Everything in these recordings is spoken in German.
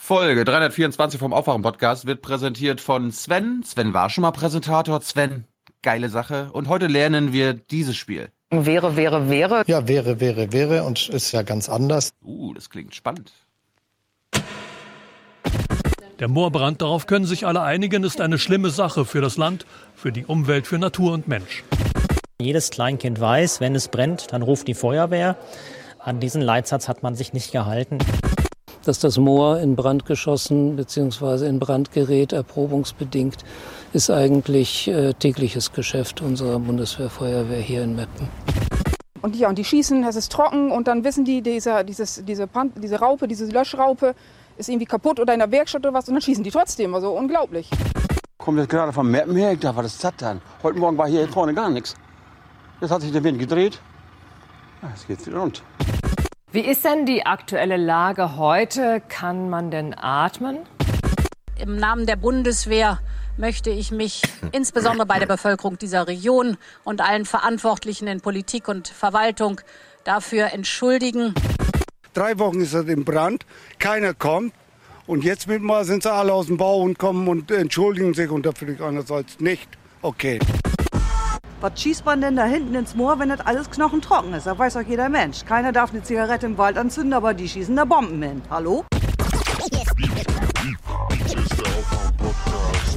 Folge 324 vom Aufwachen-Podcast wird präsentiert von Sven. Sven war schon mal Präsentator. Sven, geile Sache. Und heute lernen wir dieses Spiel. Wäre, wäre, wäre. Ja, wäre, wäre, wäre und ist ja ganz anders. Uh, das klingt spannend. Der Moorbrand, darauf können sich alle einigen, ist eine schlimme Sache für das Land, für die Umwelt, für Natur und Mensch. Jedes Kleinkind weiß, wenn es brennt, dann ruft die Feuerwehr. An diesen Leitsatz hat man sich nicht gehalten. Dass das Moor in Brand geschossen bzw. in Brand gerät, erprobungsbedingt, ist eigentlich äh, tägliches Geschäft unserer Bundeswehrfeuerwehr hier in Meppen. Und ja, und die schießen, es ist trocken und dann wissen die, dieser, dieses, diese, Pan diese Raupe, diese Löschraupe ist irgendwie kaputt oder in der Werkstatt oder was und dann schießen die trotzdem. Also unglaublich. Kommt jetzt gerade vom Meppen her, ich dachte, was ist das denn? Heute Morgen war hier vorne gar nichts. Jetzt hat sich der Wind gedreht. Ja, jetzt geht's wieder rund. Wie ist denn die aktuelle Lage heute? Kann man denn atmen? Im Namen der Bundeswehr möchte ich mich insbesondere bei der Bevölkerung dieser Region und allen Verantwortlichen in Politik und Verwaltung dafür entschuldigen. Drei Wochen ist das im Brand, keiner kommt. Und jetzt mit mal sind sie alle aus dem Bau und kommen und entschuldigen sich und da finde ich einerseits nicht okay. Was schießt man denn da hinten ins Moor, wenn das alles knochentrocken ist? Das weiß doch jeder Mensch. Keiner darf eine Zigarette im Wald anzünden, aber die schießen da Bomben hin. Hallo?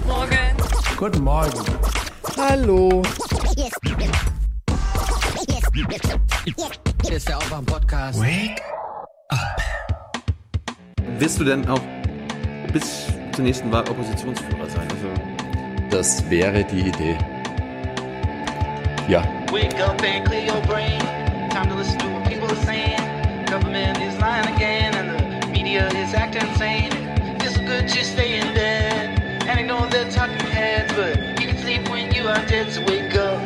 Morgen. Guten Morgen. Hallo. Hier ist der Aufwachen-Podcast. Wake up. Wirst du denn auch bis zur nächsten Wahl Oppositionsführer sein? Also das wäre die Idee. Ja. Wake up and clear your brain. Time to listen to what people are saying. Government is lying again and the media is acting insane. It's good to stay in bed and ignore the talking heads, but you can sleep when you are dead, so wake up.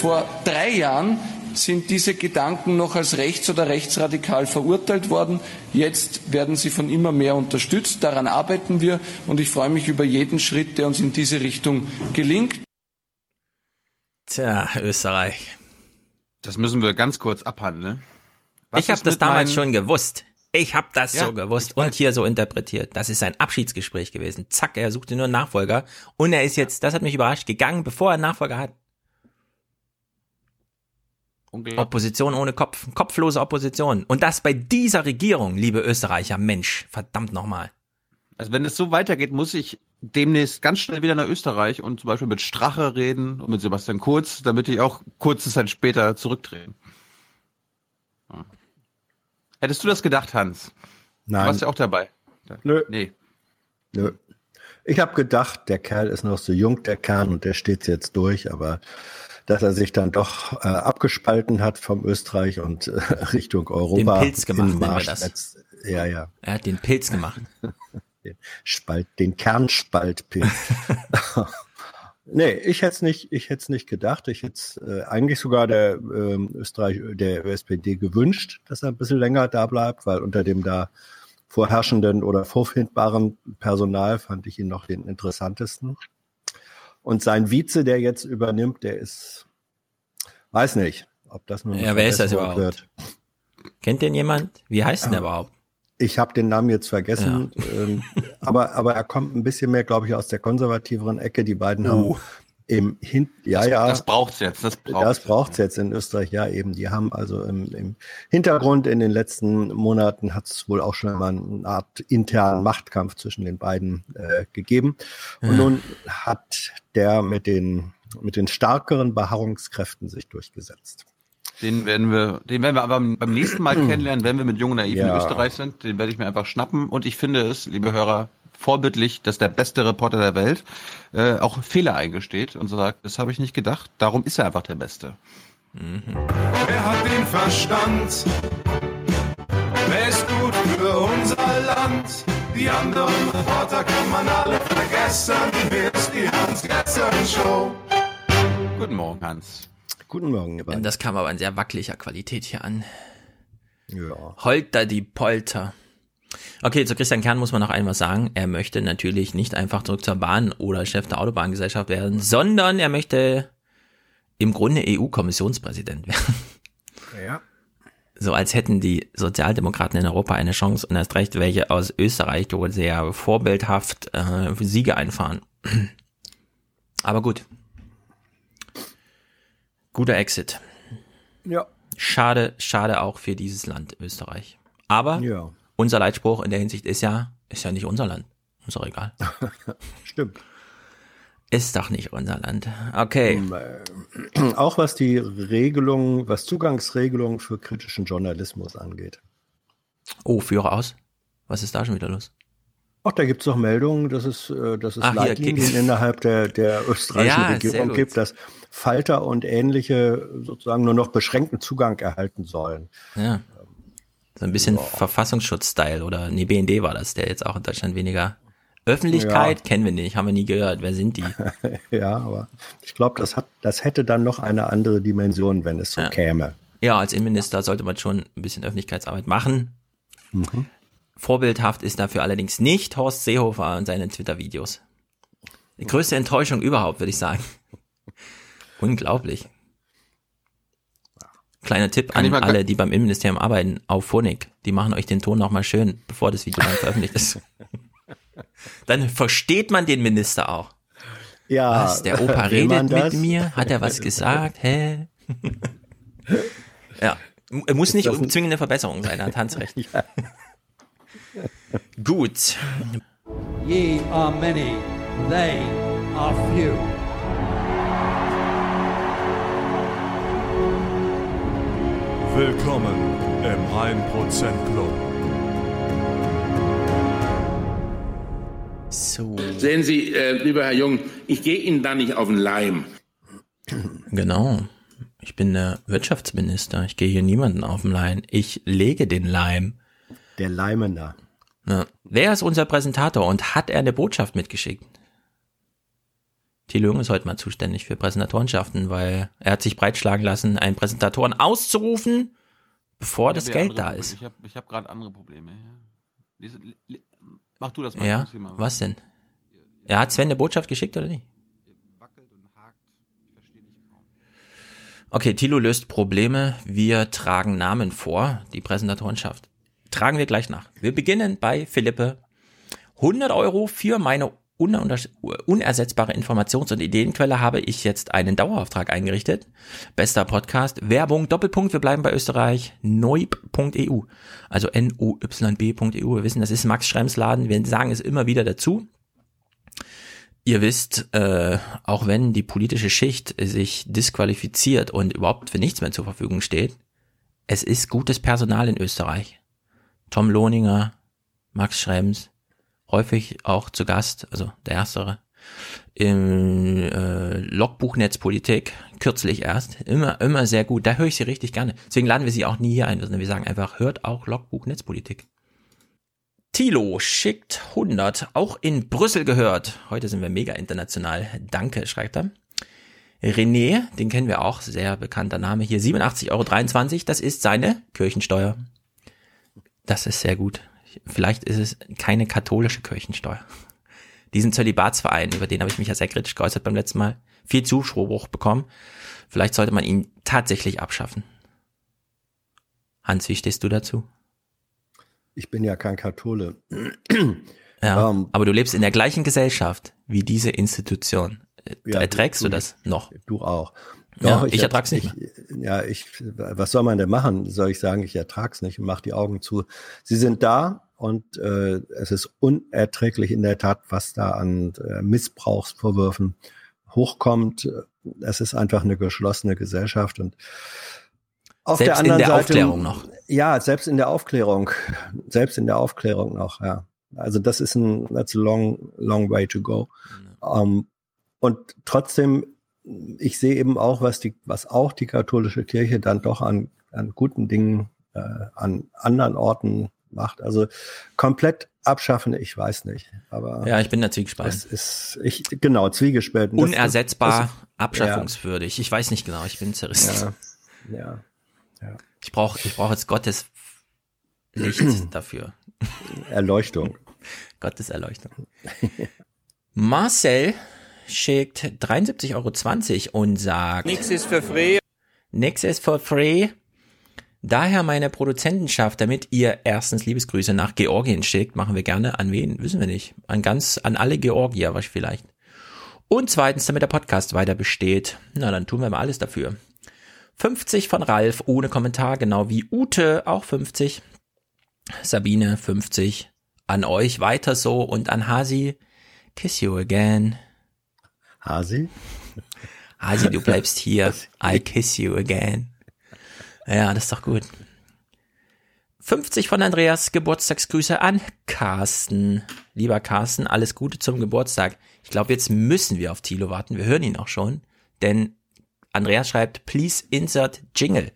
Vor drei Jahren sind diese Gedanken noch als rechts- oder rechtsradikal verurteilt worden. Jetzt werden sie von immer mehr unterstützt. Daran arbeiten wir und ich freue mich über jeden Schritt, der uns in diese Richtung gelingt. Tja, Österreich. Das müssen wir ganz kurz abhandeln. Was ich habe das damals schon gewusst. Ich habe das ja, so gewusst und hier so interpretiert. Das ist ein Abschiedsgespräch gewesen. Zack, er suchte nur einen Nachfolger und er ist jetzt, das hat mich überrascht, gegangen, bevor er einen Nachfolger hat. Opposition ohne Kopf, kopflose Opposition. Und das bei dieser Regierung, liebe Österreicher, Mensch, verdammt nochmal. Also wenn es so weitergeht, muss ich demnächst ganz schnell wieder nach Österreich und zum Beispiel mit Strache reden und mit Sebastian Kurz, damit ich auch kurze Zeit später zurückdrehen. Ja. Hättest du das gedacht, Hans? Nein. Du warst ja auch dabei. Nö. Nee. Nö. Ich habe gedacht, der Kerl ist noch so jung, der Kern, und der steht jetzt durch, aber dass er sich dann doch äh, abgespalten hat vom Österreich und äh, Richtung Europa. Den Pilz gemacht, nennen wir das. Ja, ja. Er hat den Pilz gemacht. den Spalt, den Kernspaltpilz. nee, ich hätte es nicht, ich hätte es nicht gedacht. Ich hätte es äh, eigentlich sogar der ähm, Österreich, der SPD gewünscht, dass er ein bisschen länger da bleibt, weil unter dem da vorherrschenden oder vorfindbaren Personal fand ich ihn noch den interessantesten. Und sein Vize, der jetzt übernimmt, der ist, weiß nicht, ob das nun. Ja, wer ist das überhaupt? Wird. Kennt den jemand? Wie heißt denn der überhaupt? Ich habe den Namen jetzt vergessen, ja. ähm, aber, aber er kommt ein bisschen mehr, glaube ich, aus der konservativeren Ecke. Die beiden uh. haben im Hin ja, das, ja. Das braucht's jetzt. Das braucht's, das braucht's jetzt in Österreich, ja eben. Die haben also im, im Hintergrund in den letzten Monaten hat es wohl auch schon mal eine Art internen Machtkampf zwischen den beiden äh, gegeben. Und mhm. nun hat der mit den, mit den stärkeren Beharrungskräften sich durchgesetzt. Den werden wir, den werden wir aber beim nächsten Mal kennenlernen, wenn wir mit Jungen Naiven ja. in Österreich sind. Den werde ich mir einfach schnappen. Und ich finde es, liebe Hörer, vorbildlich, dass der beste Reporter der Welt äh, auch Fehler eingesteht und sagt, das habe ich nicht gedacht. Darum ist er einfach der Beste. Mhm. Er hat den Verstand. Wer ist gut für unser Land? Die anderen Reporter kann man alle vergessen. Hier ist die Hans-Gestern-Show. Guten Morgen, Hans. Guten Morgen, ihr beiden. Das kam aber in sehr wackeliger Qualität hier an. Ja. Holter die Polter. Okay, zu Christian Kern muss man noch einmal sagen. Er möchte natürlich nicht einfach zurück zur Bahn oder Chef der Autobahngesellschaft werden, sondern er möchte im Grunde EU-Kommissionspräsident werden. Ja. so als hätten die Sozialdemokraten in Europa eine Chance und erst recht welche aus Österreich, wo sehr vorbildhaft äh, Siege einfahren. Aber gut. Guter Exit. Ja. Schade, schade auch für dieses Land, Österreich. Aber Ja. unser Leitspruch in der Hinsicht ist ja, ist ja nicht unser Land. Ist doch egal. Stimmt. Ist doch nicht unser Land. Okay. Auch was die Regelung, was Zugangsregelungen für kritischen Journalismus angeht. Oh, führe aus. Was ist da schon wieder los? Ach, da gibt es noch Meldungen, dass es, äh, dass es Ach, Leitlinien innerhalb der, der österreichischen Ja, Regierung gibt, dass Falter und ähnliche sozusagen nur noch beschränkten Zugang erhalten sollen. Ja. So ein bisschen Verfassungsschutz-Style oder nee, BND war das, der jetzt auch in Deutschland weniger Öffentlichkeit Ja. kennen wir nicht, haben wir nie gehört. Wer sind die? ja, aber ich glaube, das hat, das hätte dann noch eine andere Dimension, wenn es so käme. Ja, als Innenminister sollte man schon ein bisschen Öffentlichkeitsarbeit machen. Mhm. Vorbildhaft ist dafür allerdings nicht Horst Seehofer und seine Twitter-Videos. Die größte Enttäuschung überhaupt, würde ich sagen. Unglaublich. Kleiner Tipp Kann an alle, die beim Innenministerium arbeiten, auf Phonik. Die machen euch den Ton nochmal schön, bevor das Video dann veröffentlicht ist. Dann versteht man den Minister auch. Ja, Was, der Opa redet mit mir? Hat er was gesagt? Hä? ja, muss nicht zwingende Verbesserung sein, hat Hans recht. Gut. Ye are many, they are few. Willkommen im 1% Club. So. Sehen Sie, äh, lieber Herr Jung, ich gehe Ihnen da nicht auf den Leim. Genau. Ich bin der Wirtschaftsminister. Ich gehe hier niemanden auf den Leim. Ich lege den Leim. Der Leimener. Ja. Wer ist unser Präsentator und hat er eine Botschaft mitgeschickt? Thilo Jung ist heute mal zuständig für Präsentatorenschaften, weil er hat sich breitschlagen lassen, einen Präsentatoren auszurufen, bevor das Geld da ist. Ich habe ich hab gerade andere Probleme. Mach du das mal. Ja, was denn? Er hat Sven eine Botschaft geschickt oder nicht? Okay, Thilo löst Probleme. Wir tragen Namen vor, die Präsentatorenschaft. Tragen wir gleich nach. Wir beginnen bei Philippe. 100 Euro für meine unersetzbare Informations- und Ideenquelle habe ich jetzt einen Dauerauftrag eingerichtet. Bester Podcast, Werbung, Doppelpunkt, wir bleiben bei Österreich, neub.eu, also N-O-Y-B.eu. Wir wissen, das ist Max Schrems Laden, wir sagen es immer wieder dazu. Ihr wisst, äh, auch wenn die politische Schicht sich disqualifiziert und überhaupt für nichts mehr zur Verfügung steht, es ist gutes Personal in Österreich. Tom Lohninger, Max Schrems, häufig auch zu Gast, also der Erstere, im äh, Logbuch Netzpolitik, kürzlich erst, immer, immer sehr gut. Da höre ich sie richtig gerne. Deswegen laden wir sie auch nie hier ein, sondern wir sagen einfach, hört auch Logbuch Netzpolitik. Tilo schickt 100, auch in Brüssel gehört. Heute sind wir mega international. Danke, schreibt er. René, den kennen wir auch, sehr bekannter Name hier, 87,23 Euro, das ist seine Kirchensteuer. Das ist sehr gut. Vielleicht ist es keine katholische Kirchensteuer. Diesen Zölibatsverein, über den habe ich mich ja sehr kritisch geäußert beim letzten Mal, viel Zuspruch bekommen. Vielleicht sollte man ihn tatsächlich abschaffen. Hans, wie stehst du dazu? Ich bin ja kein Kathole. Ja, Ähm, aber du lebst in der gleichen Gesellschaft wie diese Institution. Ja, Erträgst du, du- das noch? Du auch. Ja, ich ertrag's nicht Ich, ja, ich, was soll man denn machen? Soll ich sagen, ich ertrag's nicht und mach die Augen zu. Sie sind da und äh, es ist unerträglich in der Tat, was da an äh, Missbrauchsvorwürfen hochkommt. Es ist einfach eine geschlossene Gesellschaft und auf Selbst der anderen in der Seite, Aufklärung noch. Ja, selbst in der Aufklärung, selbst in der Aufklärung noch, ja. Also das ist ein, that's a long, long way to go. Ähm, und trotzdem, ich sehe eben auch, was die, was auch die katholische Kirche dann doch an, an guten Dingen äh, an anderen Orten macht. Also komplett abschaffen, ich weiß nicht. Aber Ja, ich bin da zwiegespalten. das ist, ich, genau, zwiegespalten. Unersetzbar, das- abschaffungswürdig. Ich weiß nicht genau, ich bin zerrissen. Ja, ja, ja. Ich brauche ich brauch jetzt Gottes Licht dafür. Erleuchtung. Gottes Erleuchtung. Marcel schickt 73,20 Euro und sagt, Nix ist für free. Nix ist for free. Daher meine Produzentenschaft, damit ihr erstens Liebesgrüße nach Georgien schickt, machen wir gerne. An wen? Wissen wir nicht. An ganz, an alle Georgier was vielleicht. Und zweitens, damit der Podcast weiter besteht. Na, dann tun wir mal alles dafür. 50 von Ralf ohne Kommentar, genau wie Ute auch 50. Sabine 50. An euch weiter so und an Hasi. Kiss you again. Hasi? Hasi, du bleibst hier. I kiss you again. Ja, das ist doch gut. 50 von Andreas Geburtstagsgrüße an Carsten. Lieber Carsten, alles Gute zum Geburtstag. Ich glaube, jetzt müssen wir auf Thilo warten. Wir hören ihn auch schon. Denn Andreas schreibt, please insert Jingle.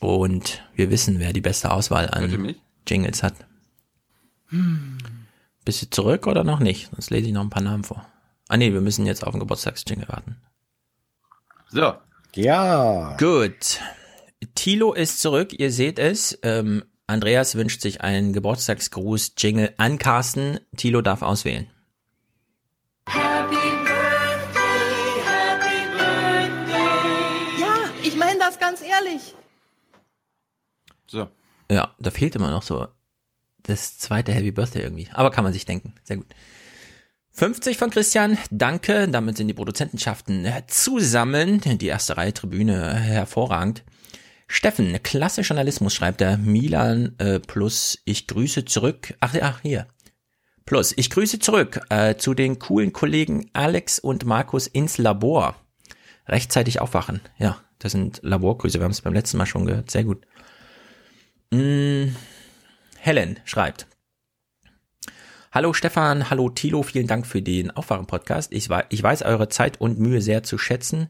Und wir wissen, wer die beste Auswahl an Jingles hat. Hm. Bist du zurück oder noch nicht? Sonst lese ich noch ein paar Namen vor. Ah nee, wir müssen jetzt auf den Geburtstagsjingle warten. So. Ja. Gut. Tilo ist zurück, ihr seht es. Ähm, Andreas wünscht sich einen Geburtstagsgruß, Jingle an Carsten. Tilo darf auswählen. Ja, ich meine das ganz ehrlich. So. Ja, da fehlt immer noch so das zweite Happy Birthday irgendwie. Aber kann man sich denken. Sehr gut. 50 von Christian, danke. Damit sind die Produzentenschaften zusammen. Die erste Reihe Tribüne hervorragend. Steffen, klasse Journalismus schreibt er. Milan äh, plus ich grüße zurück. Ach, ach hier. Plus ich grüße zurück äh, zu den coolen Kollegen Alex und Markus ins Labor. Rechtzeitig aufwachen. Ja, das sind Laborgrüße. Wir haben es beim letzten Mal schon gehört. Sehr gut. Mm, Helen schreibt. Hallo Stefan, hallo Tilo, vielen Dank für den Aufwachen-Podcast. Ich, ich weiß eure Zeit und Mühe sehr zu schätzen.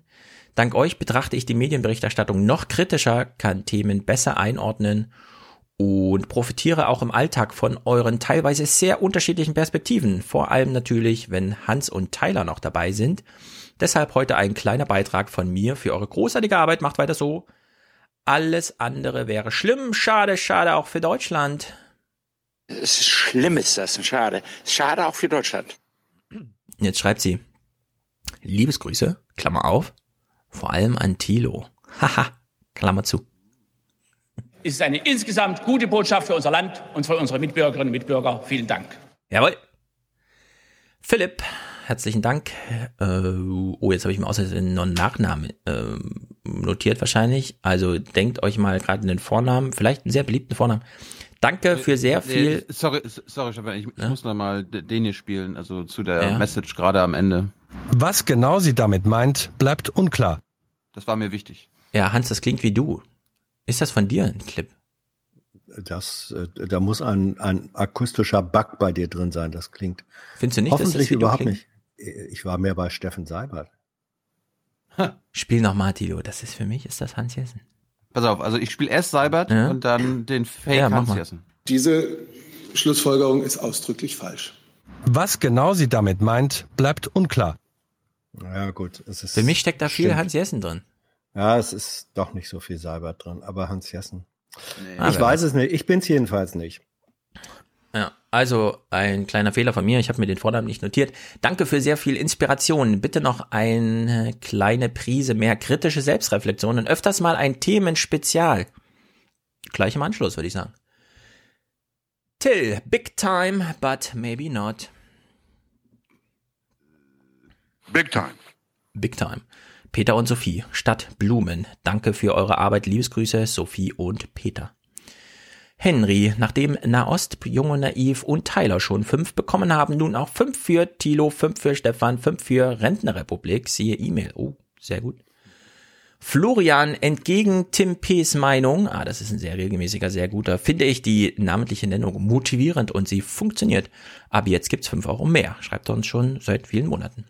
Dank euch betrachte ich die Medienberichterstattung noch kritischer, kann Themen besser einordnen und profitiere auch im Alltag von euren teilweise sehr unterschiedlichen Perspektiven. Vor allem natürlich, wenn Hans und Tyler noch dabei sind. Deshalb heute ein kleiner Beitrag von mir für eure großartige Arbeit. Macht weiter so. Alles andere wäre schlimm. Schade, schade auch für Deutschland. Es ist schlimm, ist das. Schade. Schade auch für Deutschland. Jetzt schreibt sie. Liebesgrüße, Klammer auf, vor allem an Thilo. Haha, Klammer zu. Es ist eine insgesamt gute Botschaft für unser Land und für unsere Mitbürgerinnen und Mitbürger. Vielen Dank. Jawohl. Philipp, herzlichen Dank. Äh, oh, jetzt habe ich mir außerdem noch einen Nachnamen äh, notiert wahrscheinlich. Also denkt euch mal gerade einen Vornamen, vielleicht einen sehr beliebten Vornamen. Danke für sehr viel. Sorry, sorry, Stefan, ich, ich muss noch mal den hier spielen, also zu der ja. Message gerade am Ende. Was genau sie damit meint, bleibt unklar. Das war mir wichtig. Ja, Hans, das klingt wie du. Ist das von dir ein Clip? Das, äh, da muss ein, ein akustischer Bug bei dir drin sein. Das klingt. Findest du nicht? Hoffentlich dass das überhaupt klingt? nicht. Ich war mehr bei Steffen Seibert. Ha. Spiel nochmal, Tilo. Das ist für mich, ist das Hans Jessen. Pass auf, also ich spiele erst Seibert ja. und dann den Fake Ja, Hans. Jessen. Diese Schlussfolgerung ist ausdrücklich falsch. Was genau sie damit meint, bleibt unklar. Ja, gut. Es ist, Für mich steckt da viel stimmt. Hans Jessen drin. Ja, es ist doch nicht so viel Seibert drin, aber Hans Jessen. Ah, ich weiß es nicht. Ich bin's jedenfalls nicht. Ja, also ein kleiner Fehler von mir. Ich habe mir den Vornamen nicht notiert. Danke für sehr viel Inspiration. Bitte noch eine kleine Prise mehr kritische Selbstreflexion und öfters mal ein Themenspezial. Gleich im Anschluss, würde ich sagen. Till, big time, but maybe not. Big time. Big time. Peter und Sophie, Stadt Blumen. Danke für eure Arbeit. Liebesgrüße, Sophie und Peter. Henry, nachdem Nahost, Junge Naiv und Tyler schon fünf bekommen haben, nun auch fünf für Tilo, fünf für Stefan, fünf für Rentnerrepublik. Siehe E-Mail. Oh, sehr gut. Florian, entgegen Tim P.'s Meinung, ah, das ist ein sehr regelmäßiger, sehr guter, finde ich die namentliche Nennung motivierend und sie funktioniert. Aber jetzt gibt's fünf Euro mehr, schreibt er uns schon seit vielen Monaten.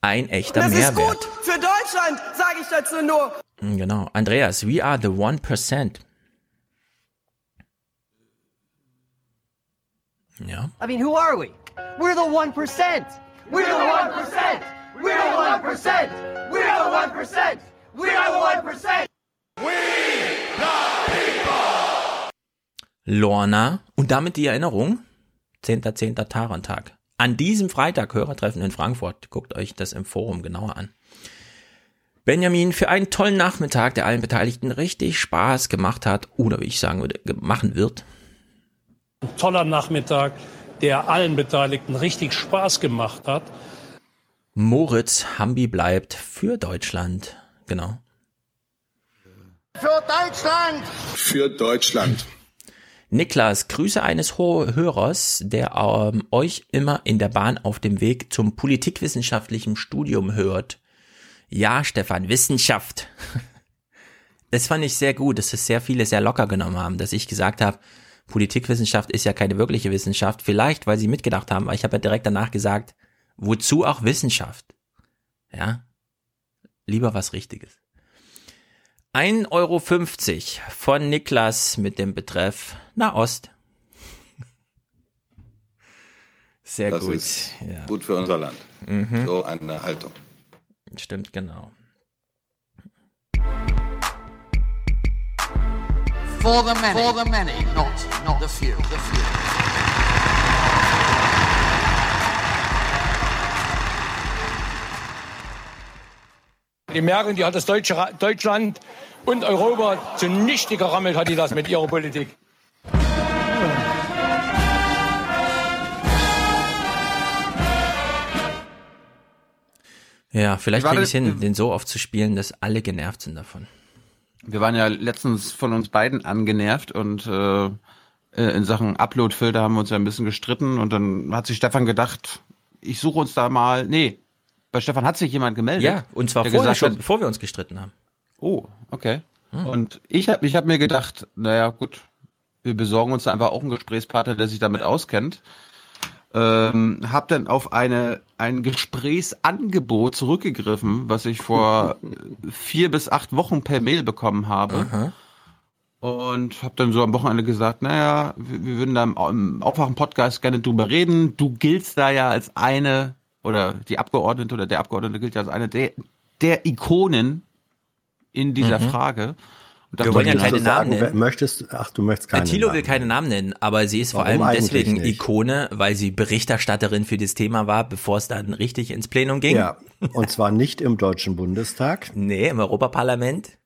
Ein echter Das ist Mehrwert. gut für Deutschland, sage ich dazu nur. Genau. Andreas, we are the one percent. Ja. I mean, who are we? We're the 1%. We're the 1%. We're the 1%. We're the 1%. We're the 1%. Lorna und damit die Erinnerung, 10.10. Tarontag. An diesem Freitag Hörertreffen in Frankfurt. Guckt euch das im Forum genauer an. Benjamin, für einen tollen Nachmittag, der allen Beteiligten richtig Spaß gemacht hat oder wie ich sagen würde, machen wird. Ein toller Nachmittag, der allen Beteiligten richtig Spaß gemacht hat. Moritz Hambi bleibt für Deutschland. Genau. Für Deutschland! Für Deutschland. Niklas, Grüße eines Hörers, der ähm, euch immer in der Bahn auf dem Weg zum politikwissenschaftlichen Studium hört. Ja, Stefan, Wissenschaft. Das fand ich sehr gut, dass es sehr viele sehr locker genommen haben, dass ich gesagt habe, Politikwissenschaft ist ja keine wirkliche Wissenschaft. Vielleicht, weil sie mitgedacht haben, weil ich habe ja direkt danach gesagt, wozu auch Wissenschaft? Ja, lieber was Richtiges. 1,50 Euro von Niklas mit dem Betreff Nahost. Sehr Das gut. ist ja. gut für unser Land. Mhm. So eine Haltung. Stimmt, genau. For the many. For the many, not, not the few. The few. Die Merkel, die hat das deutsche Deutschland und Europa zunichte gerammelt, hat die das mit ihrer Politik. Ja, vielleicht kriege ich das- hin, den so oft zu spielen, dass alle genervt sind davon. Wir waren ja letztens von uns beiden angenervt und äh, äh, in Sachen Upload-Filter haben wir uns ja ein bisschen gestritten und dann hat sich Stefan gedacht, ich suche uns da mal, nee, bei Stefan hat sich jemand gemeldet. Ja, und zwar vorher schon, hat- bevor wir uns gestritten haben. Oh, okay. Und ich habe ich hab mir gedacht, naja, gut, wir besorgen uns da einfach auch einen Gesprächspartner, der sich damit auskennt. Ähm, hab dann auf eine ein Gesprächsangebot zurückgegriffen, was ich vor vier bis acht Wochen per Mail bekommen habe. Und habe dann so am Wochenende gesagt, naja, wir, wir würden da im, im Aufwachen-Podcast gerne drüber reden. Du giltst da ja als eine, oder die Abgeordnete oder der Abgeordnete gilt ja als eine der, der Ikonen in dieser Mhm. Frage. Und Wir wollen ja keine Namen sagen, nennen. Möchtest, ach, du möchtest keine Thilo Namen. will keine Namen nennen, aber sie ist vor Warum allem eigentlich deswegen nicht? Ikone, weil sie Berichterstatterin für das Thema war, bevor es dann richtig ins Plenum ging. Ja, und zwar nicht im Deutschen Bundestag. Nee, im Europaparlament.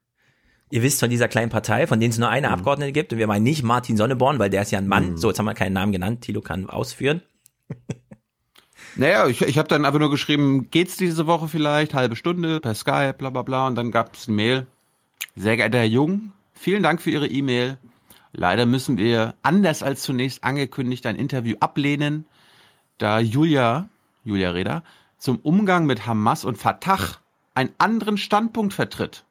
Ihr wisst von dieser kleinen Partei, von denen es nur eine Mhm. Abgeordnete gibt, und wir meinen nicht Martin Sonneborn, weil der ist ja ein Mann. So, jetzt haben wir keinen Namen genannt. Thilo kann ausführen. Naja, ich, ich habe dann einfach nur geschrieben, geht's diese Woche vielleicht, halbe Stunde, per Skype, bla bla bla. Und dann gab's eine Mail. Sehr geehrter Herr Jung, vielen Dank für Ihre E-Mail. Leider müssen wir, anders als zunächst angekündigt, ein Interview ablehnen, da Julia, Julia Reda, zum Umgang mit Hamas und Fatah einen anderen Standpunkt vertritt.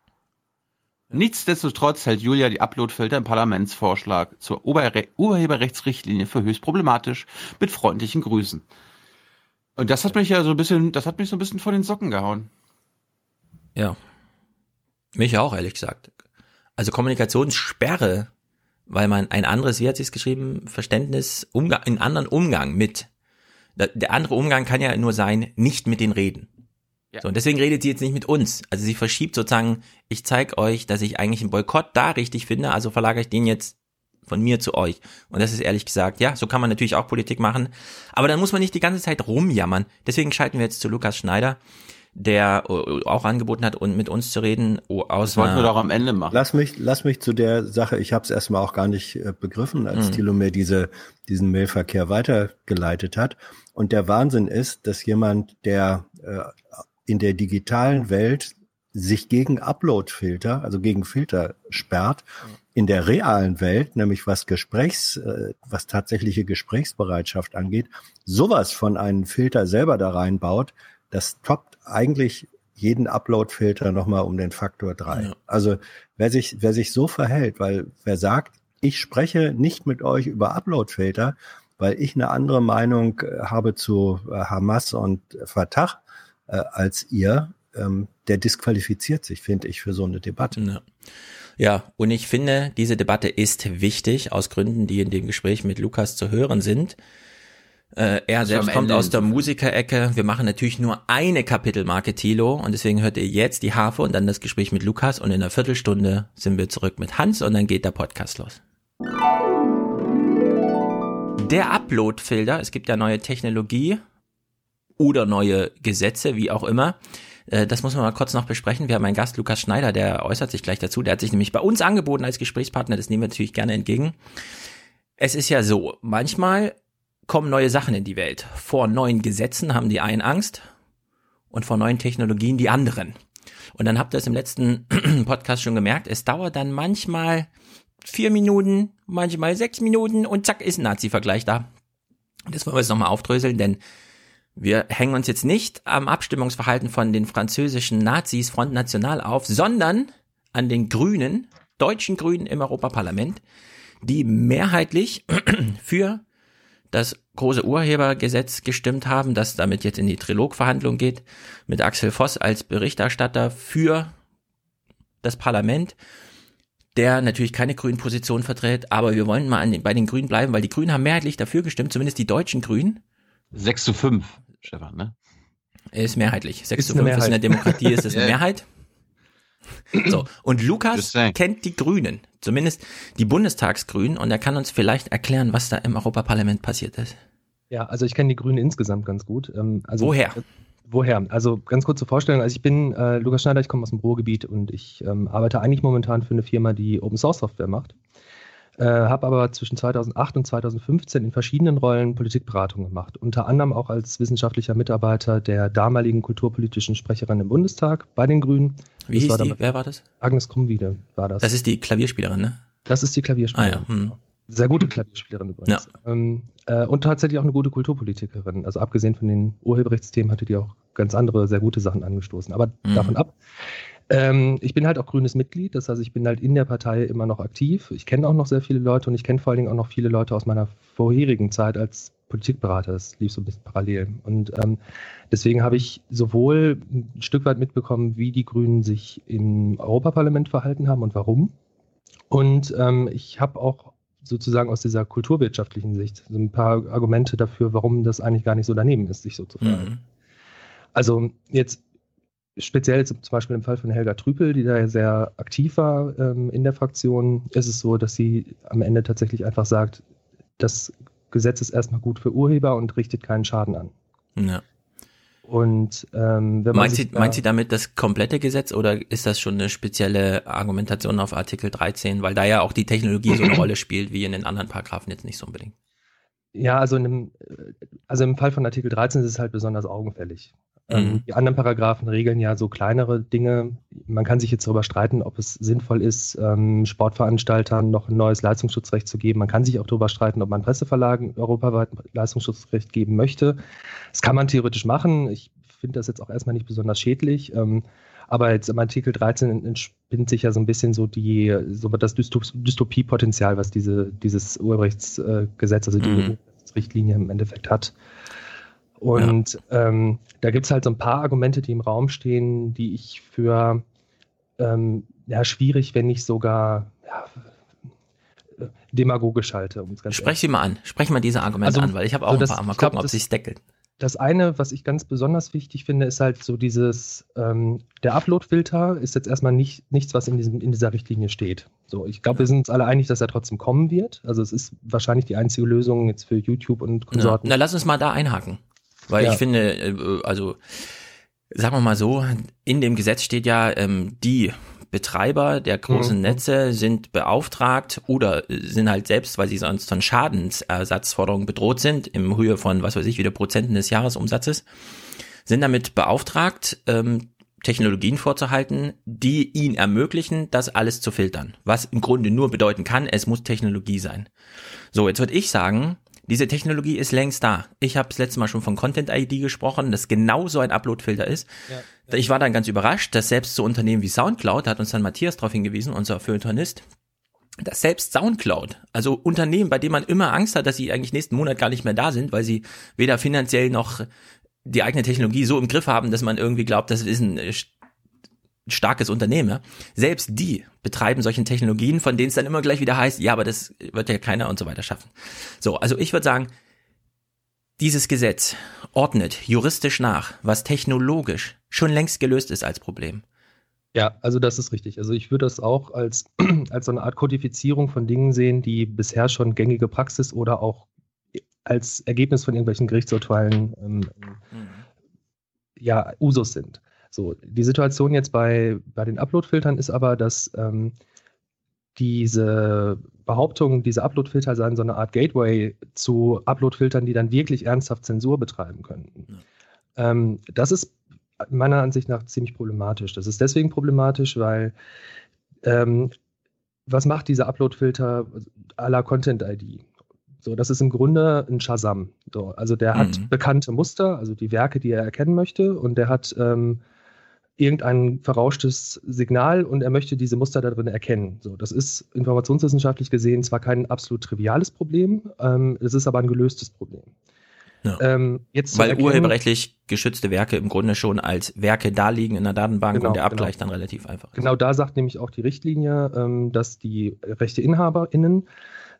Nichtsdestotrotz hält Julia die Uploadfilter im Parlamentsvorschlag zur Oberre Urheberrechtsrichtlinie für höchst problematisch mit freundlichen Grüßen. Und das hat mich ja so ein bisschen, das hat mich so ein bisschen von den Socken gehauen. Ja. Mich auch, ehrlich gesagt. Also Kommunikationssperre, weil man ein anderes, wie hat sie es geschrieben, Verständnis, Umgang, einen anderen Umgang mit. Der andere Umgang kann ja nur sein, nicht mit den reden. Ja. So, und deswegen redet sie jetzt nicht mit uns. Also sie verschiebt sozusagen, ich zeige euch, dass ich eigentlich einen Boykott da richtig finde, also verlagere ich den jetzt von mir zu euch. Und das ist ehrlich gesagt, ja, so kann man natürlich auch Politik machen. Aber dann muss man nicht die ganze Zeit rumjammern. Deswegen schalten wir jetzt zu Lukas Schneider, der äh, auch angeboten hat, und mit uns zu reden. oh, Aus Das wollten wir doch am Ende machen. Lass mich, lass mich zu der Sache, ich habe es erstmal auch gar nicht äh, begriffen, als Mhm. Thilo mir diese, diesen Mailverkehr weitergeleitet hat. Und der Wahnsinn ist, dass jemand, der äh, in der digitalen Welt sich gegen Upload-Filter, also gegen Filter sperrt, in der realen Welt, nämlich was Gesprächs, äh, was tatsächliche Gesprächsbereitschaft angeht, sowas von einem Filter selber da reinbaut, das toppt eigentlich jeden Upload-Filter nochmal um den Faktor drei. Also wer sich, wer sich so verhält, weil wer sagt, ich spreche nicht mit euch über Upload-Filter, weil ich eine andere Meinung äh, habe zu äh, Hamas und Fatah äh, als ihr, ähm, der disqualifiziert sich, finde ich, für so eine Debatte. Ja. Ja, und ich finde, diese Debatte ist wichtig, aus Gründen, die in dem Gespräch mit Lukas zu hören sind. Äh, er selbst kommt Ende aus der. Musikerecke. Wir machen natürlich nur eine Kapitelmarke Tilo und deswegen hört ihr jetzt die Harfe und dann das Gespräch mit Lukas und in einer Viertelstunde sind wir zurück mit Hans und dann geht der Podcast los. Der Upload-Filter, es gibt ja neue Technologie oder neue Gesetze, wie auch immer. Äh, das muss man mal kurz noch besprechen. Wir haben einen Gast, Lukas Schneider, der äußert sich gleich dazu. Der hat sich nämlich bei uns angeboten als Gesprächspartner. Das nehmen wir natürlich gerne entgegen. Es ist ja so, manchmal kommen neue Sachen in die Welt. Vor neuen Gesetzen haben die einen Angst und vor neuen Technologien die anderen. Und dann habt ihr es im letzten Podcast schon gemerkt, es dauert dann manchmal vier Minuten, manchmal sechs Minuten und zack ist ein Nazi-Vergleich da. Das wollen wir jetzt nochmal aufdröseln, denn wir hängen uns jetzt nicht am Abstimmungsverhalten von den französischen Nazis Front National auf, sondern an den Grünen, deutschen Grünen im Europaparlament, die mehrheitlich für das große Urhebergesetz gestimmt haben, das damit jetzt in die Trilogverhandlung geht, mit Axel Voss als Berichterstatter für das Parlament, der natürlich keine grünen Position vertritt, aber wir wollen mal an den, bei den Grünen bleiben, weil die Grünen haben mehrheitlich dafür gestimmt, zumindest die deutschen Grünen. 6 zu 5, Stefan, ne? Ist mehrheitlich. 6 Ist zu eine 5 ist in der. Demokratie, ist es eine. Mehrheit. So, und Lukas kennt die Grünen, zumindest die Bundestagsgrünen, und er kann uns vielleicht erklären, was da im Europaparlament passiert ist. Ja, also ich kenne die Grünen insgesamt ganz gut. Ähm, also, Woher? äh, Woher? Also ganz kurz zur Vorstellung. Also ich bin äh, Lukas Schneider, ich komme aus dem Ruhrgebiet und ich ähm, arbeite eigentlich momentan für eine Firma, die Open Source Software macht. Äh, habe aber zwischen 2008 und 2015 in verschiedenen Rollen Politikberatung gemacht. Unter anderem auch als wissenschaftlicher Mitarbeiter der damaligen kulturpolitischen Sprecherin im Bundestag bei den Grünen. Wie Das hieß war die? Wer war das? Agnes Krumwiede war das. Das ist die Klavierspielerin, ne? Das ist die Klavierspielerin. Ah ja, hm. Sehr gute Klavierspielerin übrigens. Ähm, äh, und tatsächlich auch eine gute Kulturpolitikerin. Also abgesehen von den Urheberrechtsthemen hatte die auch ganz andere, sehr gute Sachen angestoßen. Aber Mhm. davon ab. Ähm, ich bin halt auch grünes Mitglied, das heißt, ich bin halt in der Partei immer noch aktiv. Ich kenne auch noch sehr viele Leute und ich kenne vor allen Dingen auch noch viele Leute aus meiner vorherigen Zeit als Politikberater. Das lief so ein bisschen parallel. Und ähm, deswegen habe ich sowohl ein Stück weit mitbekommen, wie die Grünen sich im Europaparlament verhalten haben und warum. Und ähm, ich habe auch sozusagen aus dieser kulturwirtschaftlichen Sicht so ein paar Argumente dafür, warum das eigentlich gar nicht so daneben ist, sich so zu verhalten. Mhm. Also jetzt speziell zum Beispiel im Fall von Helga Trüpel, die da ja sehr aktiv war ähm, in der Fraktion, ist es so, dass sie am Ende tatsächlich einfach sagt, das Gesetz ist erstmal gut für Urheber und richtet keinen Schaden an. Ja. Und ähm, wenn man Meint sie, da- meint sie damit das komplette Gesetz oder ist das schon eine spezielle Argumentation auf Artikel 13, weil da ja auch die Technologie so eine Rolle spielt, wie in den anderen Paragraphen jetzt nicht so unbedingt? Ja, also in dem, äh, also im Fall von Artikel 13 ist es halt besonders augenfällig. Mhm. Ähm, die anderen Paragraphen regeln ja so kleinere Dinge. Man kann sich jetzt darüber streiten, ob es sinnvoll ist, ähm, Sportveranstaltern noch ein neues Leistungsschutzrecht zu geben. Man kann sich auch darüber streiten, ob man Presseverlagen europaweit Leistungsschutzrecht geben möchte. Das kann man theoretisch machen. Ich finde das jetzt auch erstmal nicht besonders schädlich. Ähm, aber jetzt im Artikel 13 entspinnt sich ja so ein bisschen so die, so das Dystop Dystopiepotenzial, was diese, dieses Urheberrechtsgesetz, also die Mhm. Richtlinie im Endeffekt hat. Und ähm, da gibt es halt so ein paar Argumente, die im Raum stehen, die ich für ähm, ja, schwierig, wenn nicht sogar ja, äh, demagogisch halte. ganz Sprech sie mal an. Sprech mal diese Argumente Also, an, weil ich habe auch so ein das- paar. Mal ich glaub, gucken, ob das- sich's deckelt. Das eine, was ich ganz besonders wichtig finde, ist halt so dieses, ähm, der Upload-Filter ist jetzt erstmal nicht, nichts, was in, diesem, in dieser Richtlinie steht. So, ich glaube, wir sind uns alle einig, dass er trotzdem kommen wird. Also es ist wahrscheinlich die einzige Lösung jetzt für YouTube und Ja. Konsorten. Na, lass uns mal da einhaken. Weil Ja. ich finde, äh, also sagen wir mal so, in dem Gesetz steht ja, ähm, die Betreiber der großen Mhm. Netze sind beauftragt oder sind halt selbst, weil sie sonst von Schadensersatzforderungen bedroht sind, im Höhe von, was weiß ich, wieder Prozenten des Jahresumsatzes, sind damit beauftragt, ähm, Technologien vorzuhalten, die ihnen ermöglichen, das alles zu filtern. Was im Grunde nur bedeuten kann, es muss Technologie sein. So, jetzt würde ich sagen, diese Technologie ist längst da. Ich habe das letzte Mal schon von Content ID gesprochen, das genau so ein Upload-Filter ist. Ich war dann ganz überrascht, dass selbst so Unternehmen wie Soundcloud, da hat uns dann Matthias darauf hingewiesen, unser Feuilletonist, dass selbst Soundcloud, also Unternehmen, bei denen man immer Angst hat, dass sie eigentlich nächsten Monat gar nicht mehr da sind, weil sie weder finanziell noch die eigene Technologie so im Griff haben, dass man irgendwie glaubt, das ist ein äh, starkes Unternehmen. ja. Selbst die betreiben solche Technologien, von denen es dann immer gleich wieder heißt, ja, aber das wird ja keiner und so weiter schaffen. So, also ich würde sagen, dieses Gesetz ordnet juristisch nach, was technologisch schon längst gelöst ist als Problem. Ja, also das ist richtig. Also ich würde das auch als, als so eine Art Kodifizierung von Dingen sehen, die bisher schon gängige Praxis oder auch als Ergebnis von irgendwelchen Gerichtsurteilen ähm, ja, Usus sind. So, die Situation jetzt bei, bei den Upload-Filtern ist aber, dass ähm, diese Behauptung, diese Upload-Filter seien so eine Art Gateway zu Upload-Filtern, die dann wirklich ernsthaft Zensur betreiben könnten. Ja. Ähm, das ist meiner Ansicht nach ziemlich problematisch. Das ist deswegen problematisch, weil ähm, was macht dieser Upload-Filter à la Content-ID? So, das ist im Grunde ein Shazam. So, also der mhm. hat bekannte Muster, also die Werke, die er erkennen möchte, und der hat ähm, irgendein verrauschtes Signal und er möchte diese Muster da drin erkennen. So, das ist informationswissenschaftlich gesehen zwar kein absolut triviales Problem, ähm, es ist aber ein gelöstes Problem. Ja. Ähm, jetzt Weil urheberrechtlich geschützte Werke im Grunde schon als Werke da liegen in der Datenbank genau, und der Abgleich genau. dann relativ einfach ist. Genau da sagt nämlich auch die Richtlinie, ähm, dass die RechteinhaberInnen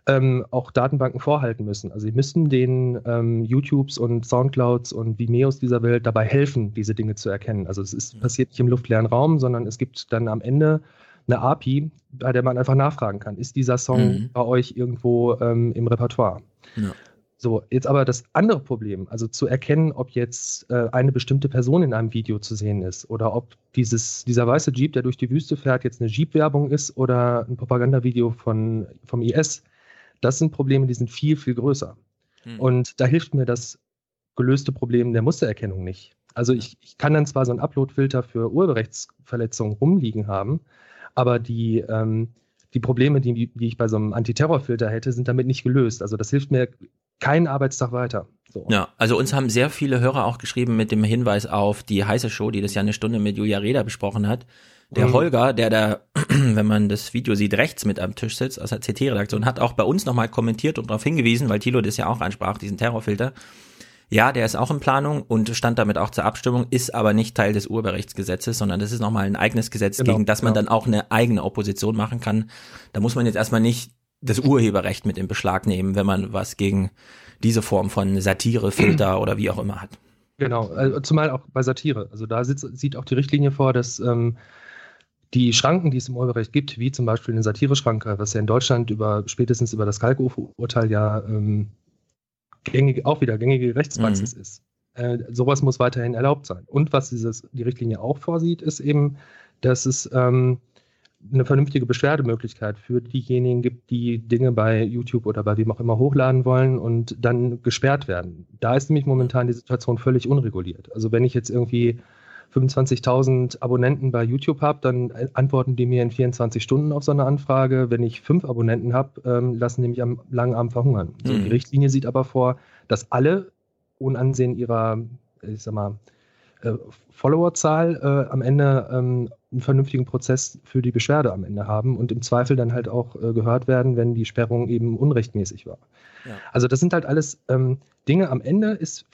ähm, auch Datenbanken vorhalten müssen. Also sie müssten den ähm, YouTubes und Soundclouds und Vimeos dieser Welt dabei helfen, diese Dinge zu erkennen. Also es ist, passiert nicht im luftleeren Raum, sondern es gibt dann am Ende eine API, bei der man einfach nachfragen kann, ist dieser Song mhm. bei euch irgendwo ähm, im Repertoire? Ja. So, jetzt aber das andere Problem, also zu erkennen, ob jetzt äh, eine bestimmte Person in einem Video zu sehen ist oder ob dieses, dieser weiße Jeep, der durch die Wüste fährt, jetzt eine Jeep-Werbung ist oder ein Propagandavideo von, vom IS. Das sind Probleme, die sind viel, viel größer. Hm. Und da hilft mir das gelöste Problem der Mustererkennung nicht. Also ich, ich kann dann zwar so einen Upload-Filter für Urheberrechtsverletzungen rumliegen haben, aber die, ähm, die Probleme, die, die ich bei so einem Antiterrorfilter hätte, sind damit nicht gelöst. Also das hilft mir keinen Arbeitstag weiter. So. Ja, also uns haben sehr viele Hörer auch geschrieben mit dem Hinweis auf die heiße Show, die das ja eine Stunde mit Julia Reda besprochen hat. Der mhm. Holger, der da, wenn man das Video sieht, rechts mit am Tisch sitzt aus der CT-Redaktion, hat auch bei uns nochmal kommentiert und darauf hingewiesen, weil Thilo das ja auch ansprach, diesen Terrorfilter. Ja, der ist auch in Planung und stand damit auch zur Abstimmung, ist aber nicht Teil des Urheberrechtsgesetzes, sondern das ist nochmal ein eigenes Gesetz, genau, gegen das man genau. dann auch eine eigene Opposition machen kann. Da muss man jetzt erstmal nicht das Urheberrecht mit in Beschlag nehmen, wenn man was gegen diese Form von Satire, Filter oder wie auch immer hat. Genau, also zumal auch bei Satire. Also da sitzt, sieht auch die Richtlinie vor, dass ähm, die Schranken, die es im Urheberrecht gibt, wie zum Beispiel eine Satireschranke, was ja in Deutschland über spätestens über das Kalkofe-Urteil ja ähm, gängig, auch wieder gängige Rechtspraxis mhm. ist. Äh, sowas muss weiterhin erlaubt sein. Und was dieses, die Richtlinie auch vorsieht, ist eben, dass es ähm, eine vernünftige Beschwerdemöglichkeit für diejenigen gibt, die Dinge bei YouTube oder bei wem auch immer hochladen wollen und dann gesperrt werden. Da ist nämlich momentan die Situation völlig unreguliert. Also wenn ich jetzt irgendwie 25.000 Abonnenten bei YouTube habe, dann antworten die mir in 24 Stunden auf so eine Anfrage. Wenn ich fünf Abonnenten habe, ähm, lassen die mich am langen Abend verhungern. So, mhm. Die Richtlinie sieht aber vor, dass alle ohne Ansehen ihrer, ich sag mal, äh, Followerzahl äh, am Ende ähm, einen vernünftigen Prozess für die Beschwerde am Ende haben und im Zweifel dann halt auch äh, gehört werden, wenn die Sperrung eben unrechtmäßig war. Ja. Also das sind halt alles ähm, Dinge. Am Ende ist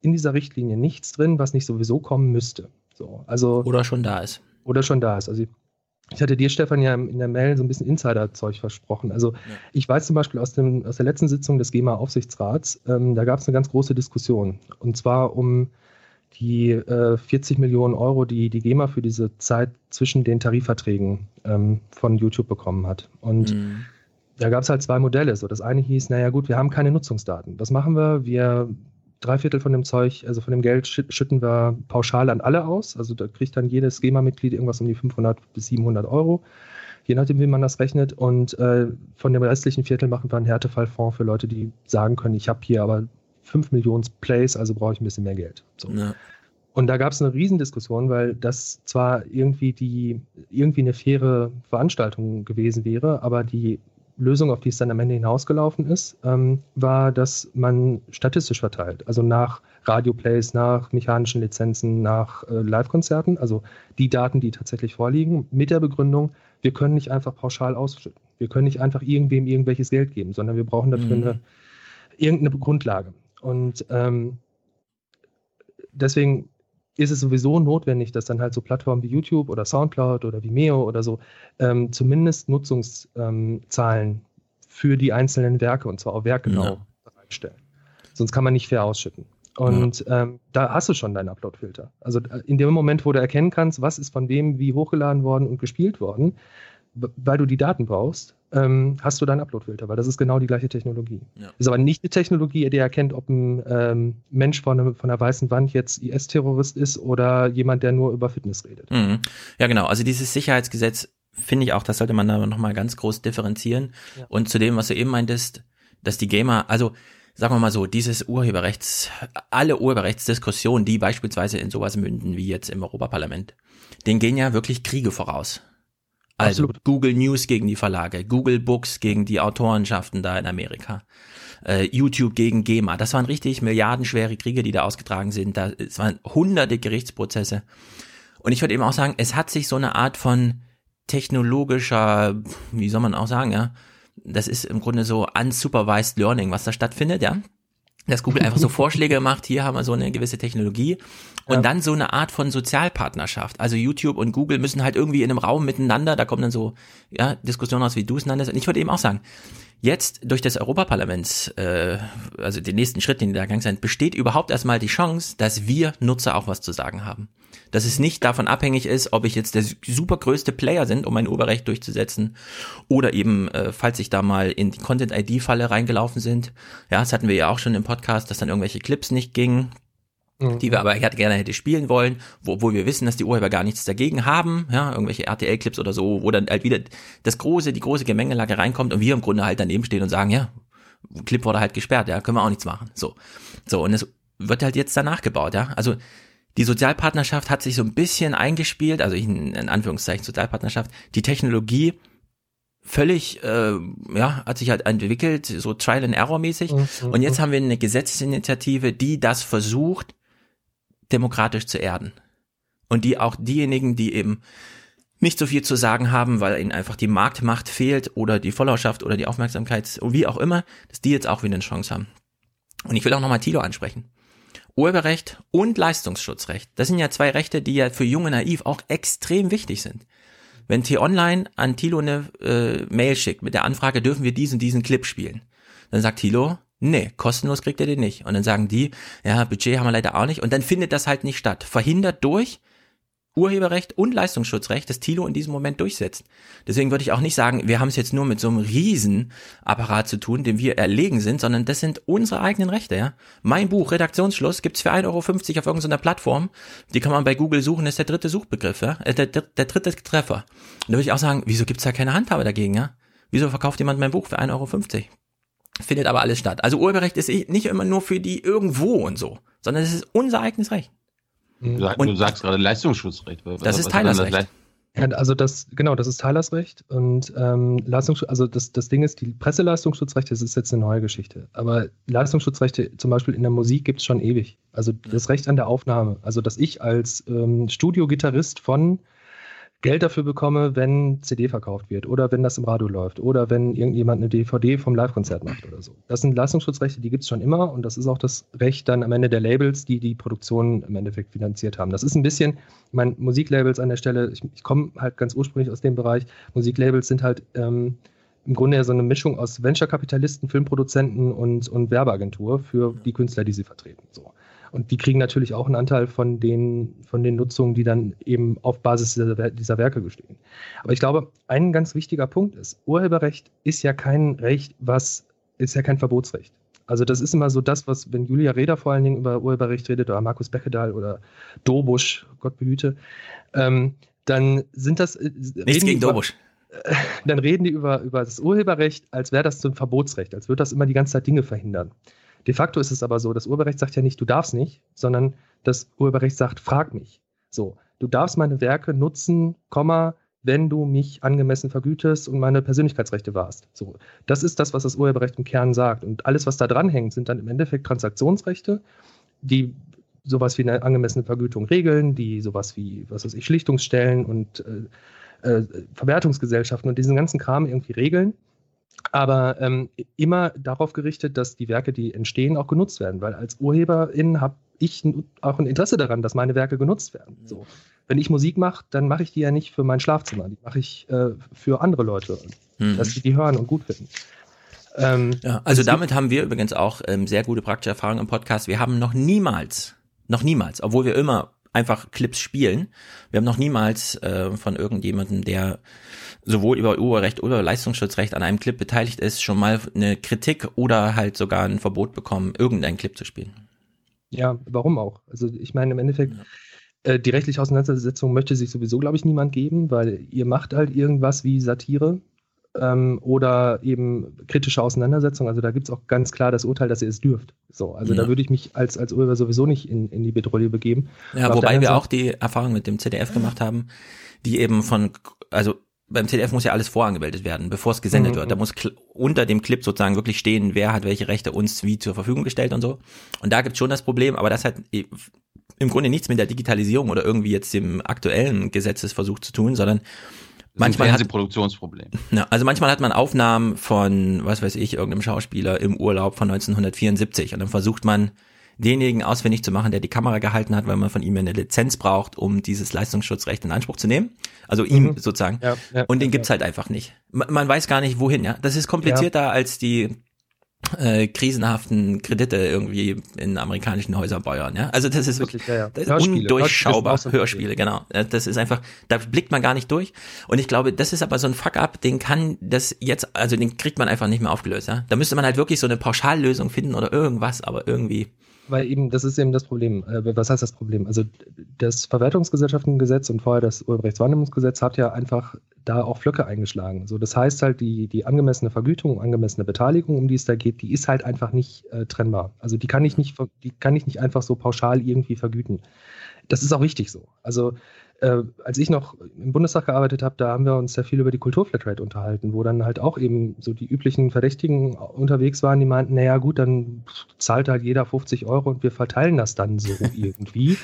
in dieser Richtlinie nichts drin, was nicht sowieso kommen müsste. So, also, oder schon da ist. Oder schon da ist. Also ich hatte dir, Stefan, ja in der Mail so ein bisschen Insider-Zeug versprochen. Also ja. ich weiß zum Beispiel aus, dem, aus der letzten Sitzung des GEMA-Aufsichtsrats, ähm, da gab es eine ganz große Diskussion. Und zwar um die äh, 40 Millionen Euro, die die GEMA für diese Zeit zwischen den Tarifverträgen ähm, von YouTube bekommen hat. Und mhm. da gab es halt zwei Modelle. So, das eine hieß, naja gut, wir haben keine Nutzungsdaten. Was machen wir? Wir drei Viertel von dem Zeug, also von dem Geld schütten wir pauschal an alle aus. Also da kriegt dann jedes GEMA-Mitglied irgendwas um die 500 bis 700 Euro, je nachdem, wie man das rechnet. Und äh, von dem restlichen Viertel machen wir einen Härtefallfonds für Leute, die sagen können, ich habe hier aber 5 Millionen Plays, also brauche ich ein bisschen mehr Geld. So. Ja. Und da gab es eine Riesendiskussion, weil das zwar irgendwie die irgendwie eine faire Veranstaltung gewesen wäre, aber die Lösung, auf die es dann am Ende hinausgelaufen ist, ähm, war, dass man statistisch verteilt. Also nach Radioplays, nach mechanischen Lizenzen, nach äh, Live-Konzerten, also die Daten, die tatsächlich vorliegen, mit der Begründung, wir können nicht einfach pauschal ausschütten. Wir können nicht einfach irgendwem irgendwelches Geld geben, sondern wir brauchen dafür mhm. eine, irgendeine Grundlage. Und ähm, deswegen ist es sowieso notwendig, dass dann halt so Plattformen wie YouTube oder Soundcloud oder Vimeo oder so ähm, zumindest Nutzungszahlen ähm, für die einzelnen Werke und zwar auch werkgenau ja. bereitstellen. Sonst kann man nicht fair ausschütten. Und ja. ähm, da hast du schon deinen Upload-Filter. Also äh, in dem Moment, wo du erkennen kannst, was ist von wem wie hochgeladen worden und gespielt worden, weil du die Daten brauchst, ähm, hast du deinen Uploadfilter, weil das ist genau die gleiche Technologie. Ja. Ist aber nicht eine Technologie, die erkennt, ob ein ähm, Mensch von, einem, von einer weißen Wand jetzt IS-Terrorist ist oder jemand, der nur über Fitness redet. Mhm. Ja, genau. Also dieses Sicherheitsgesetz finde ich auch, das sollte man da nochmal ganz groß differenzieren. Ja. Und zu dem, was du eben meintest, dass die Gamer, also sagen wir mal so, dieses Urheberrechts, alle Urheberrechtsdiskussionen, die beispielsweise in sowas münden wie jetzt im Europaparlament, denen gehen ja wirklich Kriege voraus. Also Absolut. Google News gegen die Verlage, Google Books gegen die Autorenschaften da in Amerika, äh, YouTube gegen GEMA. Das waren richtig milliardenschwere Kriege, die da ausgetragen sind. Da, es waren hunderte Gerichtsprozesse. Und ich würde eben auch sagen, es hat sich so eine Art von technologischer, wie soll man auch sagen, ja, das ist im Grunde so unsupervised learning, was da stattfindet, ja. Dass Google einfach so Vorschläge macht, hier haben wir so eine gewisse Technologie und Ja. dann so eine Art von Sozialpartnerschaft. Also YouTube und Google müssen halt irgendwie in einem Raum miteinander, da kommen dann so ja, Diskussionen aus, wie du es nanntest. Und ich würde eben auch sagen, jetzt durch das Europaparlaments, äh, also den nächsten Schritt, den da gegangen sind, besteht überhaupt erstmal die Chance, dass wir Nutzer auch was zu sagen haben. Dass es nicht davon abhängig ist, ob ich jetzt der super größte Player sind, um mein Urheberrecht durchzusetzen, oder eben, äh, falls ich da mal in die Content-ID-Falle reingelaufen sind. Ja, das hatten wir ja auch schon im Podcast, dass dann irgendwelche Clips nicht gingen, die wir aber gerne hätte spielen wollen, wo, obwohl wir wissen, dass die Urheber gar nichts dagegen haben, ja, irgendwelche RTL-Clips oder so, wo dann halt wieder das große, die große Gemengelage reinkommt und wir im Grunde halt daneben stehen und sagen, ja, Clip wurde halt gesperrt, ja, können wir auch nichts machen. So. So, und es wird halt jetzt danach gebaut, ja. Also die Sozialpartnerschaft hat sich so ein bisschen eingespielt, also in, in Anführungszeichen Sozialpartnerschaft, die Technologie völlig, äh, ja, hat sich halt entwickelt, so Trial and Error mäßig. Mhm, Und jetzt haben wir eine Gesetzesinitiative, die das versucht, demokratisch zu erden. Und die auch diejenigen, die eben nicht so viel zu sagen haben, weil ihnen einfach die Marktmacht fehlt oder die Followerschaft oder die Aufmerksamkeit, wie auch immer, dass die jetzt auch wieder eine Chance haben. Und ich will auch nochmal Thilo ansprechen. Urheberrecht und Leistungsschutzrecht. Das sind ja zwei Rechte, die ja für junge Naiv auch extrem wichtig sind. Wenn T-Online an Thilo eine äh, Mail schickt mit der Anfrage, dürfen wir diesen, diesen Clip spielen, dann sagt Thilo, nee, kostenlos kriegt er den nicht. Und dann sagen die, ja, Budget haben wir leider auch nicht. Und dann findet das halt nicht statt. Verhindert durch Urheberrecht und Leistungsschutzrecht, das Thilo in diesem Moment durchsetzt. Deswegen würde ich auch nicht sagen, wir haben es jetzt nur mit so einem Riesenapparat zu tun, dem wir erlegen sind, sondern das sind unsere eigenen Rechte, ja. Mein Buch, Redaktionsschluss, gibt's für 1,50 Euro auf irgendeiner Plattform. Die kann man bei Google suchen, das ist der dritte Suchbegriff, ja. Äh, der, der, der dritte Treffer. Und da würde ich auch sagen, wieso gibt's da keine Handhabe dagegen, ja? Wieso verkauft jemand mein Buch für 1,50 Euro? Findet aber alles statt. Also Urheberrecht ist nicht immer nur für die irgendwo und so, sondern es ist unser eigenes Recht. Du, sag, Und- du sagst gerade Leistungsschutzrecht. Was- Das ist Teilersrecht. Ja, also das, genau, das ist Teilersrecht und ähm, Leistungsschutz, also das, das Ding ist, die Presseleistungsschutzrechte, das ist jetzt eine neue Geschichte. Aber Leistungsschutzrechte zum Beispiel in der Musik gibt es schon ewig. Also das Recht an der Aufnahme. Also dass ich als ähm, Studiogitarrist von Geld dafür bekomme, wenn CD verkauft wird oder wenn das im Radio läuft oder wenn irgendjemand eine DVD vom Live-Konzert macht oder so. Das sind Leistungsschutzrechte, die gibt es schon immer und das ist auch das Recht dann am Ende der Labels, die die Produktion im Endeffekt finanziert haben. Das ist ein bisschen, ich meine, Musiklabels an der Stelle, ich, ich komme halt ganz ursprünglich aus dem Bereich, Musiklabels sind halt ähm, im Grunde ja so eine Mischung aus Venture-Kapitalisten, Filmproduzenten und, und Werbeagentur für die Künstler, die sie vertreten. So. Und die kriegen natürlich auch einen Anteil von den, von den Nutzungen, die dann eben auf Basis dieser, dieser Werke bestehen. Aber ich glaube, ein ganz wichtiger Punkt ist, Urheberrecht ist ja kein Recht, was, ist ja kein Verbotsrecht. Also das ist immer so das, was, wenn Julia Reda vor allen Dingen über Urheberrecht redet oder Markus Beckedahl oder Dobusch, Gott behüte, ähm, dann sind das... äh, Nichts gegen über- Dobusch. dann reden die über, über das Urheberrecht, als wäre das so ein Verbotsrecht, als würde das immer die ganze Zeit Dinge verhindern. De facto ist es aber so, das Urheberrecht sagt ja nicht, du darfst nicht, sondern das Urheberrecht sagt, frag mich. So, du darfst meine Werke nutzen, Komma, wenn du mich angemessen vergütest und meine Persönlichkeitsrechte wahrst. So, das ist das, was das Urheberrecht im Kern sagt. Und alles, was da dranhängt, sind dann im Endeffekt Transaktionsrechte, die sowas wie eine angemessene Vergütung regeln, die sowas wie, was weiß ich, Schlichtungsstellen und äh, äh, Verwertungsgesellschaften und diesen ganzen Kram irgendwie regeln. Aber ähm, immer darauf gerichtet, dass die Werke, die entstehen, auch genutzt werden. Weil als Urheberin habe ich auch ein Interesse daran, dass meine Werke genutzt werden. So. Wenn ich Musik mache, dann mache ich die ja nicht für mein Schlafzimmer, die mache ich äh, für andere Leute, Mhm. dass sie die hören und gut finden. Ähm, Ja, also damit haben wir übrigens auch ähm, sehr gute praktische Erfahrungen im Podcast. Wir haben noch niemals, noch niemals, obwohl wir immer einfach Clips spielen. Wir haben noch niemals äh, von irgendjemandem, der sowohl über Urheberrecht oder Leistungsschutzrecht an einem Clip beteiligt ist, schon mal eine Kritik oder halt sogar ein Verbot bekommen, irgendeinen Clip zu spielen. Ja, warum auch? Also ich meine, im Endeffekt, ja. äh, die rechtliche Auseinandersetzung möchte sich sowieso, glaube ich, niemand geben, weil ihr macht halt irgendwas wie Satire ähm, oder eben kritische Auseinandersetzung. Also da gibt es auch ganz klar das Urteil, dass ihr es dürft. So, also ja. da würde ich mich als, als Urheber sowieso nicht in, in die Bedrohung begeben. Ja, wobei wir auch die Erfahrung mit dem ZDF gemacht haben, die eben von, also beim ZDF muss ja alles vorangemeldet werden, bevor es gesendet mhm. wird. Da muss unter dem Clip sozusagen wirklich stehen, wer hat welche Rechte uns wie zur Verfügung gestellt und so. Und da gibt es schon das Problem, aber das hat im Grunde nichts mit der Digitalisierung oder irgendwie jetzt dem aktuellen Gesetzesversuch zu tun, sondern manchmal hat Produktionsproblem. Ja, also manchmal hat man Aufnahmen von, was weiß ich, irgendeinem Schauspieler im Urlaub von 1974 und dann versucht man denjenigen auswendig zu machen, der die Kamera gehalten hat, weil man von ihm eine Lizenz braucht, um dieses Leistungsschutzrecht in Anspruch zu nehmen. Also ihm mhm. sozusagen. Ja, ja, und den ja, gibt's halt einfach nicht. Man, man, weiß gar nicht, wohin, ja. Das ist komplizierter als die äh, krisenhaften Kredite irgendwie in amerikanischen Häuserbäuern, ja. Also das ist wirklich ja, ja. Das ist undurchschaubar. Hörspiele, Hörspiele, genau. Das ist einfach, da blickt man gar nicht durch. Und ich glaube, das ist aber so ein Fuck-up, den kann das jetzt, also den kriegt man einfach nicht mehr aufgelöst, ja. Da müsste man halt wirklich so eine Pauschallösung finden oder irgendwas, aber irgendwie weil eben, das ist eben das Problem. Äh, was heißt das Problem? Also das Verwertungsgesellschaftengesetz und vorher das Urheberrechtswahrnehmungsgesetz hat ja einfach da auch Flöcke eingeschlagen. So, das heißt halt, die, die angemessene Vergütung, angemessene Beteiligung, um die es da geht, die ist halt einfach nicht äh, trennbar. Also die kann ich nicht, die kann ich nicht einfach so pauschal irgendwie vergüten. Das ist auch richtig so. Also äh, als ich noch im Bundestag gearbeitet habe, da haben wir uns sehr viel über die Kulturflatrate unterhalten, wo dann halt auch eben so die üblichen Verdächtigen unterwegs waren, die meinten, naja gut, dann zahlt halt jeder 50 Euro und wir verteilen das dann so irgendwie.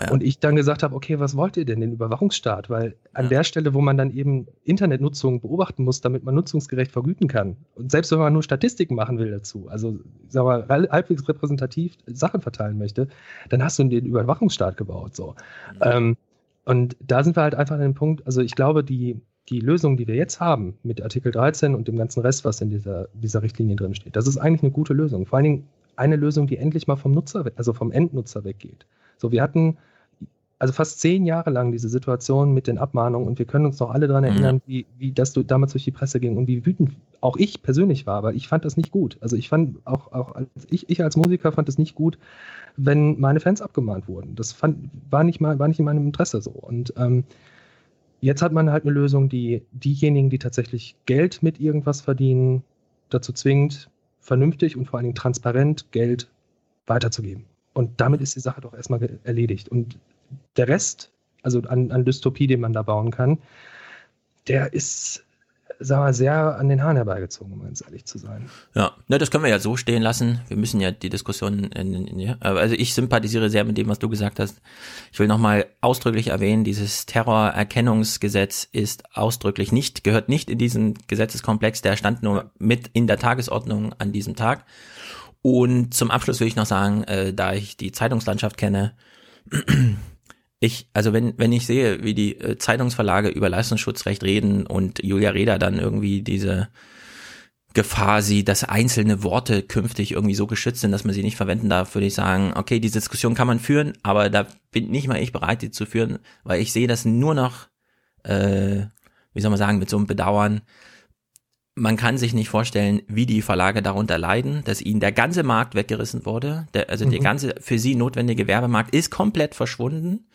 Ja. Und ich dann gesagt habe, okay, was wollt ihr denn, den Überwachungsstaat? Weil an ja. der Stelle, wo man dann eben Internetnutzung beobachten muss, damit man nutzungsgerecht vergüten kann, und selbst wenn man nur Statistiken machen will dazu, also sag mal, halbwegs repräsentativ Sachen verteilen möchte, dann hast du den Überwachungsstaat gebaut. So. Mhm. Ähm, und da sind wir halt einfach an dem Punkt, also ich glaube, die, die Lösung, die wir jetzt haben mit Artikel 13 und dem ganzen Rest, was in dieser, dieser Richtlinie drin steht, das ist eigentlich eine gute Lösung. Vor allen Dingen eine Lösung, die endlich mal vom Nutzer, also vom Endnutzer weggeht. So, wir hatten also fast zehn Jahre lang diese Situation mit den Abmahnungen und wir können uns noch alle daran mhm. erinnern, wie, wie das damals durch die Presse ging und wie wütend auch ich persönlich war, aber ich fand das nicht gut. Also ich fand auch, auch als ich, ich als Musiker fand es nicht gut, wenn meine Fans abgemahnt wurden. Das fand, war nicht mal, war nicht in meinem Interesse so. Und ähm, jetzt hat man halt eine Lösung, die diejenigen, die tatsächlich Geld mit irgendwas verdienen, dazu zwingt, vernünftig und vor allen Dingen transparent Geld weiterzugeben. Und damit ist die Sache doch erstmal erledigt. Und der Rest, also an, an Dystopie, den man da bauen kann, der ist, sagen wir, sehr an den Haaren herbeigezogen, um ganz ehrlich zu sein. Ja, ne, das können wir ja so stehen lassen. Wir müssen ja die Diskussion, in, in, in, also ich sympathisiere sehr mit dem, was du gesagt hast. Ich will nochmal ausdrücklich erwähnen, dieses Terrorerkennungsgesetz ist ausdrücklich nicht, gehört nicht in diesen Gesetzeskomplex, der stand nur mit in der Tagesordnung an diesem Tag. Und zum Abschluss will ich noch sagen, äh, da ich die Zeitungslandschaft kenne, ich, also wenn, wenn ich sehe, wie die äh, Zeitungsverlage über Leistungsschutzrecht reden und Julia Reda dann irgendwie diese Gefahr sieht, dass einzelne Worte künftig irgendwie so geschützt sind, dass man sie nicht verwenden darf, würde ich sagen, okay, diese Diskussion kann man führen, aber da bin nicht mal ich bereit, die zu führen, weil ich sehe das nur noch, äh, wie soll man sagen, mit so einem Bedauern, man kann sich nicht vorstellen, wie die Verlage darunter leiden, dass ihnen der ganze Markt weggerissen wurde. Der, also mhm. der ganze für sie notwendige Werbemarkt ist komplett verschwunden.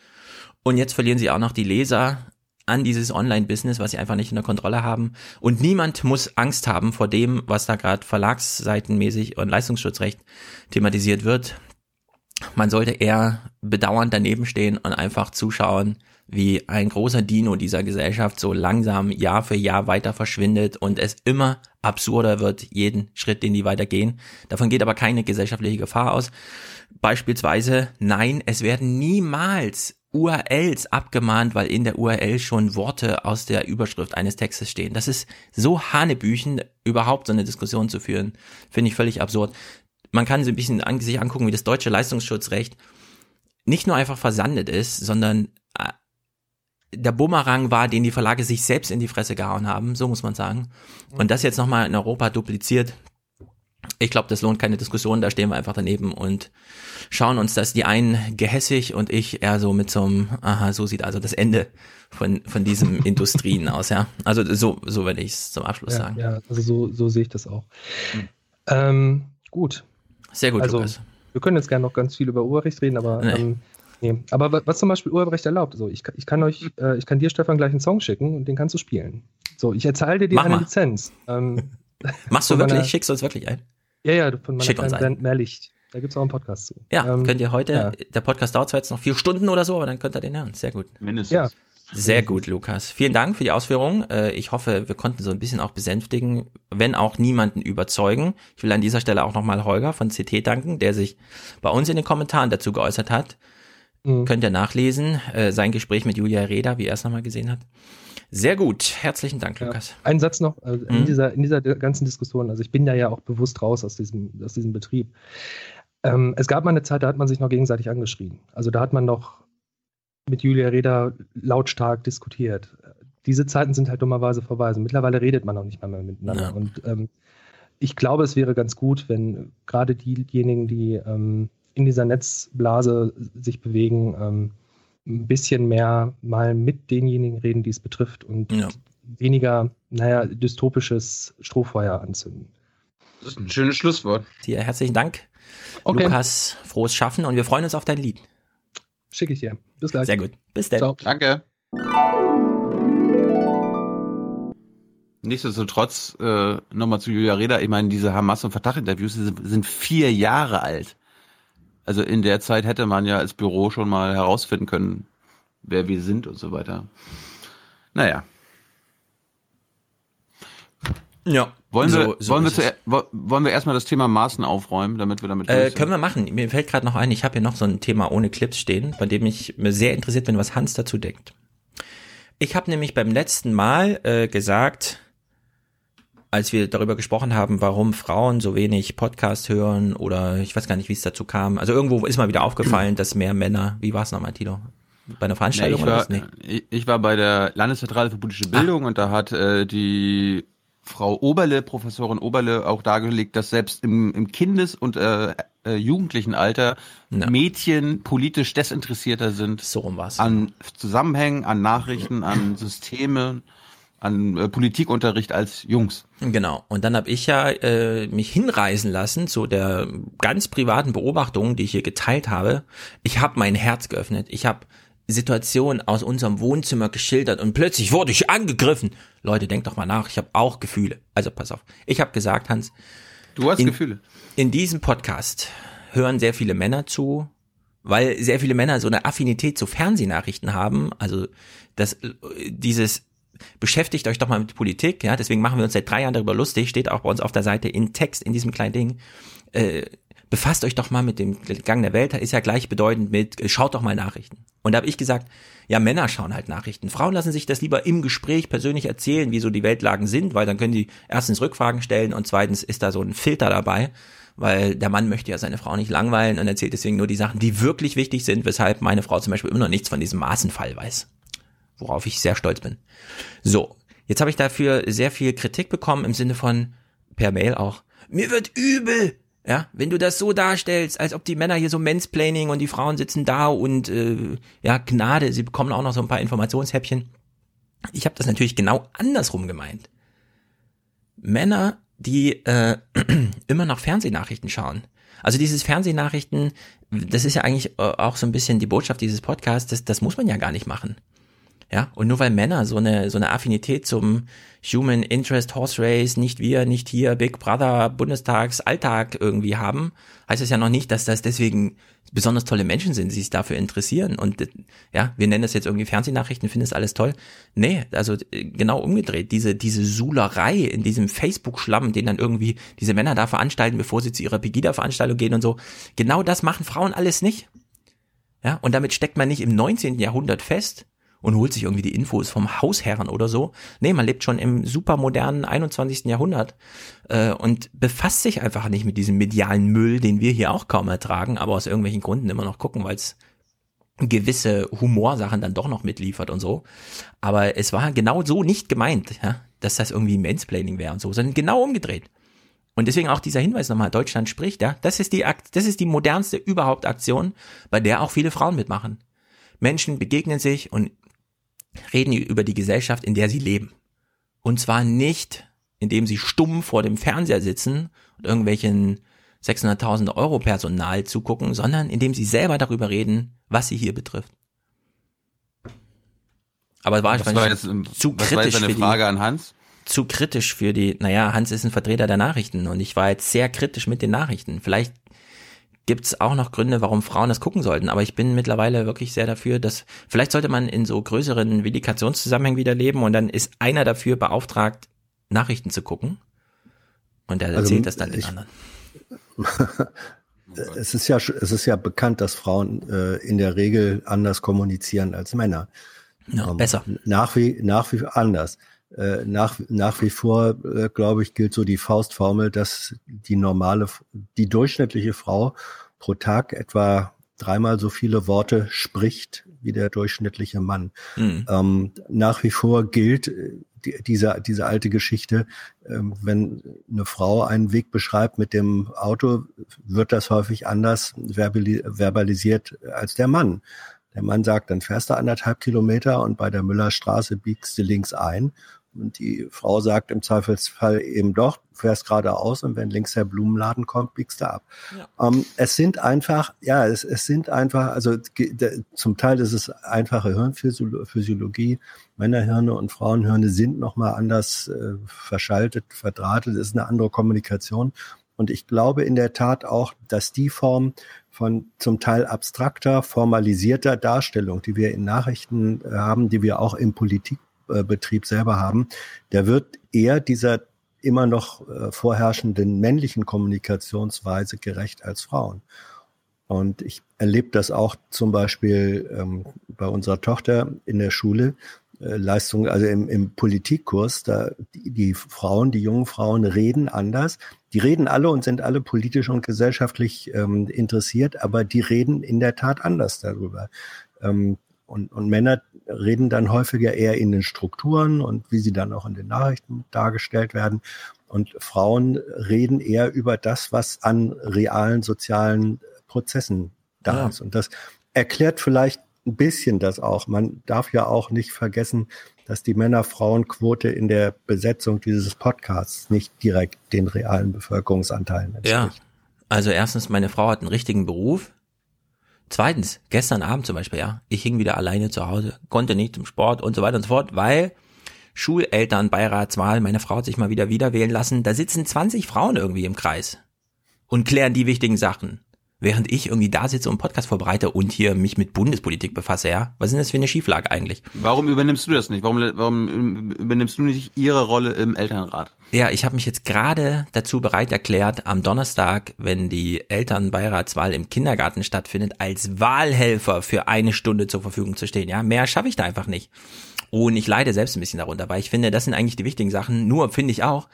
Und jetzt verlieren sie auch noch die Leser an dieses Online-Business, was sie einfach nicht in der Kontrolle haben. Und niemand muss Angst haben vor dem, was da gerade verlagsseitenmäßig und Leistungsschutzrecht thematisiert wird. Man sollte eher bedauernd daneben stehen und einfach zuschauen, wie ein großer Dino dieser Gesellschaft so langsam Jahr für Jahr weiter verschwindet und es immer absurder wird, jeden Schritt, den die weitergehen. Davon geht aber keine gesellschaftliche Gefahr aus. Beispielsweise, nein, es werden niemals URLs abgemahnt, weil in der URL schon Worte aus der Überschrift eines Textes stehen. Das ist so hanebüchen, überhaupt so eine Diskussion zu führen, finde ich völlig absurd. Man kann sich ein bisschen an, sich angucken, wie das deutsche Leistungsschutzrecht nicht nur einfach versandet ist, sondern äh, der Bumerang war, den die Verlage sich selbst in die Fresse gehauen haben, so muss man sagen. Und das jetzt nochmal in Europa dupliziert, Ich glaube, das lohnt keine Diskussion, da stehen wir einfach daneben und schauen uns das die einen gehässig und ich eher so mit so einem, aha, so sieht also das Ende von, von diesen Industrien aus, ja. Also so, so werde ich es zum Abschluss ja, sagen. Ja, also so, so sehe ich das auch. Ähm, gut. Sehr gut, also, Lukas. Wir können jetzt gerne noch ganz viel über Urheberrecht reden, aber Nee. ähm, nee. Aber wa- was zum Beispiel Urheberrecht erlaubt, so ich, kann- ich kann euch, äh, ich kann dir Stefan gleich einen Song schicken und den kannst du spielen. So, ich erzahle dir die Mach eine mal. Lizenz. Ähm, Machst du wirklich? meiner- Schickst du uns wirklich ein? Ja, ja, von meiner Schick uns. Band Mehrlicht. Da gibt es auch einen Podcast zu. Ja, Ähm, könnt ihr heute, ja. der Podcast dauert zwar jetzt noch vier Stunden oder so, aber dann könnt ihr den hören. Sehr gut. Mindestens. Ja. Sehr gut, Lukas. Vielen Dank für die Ausführungen. Äh, Ich hoffe, wir konnten so ein bisschen auch besänftigen, wenn auch niemanden überzeugen. Ich will an dieser Stelle auch nochmal Holger von CT danken, der sich bei uns in den Kommentaren dazu geäußert hat. Mhm. Könnt ihr nachlesen, äh, sein Gespräch mit Julia Reda, wie er es nochmal gesehen hat. Sehr gut. Herzlichen Dank, Lukas. Ein Satz noch äh, in, Mhm. dieser, in dieser ganzen Diskussion. Also ich bin da ja auch bewusst raus aus diesem, aus diesem Betrieb. Ähm, es gab mal eine Zeit, da hat man sich noch gegenseitig angeschrien. Also da hat man noch mit Julia Reda lautstark diskutiert. Diese Zeiten sind halt dummerweise vorbei. Also mittlerweile redet man auch nicht mehr, mehr miteinander. Ja. Und ähm, ich glaube, es wäre ganz gut, wenn gerade diejenigen, die ähm, in dieser Netzblase sich bewegen, ähm, ein bisschen mehr mal mit denjenigen reden, die es betrifft und Ja. weniger, naja, dystopisches Strohfeuer anzünden. Das ist ein schönes Schlusswort. Dir herzlichen Dank. Okay. Lukas, frohes Schaffen und wir freuen uns auf dein Lied. Schicke ich dir. Bis gleich. Sehr gut. Bis dann. Ciao. Danke. Nichtsdestotrotz, äh, nochmal zu Julia Reda, ich meine, diese Hamas- und Fatah-Interviews sind, sind vier Jahre alt. Also in der Zeit hätte man ja als Büro schon mal herausfinden können, wer wir sind und so weiter. Naja. Ja. Wollen wir, so- so wollen wir, zu, wo- wollen wir erstmal das Thema Maßen aufräumen, damit wir damit Äh, können wir machen. Mir fällt gerade noch ein, ich habe hier noch so ein Thema ohne Clips stehen, bei dem ich mir sehr interessiert bin, was Hans dazu denkt. Ich habe nämlich beim letzten Mal äh, gesagt, als wir darüber gesprochen haben, warum Frauen so wenig Podcast hören oder ich weiß gar nicht, wie es dazu kam. Also irgendwo ist mal wieder aufgefallen, dass mehr Männer, wie war es nochmal, Tilo? Bei einer Nee, Veranstaltung ich, oder war, was? Nee. ich, ich war bei der Landeszentrale für politische Bildung und da hat äh, die Frau Oberle, Professorin Oberle, auch dargelegt, dass selbst im, im Kindes- und äh, äh, jugendlichen Alter Mädchen politisch desinteressierter sind so rum war's. an Zusammenhängen, an Nachrichten, an Systemen, an äh, Politikunterricht als Jungs. Genau. Und dann habe ich ja äh, mich hinreißen lassen zu der ganz privaten Beobachtung, die ich hier geteilt habe. Ich habe mein Herz geöffnet. Ich habe Situationen aus unserem Wohnzimmer geschildert und plötzlich wurde ich angegriffen. Leute, denkt doch mal nach. Ich habe auch Gefühle. Also pass auf. Ich habe gesagt, Hans. Du hast in, Gefühle. In diesem Podcast hören sehr viele Männer zu, weil sehr viele Männer so eine Affinität zu Fernsehnachrichten haben. Also das, dieses beschäftigt euch doch mal mit Politik, ja, deswegen machen wir uns seit drei Jahren darüber lustig, steht auch bei uns auf der Seite in Text in diesem kleinen Ding. Äh, befasst euch doch mal mit dem Gang der Welt, ist ja gleichbedeutend mit, äh, schaut doch mal Nachrichten. Und da habe ich gesagt, ja, Männer schauen halt Nachrichten. Frauen lassen sich das lieber im Gespräch persönlich erzählen, wie so die Weltlagen sind, weil dann können sie erstens Rückfragen stellen und zweitens ist da so ein Filter dabei, weil der Mann möchte ja seine Frau nicht langweilen und erzählt deswegen nur die Sachen, die wirklich wichtig sind, weshalb meine Frau zum Beispiel immer noch nichts von diesem Maßenfall weiß worauf ich sehr stolz bin. So, jetzt habe ich dafür sehr viel Kritik bekommen im Sinne von per Mail auch. Mir wird übel, ja, wenn du das so darstellst, als ob die Männer hier so Mansplaining und die Frauen sitzen da und äh, ja Gnade, sie bekommen auch noch so ein paar Informationshäppchen. Ich habe das natürlich genau andersrum gemeint. Männer, die äh, immer noch Fernsehnachrichten schauen. Also dieses Fernsehnachrichten, das ist ja eigentlich äh, auch so ein bisschen die Botschaft dieses Podcasts, das, das muss man ja gar nicht machen. Ja, und nur weil Männer so eine, so eine Affinität zum Human Interest Horse Race, nicht wir, nicht hier, Big Brother, Bundestags, Alltag irgendwie haben, heißt es ja noch nicht, dass das deswegen besonders tolle Menschen sind, die sich dafür interessieren. Und ja, wir nennen das jetzt irgendwie Fernsehnachrichten, finden das alles toll. Nee, also genau umgedreht. Diese, diese Sulerei in diesem Facebook-Schlamm, den dann irgendwie diese Männer da veranstalten, bevor sie zu ihrer Pegida-Veranstaltung gehen und so. Genau das machen Frauen alles nicht. Ja, und damit steckt man nicht im 19. Jahrhundert fest, und holt sich irgendwie die Infos vom Hausherren oder so. Nee, man lebt schon im supermodernen 21. Jahrhundert äh, und befasst sich einfach nicht mit diesem medialen Müll, den wir hier auch kaum ertragen, aber aus irgendwelchen Gründen immer noch gucken, weil es gewisse Humorsachen dann doch noch mitliefert und so. Aber es war genau so nicht gemeint, ja, dass das irgendwie Mansplaining wäre und so, sondern genau umgedreht. Und deswegen auch dieser Hinweis nochmal, Deutschland spricht, ja, das ist die Akt, das ist die modernste überhaupt Aktion, bei der auch viele Frauen mitmachen. Menschen begegnen sich und reden über die Gesellschaft, in der sie leben. Und zwar nicht, indem sie stumm vor dem Fernseher sitzen und irgendwelchen 600.000 Euro Personal zugucken, sondern indem sie selber darüber reden, was sie hier betrifft. Aber war, war jetzt, zu was kritisch war jetzt eine für die, Frage an Hans? zu kritisch für die, naja, Hans ist ein Vertreter der Nachrichten und ich war jetzt sehr kritisch mit den Nachrichten. Vielleicht gibt's auch noch Gründe, warum Frauen das gucken sollten, aber ich bin mittlerweile wirklich sehr dafür, dass vielleicht sollte man in so größeren Vedikationszusammenhängen wieder leben und dann ist einer dafür beauftragt, Nachrichten zu gucken und der Also, erzählt das dann den ich- anderen. es ist ja, es ist ja bekannt, dass Frauen äh, in der Regel anders kommunizieren als Männer. Ja, Ähm, besser. Nach wie, nach wie anders. Äh, nach, nach wie vor, äh, glaube ich, gilt so die Faustformel, dass die normale, die durchschnittliche Frau pro Tag etwa dreimal so viele Worte spricht wie der durchschnittliche Mann. Mhm. Ähm, nach wie vor gilt äh, die, diese, diese alte Geschichte, ähm, wenn eine Frau einen Weg beschreibt mit dem Auto, wird das häufig anders verbali verbalisiert als der Mann. Der Mann sagt, dann fährst du anderthalb Kilometer und bei der Müllerstraße biegst du links ein. Und die Frau sagt im Zweifelsfall eben doch, fährst geradeaus und wenn links der Blumenladen kommt, biegst du ab. Ähm, es sind einfach, ja, es, es sind einfach, also de- zum Teil ist es einfache Hirnphysiologie. Männerhirne und Frauenhirne sind nochmal anders äh, verschaltet, verdrahtet, es ist eine andere Kommunikation. Und ich glaube in der Tat auch, dass die Form von zum Teil abstrakter, formalisierter Darstellung, die wir in Nachrichten haben, die wir auch im Politikbetrieb selber haben, der wird eher dieser immer noch äh, vorherrschenden männlichen Kommunikationsweise gerecht als Frauen. Und ich erlebe das auch zum Beispiel ähm, bei unserer Tochter in der Schule. Äh, Leistung, also im, im Politikkurs, da die, die Frauen, die jungen Frauen reden anders. Die reden alle und sind alle politisch und gesellschaftlich ähm, interessiert, aber die reden in der Tat anders darüber. Ähm, und, und Männer reden dann häufiger eher in den Strukturen und wie sie dann auch in den Nachrichten dargestellt werden. Und Frauen reden eher über das, was an realen sozialen Prozessen da Ja. ist. Und das erklärt vielleicht ein bisschen das auch. Man darf ja auch nicht vergessen, dass die Männer-Frauen-Quote in der Besetzung dieses Podcasts nicht direkt den realen Bevölkerungsanteilen entspricht. Ja. Also erstens, meine Frau hat einen richtigen Beruf. Zweitens, gestern Abend zum Beispiel, ja, ich hing wieder alleine zu Hause, konnte nicht zum Sport und so weiter und so fort, weil Schulelternbeiratswahl, meine Frau hat sich mal wieder wieder wählen lassen, da sitzen 20 Frauen irgendwie im Kreis und klären die wichtigen Sachen. Während ich irgendwie da sitze und Podcast vorbereite und hier mich mit Bundespolitik befasse, ja. Was ist denn das für eine Schieflage eigentlich? Warum übernimmst du das nicht? Warum, warum übernimmst du nicht ihre Rolle im Elternrat? Ja, ich habe mich jetzt gerade dazu bereit erklärt, am Donnerstag, wenn die Elternbeiratswahl im Kindergarten stattfindet, als Wahlhelfer für eine Stunde zur Verfügung zu stehen. Ja, mehr schaffe ich da einfach nicht. Und ich leide selbst ein bisschen darunter, weil ich finde, das sind eigentlich die wichtigen Sachen. Nur finde ich auch,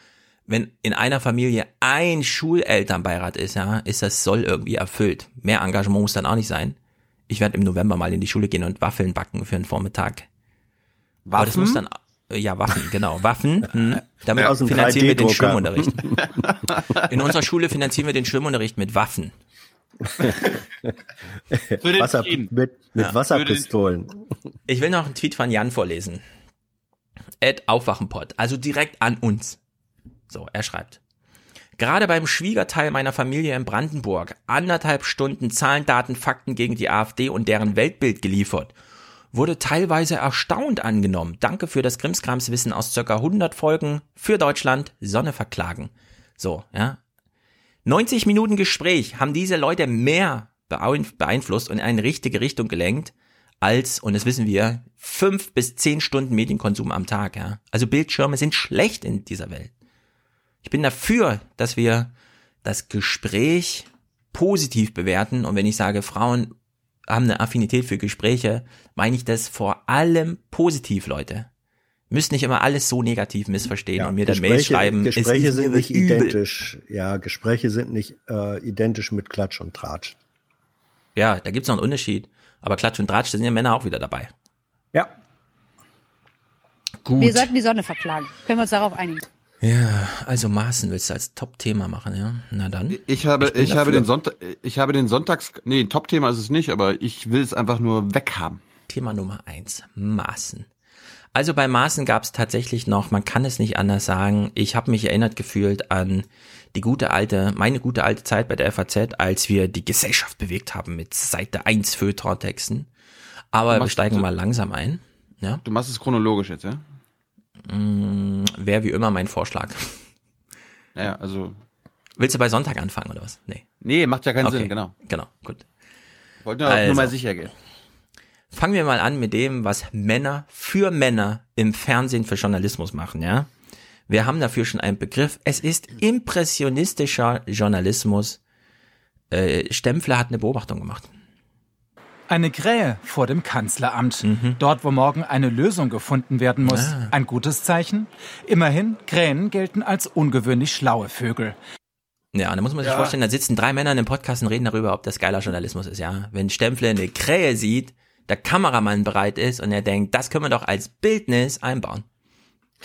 wenn in einer Familie ein Schulelternbeirat ist, ja, ist das soll irgendwie erfüllt. Mehr Engagement muss dann auch nicht sein. Ich werde im November mal in die Schule gehen und Waffeln backen für einen Vormittag. Aber das Waffen? muss dann äh, ja Waffen, genau Waffen. Hm. Damit dem finanzieren wir den 3D-Drucker. Schwimmunterricht. In unserer Schule finanzieren wir den Schwimmunterricht mit Waffen. Für den Wasser, mit, mit Ja. Wasserpistolen. Ich will noch einen Tweet von Jan vorlesen. Ed Aufwachenpott, also direkt an uns. So, er schreibt. Gerade beim Schwiegerteil meiner Familie in Brandenburg anderthalb Stunden Zahlen, Daten, Fakten gegen die AfD und deren Weltbild geliefert. Wurde teilweise erstaunt angenommen. Danke für das Krimskramswissen aus circa 100 Folgen für Deutschland. Sonne verklagen. So, ja. 90 Minuten Gespräch haben diese Leute mehr beein- beeinflusst und in eine richtige Richtung gelenkt als, und das wissen wir, fünf bis zehn Stunden Medienkonsum am Tag. Ja? Also Bildschirme sind schlecht in dieser Welt. Ich bin dafür, dass wir das Gespräch positiv bewerten. Und wenn ich sage, Frauen haben eine Affinität für Gespräche, meine ich das vor allem positiv, Leute. Müsst nicht immer alles so negativ missverstehen und mir dann Mail schreiben. es Gespräche sind nicht übel. identisch. Ja, Gespräche sind nicht äh, identisch mit Klatsch und Tratsch. Ja, da gibt's noch einen Unterschied. Aber Klatsch und Tratsch, da sind ja Männer auch wieder dabei. Ja. Gut. Wir sollten die Sonne verklagen. Können wir uns darauf einigen? Ja, also Maßen willst du als Top-Thema machen, ja? Na dann. Ich habe, bin ich, habe den Sonntag, ich habe den Sonntags, nee, Top-Thema ist es nicht, aber ich will es einfach nur weghaben. Thema Nummer eins, Maßen. Also bei Maßen gab es tatsächlich noch, man kann es nicht anders sagen, ich habe mich erinnert gefühlt an die gute alte, meine gute alte Zeit bei der FAZ, als wir die Gesellschaft bewegt haben mit Seite 1 Feuilleton-Texten. Aber wir steigen du- mal langsam ein. Ja? Du machst es chronologisch jetzt, ja? Wäre wie immer mein Vorschlag. Ja, also. Willst du bei Sonntag anfangen oder was? Nee. Nee, macht ja keinen Okay, Sinn, genau. Genau, gut. Wollte nur, nur Also. mal sicher gehen. Fangen wir mal an mit dem, was Männer für Männer im Fernsehen für Journalismus machen, ja? Wir haben dafür schon einen Begriff. Es ist impressionistischer Journalismus. Äh, Stempfler hat eine Beobachtung gemacht. Eine Krähe vor dem Kanzleramt. Mhm. Dort, wo morgen eine Lösung gefunden werden muss. Ah. Ein gutes Zeichen? Immerhin, Krähen gelten als ungewöhnlich schlaue Vögel. Ja, und da muss man sich Ja. vorstellen, da sitzen drei Männer in einem Podcast und reden darüber, ob das geiler Journalismus ist, ja? Wenn Stempfler eine Krähe sieht, der Kameramann bereit ist und er denkt, das können wir doch als Bildnis einbauen.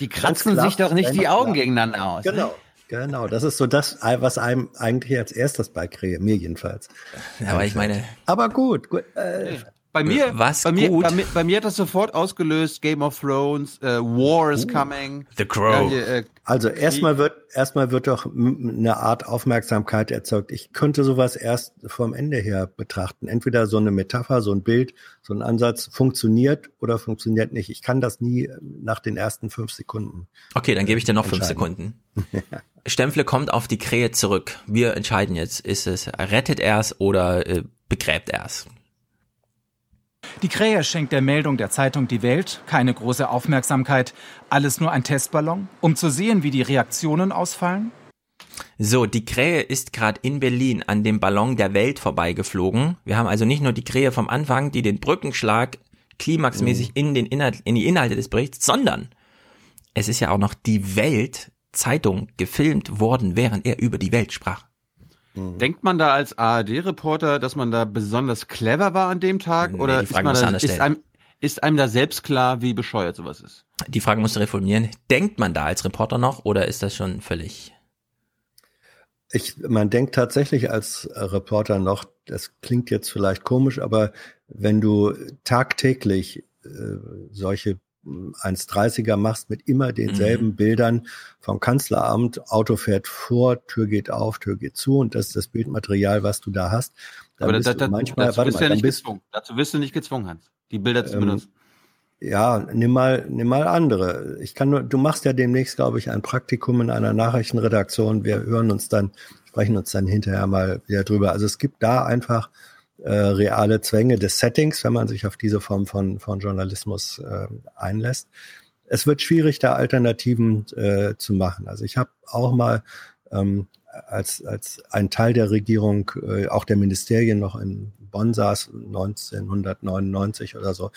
Die kratzen sich doch nicht die Augen gegeneinander aus. Genau. Genau, das ist so das, was einem eigentlich als erstes bei Krähe, mir jedenfalls. Ja, aber ich meine. Aber gut, gut. Äh, Bei mir, Was bei mir, gut? Bei mir, bei mir hat das sofort ausgelöst. Game of Thrones, äh, War is coming. The Crow. Hier, äh, Also erstmal wird erstmal wird doch eine Art Aufmerksamkeit erzeugt. Ich könnte sowas erst vom Ende her betrachten. Entweder so eine Metapher, so ein Bild, so ein Ansatz funktioniert oder funktioniert nicht. Ich kann das nie äh, nach den ersten fünf Sekunden. Okay, dann gebe ich dir noch fünf. Sekunden. Stempfle kommt auf die Krähe zurück. Wir entscheiden jetzt, ist es rettet er es oder äh, begräbt er es? Die Krähe schenkt der Meldung der Zeitung Die Welt keine große Aufmerksamkeit. Alles nur ein Testballon, um zu sehen, wie die Reaktionen ausfallen? So, die Krähe ist gerade in Berlin an dem Ballon der Welt vorbeigeflogen. Wir haben also nicht nur die Krähe vom Anfang, die den Brückenschlag klimaxmäßig in, den Inhalt, in die Inhalte des Berichts, sondern es ist ja auch noch die Welt Zeitung gefilmt worden, während er über die Welt sprach. Denkt man da als ARD-Reporter, dass man da besonders clever war an dem Tag? Nee, oder ist, man da, ist, einem, ist einem da selbst klar, wie bescheuert sowas ist? Die Frage musst du reformulieren. Denkt man da als Reporter noch oder ist das schon völlig? Ich, man denkt tatsächlich als Reporter noch, das klingt jetzt vielleicht komisch, aber wenn du tagtäglich äh, solche 1,30er machst mit immer denselben Mhm. Bildern vom Kanzleramt, Auto fährt vor, Tür geht auf, Tür geht zu und das ist das Bildmaterial, was du da hast. Dann Aber da, du da, manchmal, dazu bist du mal, ja nicht bist, gezwungen. Dazu wirst du nicht gezwungen, Hans. Die Bilder zu Ähm, benutzen. ja, nimm mal, nimm mal andere. Ich kann nur, du machst ja demnächst, glaube ich, ein Praktikum in einer Nachrichtenredaktion. Wir hören uns dann, sprechen uns dann hinterher mal wieder drüber. Also es gibt da einfach äh, reale Zwänge des Settings, wenn man sich auf diese Form von, von Journalismus äh, einlässt. Es wird schwierig, da Alternativen äh, zu machen. Also ich habe auch mal ähm, als, als ein Teil der Regierung, äh, auch der Ministerien noch in Bonn saß, 1999 oder so,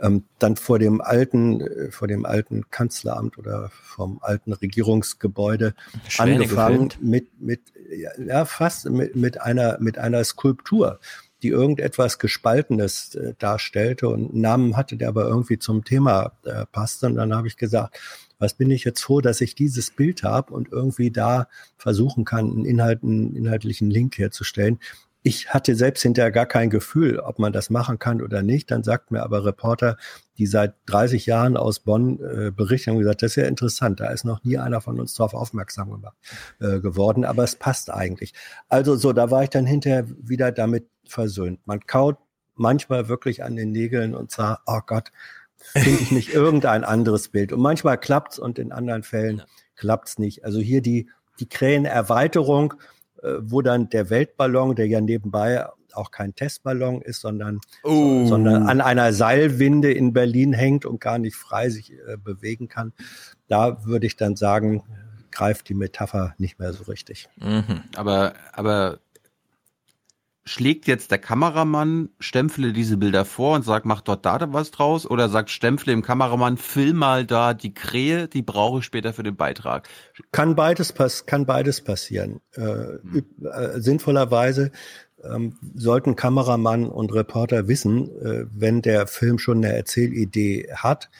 ähm, dann vor dem alten, äh, vor dem alten Kanzleramt oder vom alten Regierungsgebäude Schwäne angefangen gefilmt. mit, mit, ja, ja, fast mit, mit einer, mit einer Skulptur, die irgendetwas Gespaltenes äh, darstellte und einen Namen hatte, der aber irgendwie zum Thema äh, passte. Und dann habe ich gesagt, was bin ich jetzt froh, dass ich dieses Bild habe und irgendwie da versuchen kann, einen, Inhalt, einen inhaltlichen Link herzustellen. Ich hatte selbst hinterher gar kein Gefühl, ob man das machen kann oder nicht. Dann sagt mir aber Reporter, die seit 30 Jahren aus Bonn äh, berichten, haben gesagt, das ist ja interessant, da ist noch nie einer von uns darauf aufmerksam gemacht, äh, geworden, aber es passt eigentlich. Also so, da war ich dann hinterher wieder damit versöhnt. Man kaut manchmal wirklich an den Nägeln und sagt, oh Gott, finde ich nicht irgendein anderes Bild. Und manchmal klappt's und in anderen Fällen klappt's nicht. Also hier die, die Krähenerweiterung, äh, wo dann der Weltballon, der ja nebenbei auch kein Testballon ist, sondern, Oh. sondern an einer Seilwinde in Berlin hängt und gar nicht frei sich äh, bewegen kann. Da würde ich dann sagen, greift die Metapher nicht mehr so richtig. Mhm. Aber, aber schlägt jetzt der Kameramann Stempfle diese Bilder vor und sagt, mach dort da was draus? Oder sagt Stempfle dem Kameramann, film mal da die Krähe, die brauche ich später für den Beitrag? Kann beides, pass kann beides passieren. Äh, üb- äh, sinnvollerweise ähm, sollten Kameramann und Reporter wissen, äh, wenn der Film schon eine Erzählidee hat,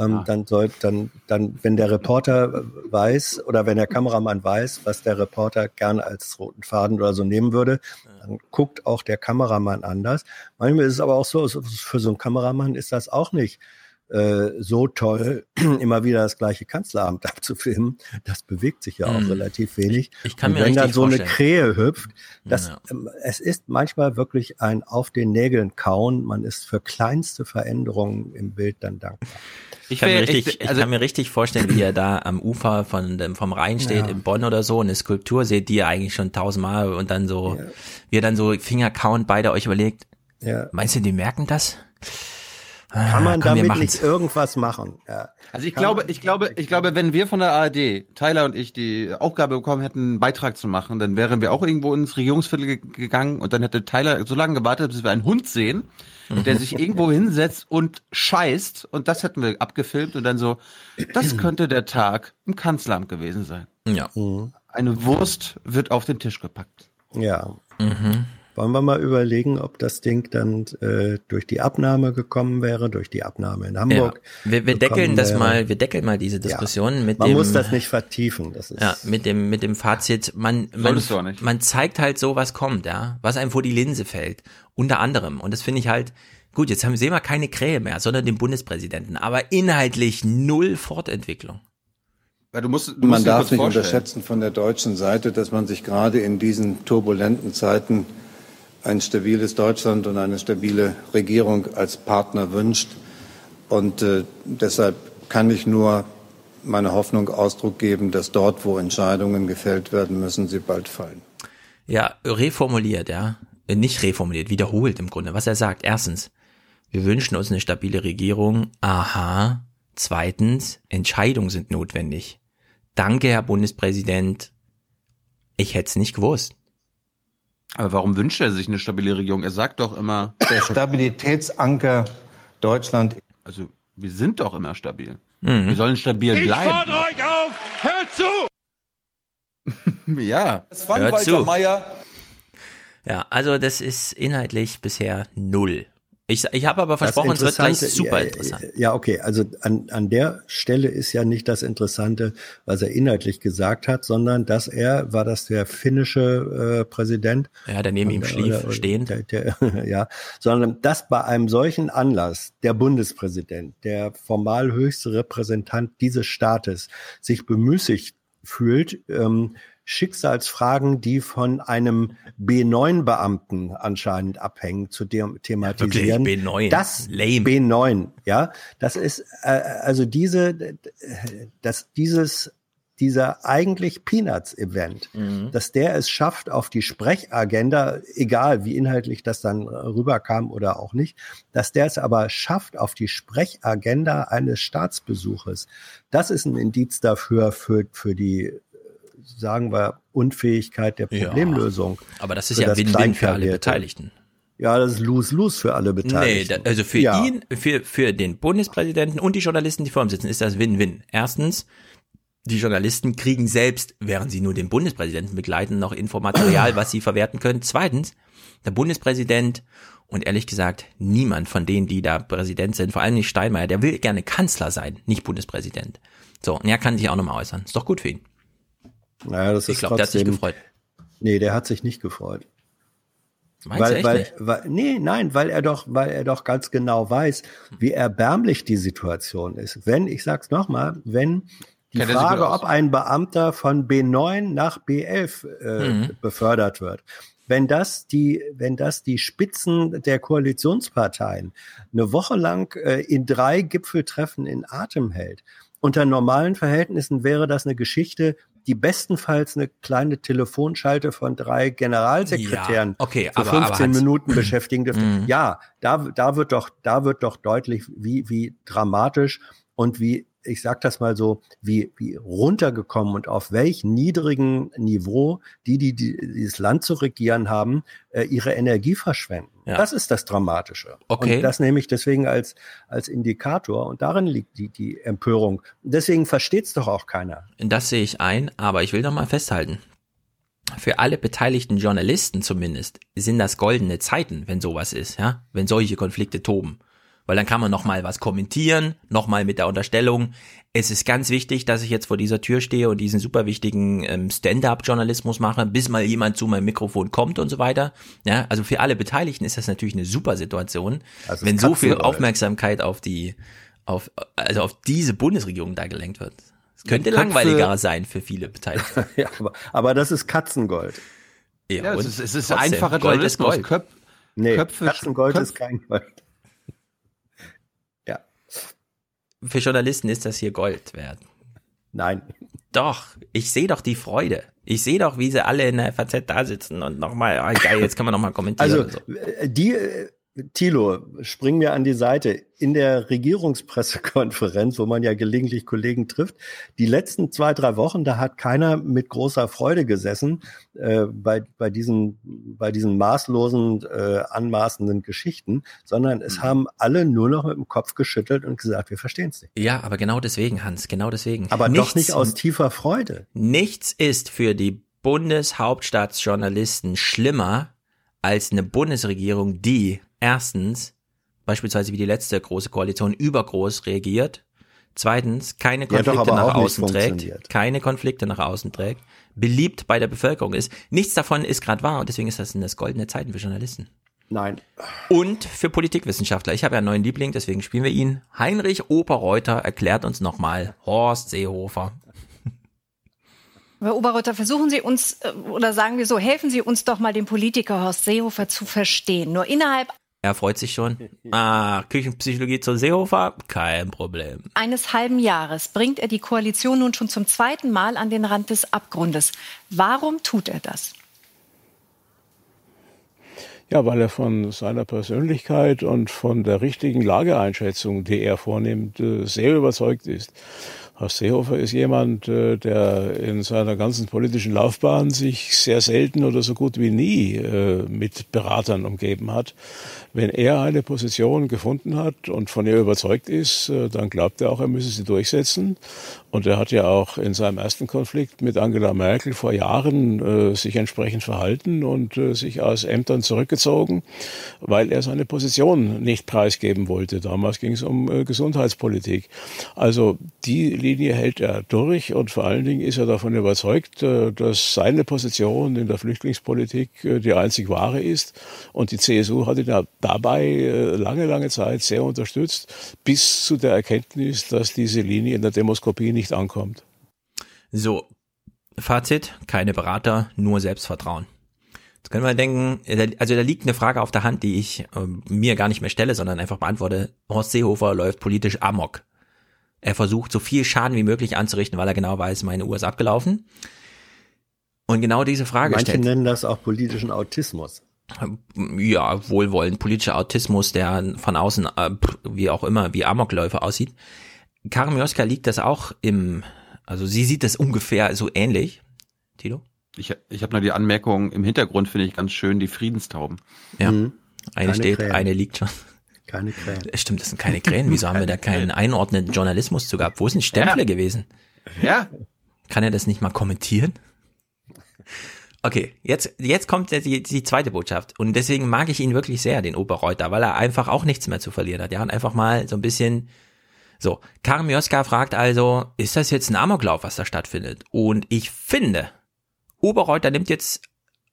ähm, Ja. dann soll, dann, dann, wenn der Reporter weiß oder wenn der Kameramann weiß, was der Reporter gerne als roten Faden oder so nehmen würde, dann guckt auch der Kameramann anders. Manchmal ist es aber auch so, so- für so einen Kameramann ist das auch nicht äh, so toll, immer wieder das gleiche Kanzleramt abzufilmen. Das bewegt sich ja auch Mhm. relativ wenig. Ich kann Und mir wenn dann so eine vorstellen. Krähe hüpft, das, Ja. ähm, es ist manchmal wirklich ein auf den Nägeln kauen. Man ist für kleinste Veränderungen im Bild dann dankbar. Ich kann, mir richtig, ich also- kann mir richtig vorstellen, wie er da am Ufer von dem, vom Rhein steht, Ja. in Bonn oder so, eine Skulptur seht, die ihr eigentlich schon tausendmal und dann so, wie ihr dann so Finger kauen, beide euch überlegt, Ja. meinst du, die merken das? Ah, Kann man komm, damit nicht irgendwas machen? Ja. Also ich Kann glaube, ich glaube, ich glaube, wenn wir von der ARD, Tyler und ich, die Aufgabe bekommen hätten, einen Beitrag zu machen, dann wären wir auch irgendwo ins Regierungsviertel ge- gegangen und dann hätte Tyler so lange gewartet, bis wir einen Hund sehen, der sich irgendwo hinsetzt und scheißt und das hätten wir abgefilmt und dann so, das könnte der Tag im Kanzleramt gewesen sein. Ja. Eine Wurst wird auf den Tisch gepackt. Ja. Mhm. Wollen wir mal überlegen, ob das Ding dann äh, durch die Abnahme gekommen wäre, durch die Abnahme in Ja. Hamburg. Wir, wir gekommen deckeln das wäre. mal, wir deckeln mal diese Diskussion mit Man dem. muss das nicht vertiefen. Das ist Ja, mit dem, mit dem Fazit, man, man, Solltest du auch nicht. man zeigt halt so, was kommt, ja, was einem vor die Linse fällt. Unter anderem. Und das finde ich halt, gut, jetzt haben, sehen wir keine Krähe mehr, sondern den Bundespräsidenten, aber inhaltlich null Fortentwicklung. Weil du musst, du Man musst darf nicht vorstellen. unterschätzen von der deutschen Seite, dass man sich gerade in diesen turbulenten Zeiten ein stabiles Deutschland und eine stabile Regierung als Partner wünscht. Und äh, deshalb kann ich nur meine Hoffnung Ausdruck geben, dass dort, wo Entscheidungen gefällt werden müssen, sie bald fallen. Ja, reformuliert, ja. Äh, Nicht reformuliert, wiederholt im Grunde. Was er sagt. Erstens, wir wünschen uns eine stabile Regierung. Aha. Zweitens, Entscheidungen sind notwendig. Danke, Herr Bundespräsident. Ich hätte es nicht gewusst. Aber warum wünscht er sich eine stabile Regierung? Er sagt doch immer, Der Stabilitätsanker Deutschland also wir sind doch immer stabil. Mhm. Wir sollen stabil bleiben. euch auf! Hört zu! Ja. Hört zu. Ja, also das ist inhaltlich bisher null. Ich, ich habe aber versprochen, es wird gleich super interessant. Ja, okay. Also an, an der Stelle ist ja nicht das Interessante, was er inhaltlich gesagt hat, sondern dass er, war das der finnische äh, Präsident? Ja, der neben ihm schlief, oder- stehend. Der, der, ja, sondern dass bei einem solchen Anlass der Bundespräsident, der formal höchste Repräsentant dieses Staates, sich bemüßigt fühlt, ähm, Schicksalsfragen, die von einem B9-Beamten anscheinend abhängen, zu dem thematisieren. wirklich, B9, Das lame. B9, ja, das ist äh, also diese, dass dieses dieser eigentlich Peanuts-Event, Mhm. dass der es schafft, auf die Sprechagenda, egal wie inhaltlich das dann rüberkam oder auch nicht, dass der es aber schafft, auf die Sprechagenda eines Staatsbesuches. Das ist ein Indiz dafür, für, für die, sagen wir, Unfähigkeit der Ja, Problemlösung. Aber das ist ja Win-Win für alle. Beteiligten. Ja, das ist Lose-Lose für alle Nee, Beteiligten. da, also für Ja. ihn, für, für den Bundespräsidenten und die Journalisten, die vor ihm sitzen, ist das Win-Win. Erstens, die Journalisten kriegen selbst, während sie nur den Bundespräsidenten begleiten, noch Infomaterial, was sie verwerten können. Zweitens, der Bundespräsident und ehrlich gesagt, niemand von denen, die da Präsident sind, vor allem nicht Steinmeier, der will gerne Kanzler sein, nicht Bundespräsident. So, und er kann sich auch nochmal äußern. Ist doch gut für ihn. Naja, das Ich ist glaube, der hat sich trotzdem- gefreut. Nee, der hat sich nicht gefreut. Meinst weil, weil, nicht? weil, nee, nein, weil er doch, weil er doch ganz genau weiß, wie erbärmlich die Situation ist. Wenn, ich sag's nochmal, wenn die Kennt Frage, ob ein Beamter von B9 nach B11 äh, Mhm. befördert wird, wenn das die, wenn das die Spitzen der Koalitionsparteien eine Woche lang äh, in drei Gipfeltreffen in Atem hält, unter normalen Verhältnissen wäre das eine Geschichte, die bestenfalls eine kleine Telefonschalte von drei Generalsekretären Ja, okay, für aber- aber 15 hat's- Minuten beschäftigen dürfte. Mhm. Ja, da, da wird doch, da wird doch deutlich, wie, wie dramatisch und wie, ich sag das mal so, wie, wie runtergekommen und auf welch niedrigen Niveau die, die, die dieses Land zu regieren haben, äh, ihre Energie verschwenden. Ja. Das ist das Dramatische. Okay. Und das nehme ich deswegen als, als Indikator und darin liegt die, die Empörung. Deswegen versteht es doch auch keiner. Das sehe ich ein, aber ich will noch mal festhalten. Für alle beteiligten Journalisten zumindest sind das goldene Zeiten, wenn sowas ist, ja, wenn solche Konflikte toben. Weil dann kann man nochmal was kommentieren, nochmal mit der Unterstellung, es ist ganz wichtig, dass ich jetzt vor dieser Tür stehe und diesen super wichtigen ähm, Stand-up-Journalismus mache, bis mal jemand zu meinem Mikrofon kommt und so weiter. Ja, also für alle Beteiligten ist das natürlich eine super Situation, Also wenn so viel. Aufmerksamkeit auf die, auf, also auf diese Bundesregierung da gelenkt wird. Es könnte Köpfe- langweiliger sein für viele Beteiligte. ja, aber, aber das ist Katzengold. Ja, es ist, es ist einfacher Gold ist Journalismus. Gold. Köp Nee, Köpfe, Katzengold Köpf- ist kein Gold. Ja. Für Journalisten ist das hier Gold wert. Nein. Doch, ich sehe doch die Freude. Ich sehe doch, wie sie alle in der FAZ da sitzen und nochmal, ah, geil, jetzt kann man nochmal kommentieren. Also, so. äh, die, äh, Thilo, spring mir an die Seite. In der Regierungspressekonferenz, wo man ja gelegentlich Kollegen trifft, die letzten zwei, drei Wochen, da hat keiner mit großer Freude gesessen äh, bei, bei, diesen, bei diesen maßlosen, äh, anmaßenden Geschichten, sondern es haben alle nur noch mit dem Kopf geschüttelt und gesagt, wir verstehen es nicht. Ja, aber genau deswegen, Hans, genau deswegen. Aber nichts, doch nicht aus tiefer Freude. Nichts ist für die Bundeshauptstadtjournalisten schlimmer als eine Bundesregierung, die erstens beispielsweise wie die letzte große Koalition übergroß reagiert, zweitens keine Ja, doch, Konflikte aber nach auch nicht außen funktioniert. trägt, keine Konflikte nach außen trägt, beliebt bei der Bevölkerung ist. Nichts davon ist gerade wahr und deswegen ist das, sind das goldene Zeiten für Journalisten. Nein. Und für Politikwissenschaftler. Ich habe ja einen neuen Liebling, deswegen spielen wir ihn. Heinrich Oberreuter erklärt uns nochmal Horst Seehofer. Herr Oberreuter, versuchen Sie uns, äh, oder sagen wir so, helfen Sie uns doch mal, den Politiker Horst Seehofer zu verstehen. Nur innerhalb Er freut sich schon. Ah, Küchenpsychologie zu Seehofer? Kein Problem. eines halben Jahres bringt er die Koalition nun schon zum zweiten Mal an den Rand des Abgrundes. Warum tut er das? Ja, weil er von seiner Persönlichkeit und von der richtigen Lageeinschätzung, die er vornimmt, äh, sehr überzeugt ist. Horst Seehofer ist jemand, äh, der in seiner ganzen politischen Laufbahn sich sehr selten oder so gut wie nie äh, mit Beratern umgeben hat. Wenn er eine Position gefunden hat und von ihr überzeugt ist, äh, dann glaubt er auch, er müsse sie durchsetzen. Und er hat ja auch in seinem ersten Konflikt mit Angela Merkel vor Jahren sich entsprechend verhalten und sich aus Ämtern zurückgezogen, weil er seine Position nicht preisgeben wollte. Damals ging es um Gesundheitspolitik. Also die Linie hält er durch und vor allen Dingen ist er davon überzeugt, äh, dass seine Position in der Flüchtlingspolitik äh, die einzig wahre ist. Und die CSU hat ihn dabei äh, lange, lange Zeit sehr unterstützt, bis zu der Erkenntnis, dass diese Linie in der Demoskopie nicht ankommt. So, Fazit, keine Berater, nur Selbstvertrauen. Jetzt können wir denken, also da liegt eine Frage auf der Hand, die ich mir gar nicht mehr stelle, sondern einfach beantworte. Horst Seehofer läuft politisch amok. Er versucht, so viel Schaden wie möglich anzurichten, weil er genau weiß, meine Uhr ist abgelaufen. Und genau diese Frage Manche stellt. nennen das auch politischen Autismus. ja, wohlwollend, politischer Autismus, der von außen, äh, wie auch immer, wie Amokläufer aussieht. Karin Mioska liegt das auch im, also sie sieht das ungefähr so ähnlich. Tilo? Ich, ich habe nur die Anmerkung, im Hintergrund finde ich ganz schön die Friedenstauben. Ja. Mhm. Eine Keine steht, Krähen. eine liegt schon. Keine Krähen. Stimmt, das sind keine Krähen. Wieso haben wir da keinen einordnenden Journalismus zu gehabt? Wo ist ein Stempler Ja. gewesen? Ja. Kann er das nicht mal kommentieren? Okay, jetzt, jetzt kommt die, die zweite Botschaft. Und deswegen mag ich ihn wirklich sehr, den Oberreuter, weil er einfach auch nichts mehr zu verlieren hat. Ja, und einfach mal so ein bisschen, so. Karin Mioska fragt also, ist das jetzt ein Amoklauf, was da stattfindet? Und ich finde, Oberreuter nimmt jetzt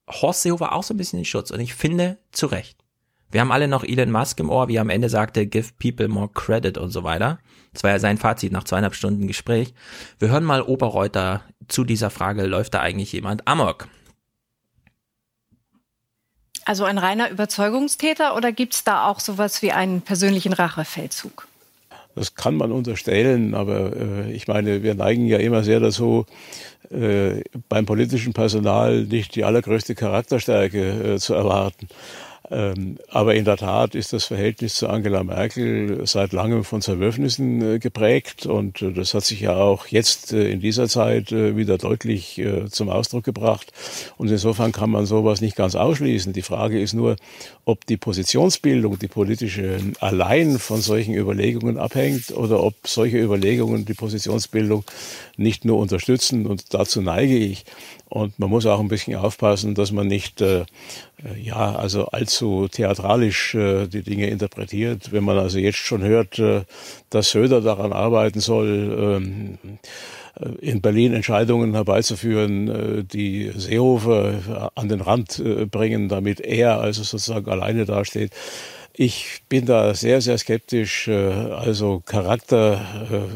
Horst Seehofer auch so ein bisschen in Schutz. Und ich finde, zu Recht. Wir haben alle noch Elon Musk im Ohr, wie er am Ende sagte, give people more credit und so weiter. Das war ja sein Fazit nach zweieinhalb Stunden Gespräch. Wir hören mal Oberreuter zu dieser Frage, läuft da eigentlich jemand amok? Also ein reiner Überzeugungstäter oder gibt es da auch sowas wie einen persönlichen Rachefeldzug? Das kann man unterstellen, aber äh, ich meine, wir neigen ja immer sehr dazu, äh, beim politischen Personal nicht die allergrößte Charakterstärke äh, zu erwarten. Ähm, aber in der Tat ist das Verhältnis zu Angela Merkel seit langem von Zerwürfnissen äh, geprägt und äh, das hat sich ja auch jetzt äh, in dieser Zeit wieder deutlich zum Ausdruck gebracht. Und insofern kann man sowas nicht ganz ausschließen. Die Frage ist nur, ob die Positionsbildung, die politische, allein von solchen Überlegungen abhängt oder ob solche Überlegungen die Positionsbildung nicht nur unterstützen. Und dazu neige ich, Und man muss auch ein bisschen aufpassen, dass man nicht ja also allzu theatralisch äh, die Dinge interpretiert. Wenn man also jetzt schon hört, äh, dass Söder daran arbeiten soll, ähm, äh, in Berlin Entscheidungen herbeizuführen, äh, die Seehofer an den Rand äh, bringen, damit er also sozusagen alleine dasteht. Ich bin da sehr, sehr skeptisch. Also Charakter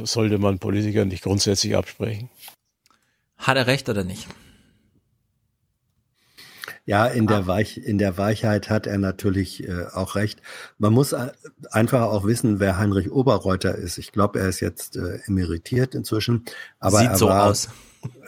sollte man Politikern nicht grundsätzlich absprechen. Hat er recht oder nicht? Ja, in der, Weich, in der Weichheit hat er natürlich äh, auch recht. Man muss einfach auch wissen, wer Heinrich Oberreuter ist. Ich glaube, er ist jetzt äh, emeritiert inzwischen. Aber Sieht er so war, aus.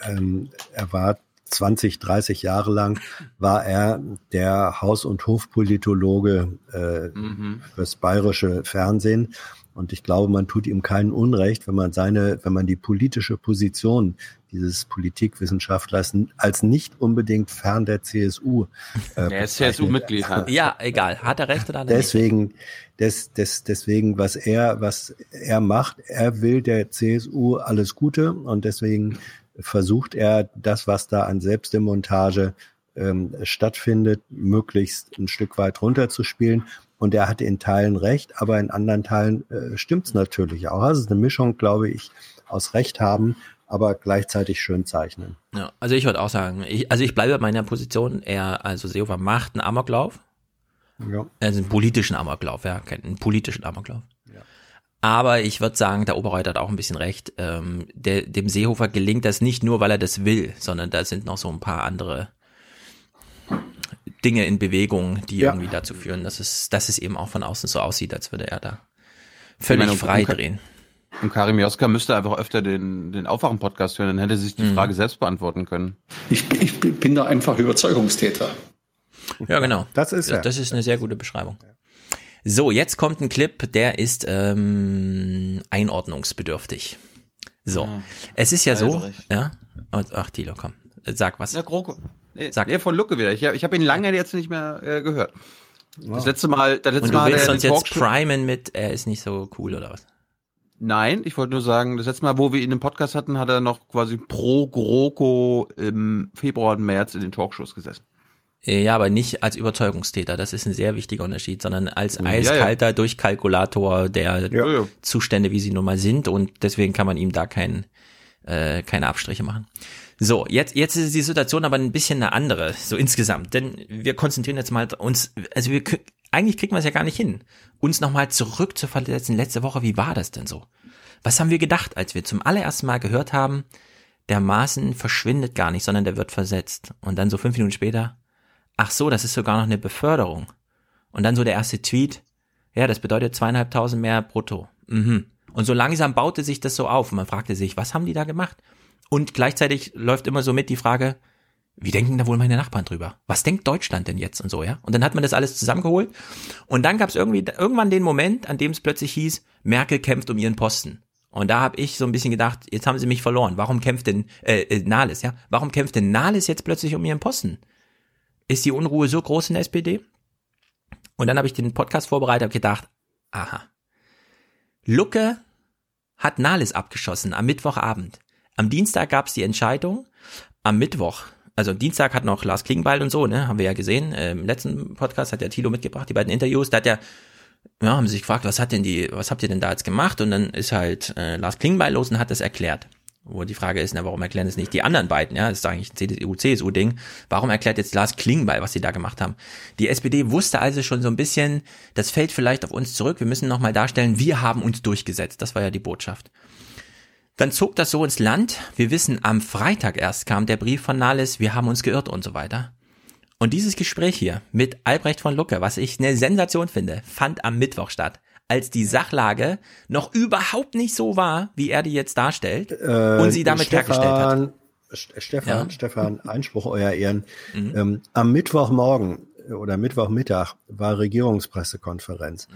Ähm, er war 20, 30 Jahre lang war er der Haus- und Hofpolitologe äh, Mhm. fürs bayerische Fernsehen. Und ich glaube, man tut ihm keinen Unrecht, wenn man seine, wenn man die politische Position dieses Politikwissenschaftlers als nicht unbedingt fern der CSU. Äh, Der ist. CSU-Mitglied. halt. Ja, egal. Hat er recht oder nicht? Deswegen, des, des, deswegen, was er, was er macht, er will der CSU alles Gute und deswegen versucht er das, was da an Selbstdemontage ähm, stattfindet, möglichst ein Stück weit runterzuspielen. Und er hat in Teilen recht, aber in anderen Teilen äh, stimmt es natürlich auch. Also es ist eine Mischung, glaube ich, aus Recht haben, aber gleichzeitig schön zeichnen. Ja, also ich würde auch sagen, ich, also ich bleibe bei meiner Position. Er, also Seehofer macht einen Amoklauf. Ja. Also einen politischen Amoklauf, ja, kennt einen politischen Amoklauf. Aber ich würde sagen, der Oberreuter hat auch ein bisschen recht. Ähm, der, dem Seehofer gelingt das nicht nur, weil er das will, sondern da sind noch so ein paar andere Dinge in Bewegung, die Ja. irgendwie dazu führen, dass es, dass es eben auch von außen so aussieht, als würde er da völlig meine, frei drehen. Und Karim Joska müsste einfach öfter den, den Aufwachen-Podcast hören, dann hätte er sich die Mhm. Frage selbst beantworten können. Ich, ich bin da einfach Überzeugungstäter. Ja, genau. Das ist er. Das ist eine sehr gute Beschreibung. So, jetzt kommt ein Clip, der ist ähm, einordnungsbedürftig. So, Ja. es ist ja so, Albrecht. ja. Und, ach, Thilo, komm, sag was. Ja, GroKo. Nee, Sag. nee, von Lucke wieder. Ich, hab- ich habe ihn lange jetzt nicht mehr äh, gehört. Das letzte Mal, das letzte Und du Mal willst uns jetzt primen mit, er ist nicht so cool oder was? Nein, ich wollte nur sagen, das letzte Mal, wo wir ihn im Podcast hatten, hat er noch quasi pro GroKo im Februar und März in den Talkshows gesessen. Äh, Ja, aber nicht als Überzeugungstäter, das ist ein sehr wichtiger Unterschied, sondern als Ja, ja. eiskalter Durchkalkulator der Ja, ja. Zustände, wie sie nun mal sind und deswegen kann man ihm da kein, äh, keine Abstriche machen. So, jetzt, jetzt ist die Situation aber ein bisschen eine andere, so insgesamt, denn wir konzentrieren jetzt mal uns, also wir, eigentlich kriegen wir es ja gar nicht hin, uns nochmal zurück zu versetzen, letzte Woche, wie war das denn so? Was haben wir gedacht, als wir zum allerersten Mal gehört haben, der Maaßen verschwindet gar nicht, sondern der wird versetzt. Und dann so fünf Minuten später, ach so, das ist sogar noch eine Beförderung. Und dann so der erste Tweet, ja, das bedeutet zweieinhalbtausend mehr brutto. Mhm. Und so langsam baute sich das so auf und man fragte sich, was haben die da gemacht? Und gleichzeitig läuft immer so mit die Frage, wie denken da wohl meine Nachbarn drüber? Was denkt Deutschland denn jetzt und so, ja? Und dann hat man das alles zusammengeholt und dann gab es irgendwie irgendwann den Moment, an dem es plötzlich hieß, Merkel kämpft um ihren Posten. Und da habe ich so ein bisschen gedacht, jetzt haben sie mich verloren. Warum kämpft denn äh, äh, Nahles, ja? Warum kämpft denn Nahles jetzt plötzlich um ihren Posten? Ist die Unruhe so groß in der SPD? Und dann habe ich den Podcast vorbereitet und gedacht, aha. Lucke hat Nahles abgeschossen am Mittwochabend. Am Dienstag gab es die Entscheidung. Am Mittwoch, also Dienstag hat noch Lars Klingbeil und so, ne, haben wir ja gesehen. äh, Im letzten Podcast hat der Tilo mitgebracht, die beiden Interviews. Da hat der, ja, haben sich gefragt, was hat denn die, was habt ihr denn da jetzt gemacht? Und dann ist halt äh, Lars Klingbeil los und hat das erklärt. Wo die Frage ist, na, warum erklären es nicht die anderen beiden? Ja, das ist eigentlich ein CDU, CSU-Ding. Warum erklärt jetzt Lars Klingbeil, was sie da gemacht haben? Die SPD wusste also schon so ein bisschen, das fällt vielleicht auf uns zurück. Wir müssen nochmal darstellen, wir haben uns durchgesetzt. Das war ja die Botschaft. Dann zog das so ins Land. Wir wissen, am Freitag erst kam der Brief von Nahles, wir haben uns geirrt und so weiter. Und dieses Gespräch hier mit Albrecht von Lucke, was ich eine Sensation finde, fand am Mittwoch statt, als die Sachlage noch überhaupt nicht so war, wie er die jetzt darstellt Äh, und sie damit hergestellt hat. St- Stefan, Ja. Stefan, Einspruch, euer Ehren. Mhm. Ähm, am Mittwochmorgen oder Mittwochmittag war Regierungspressekonferenz.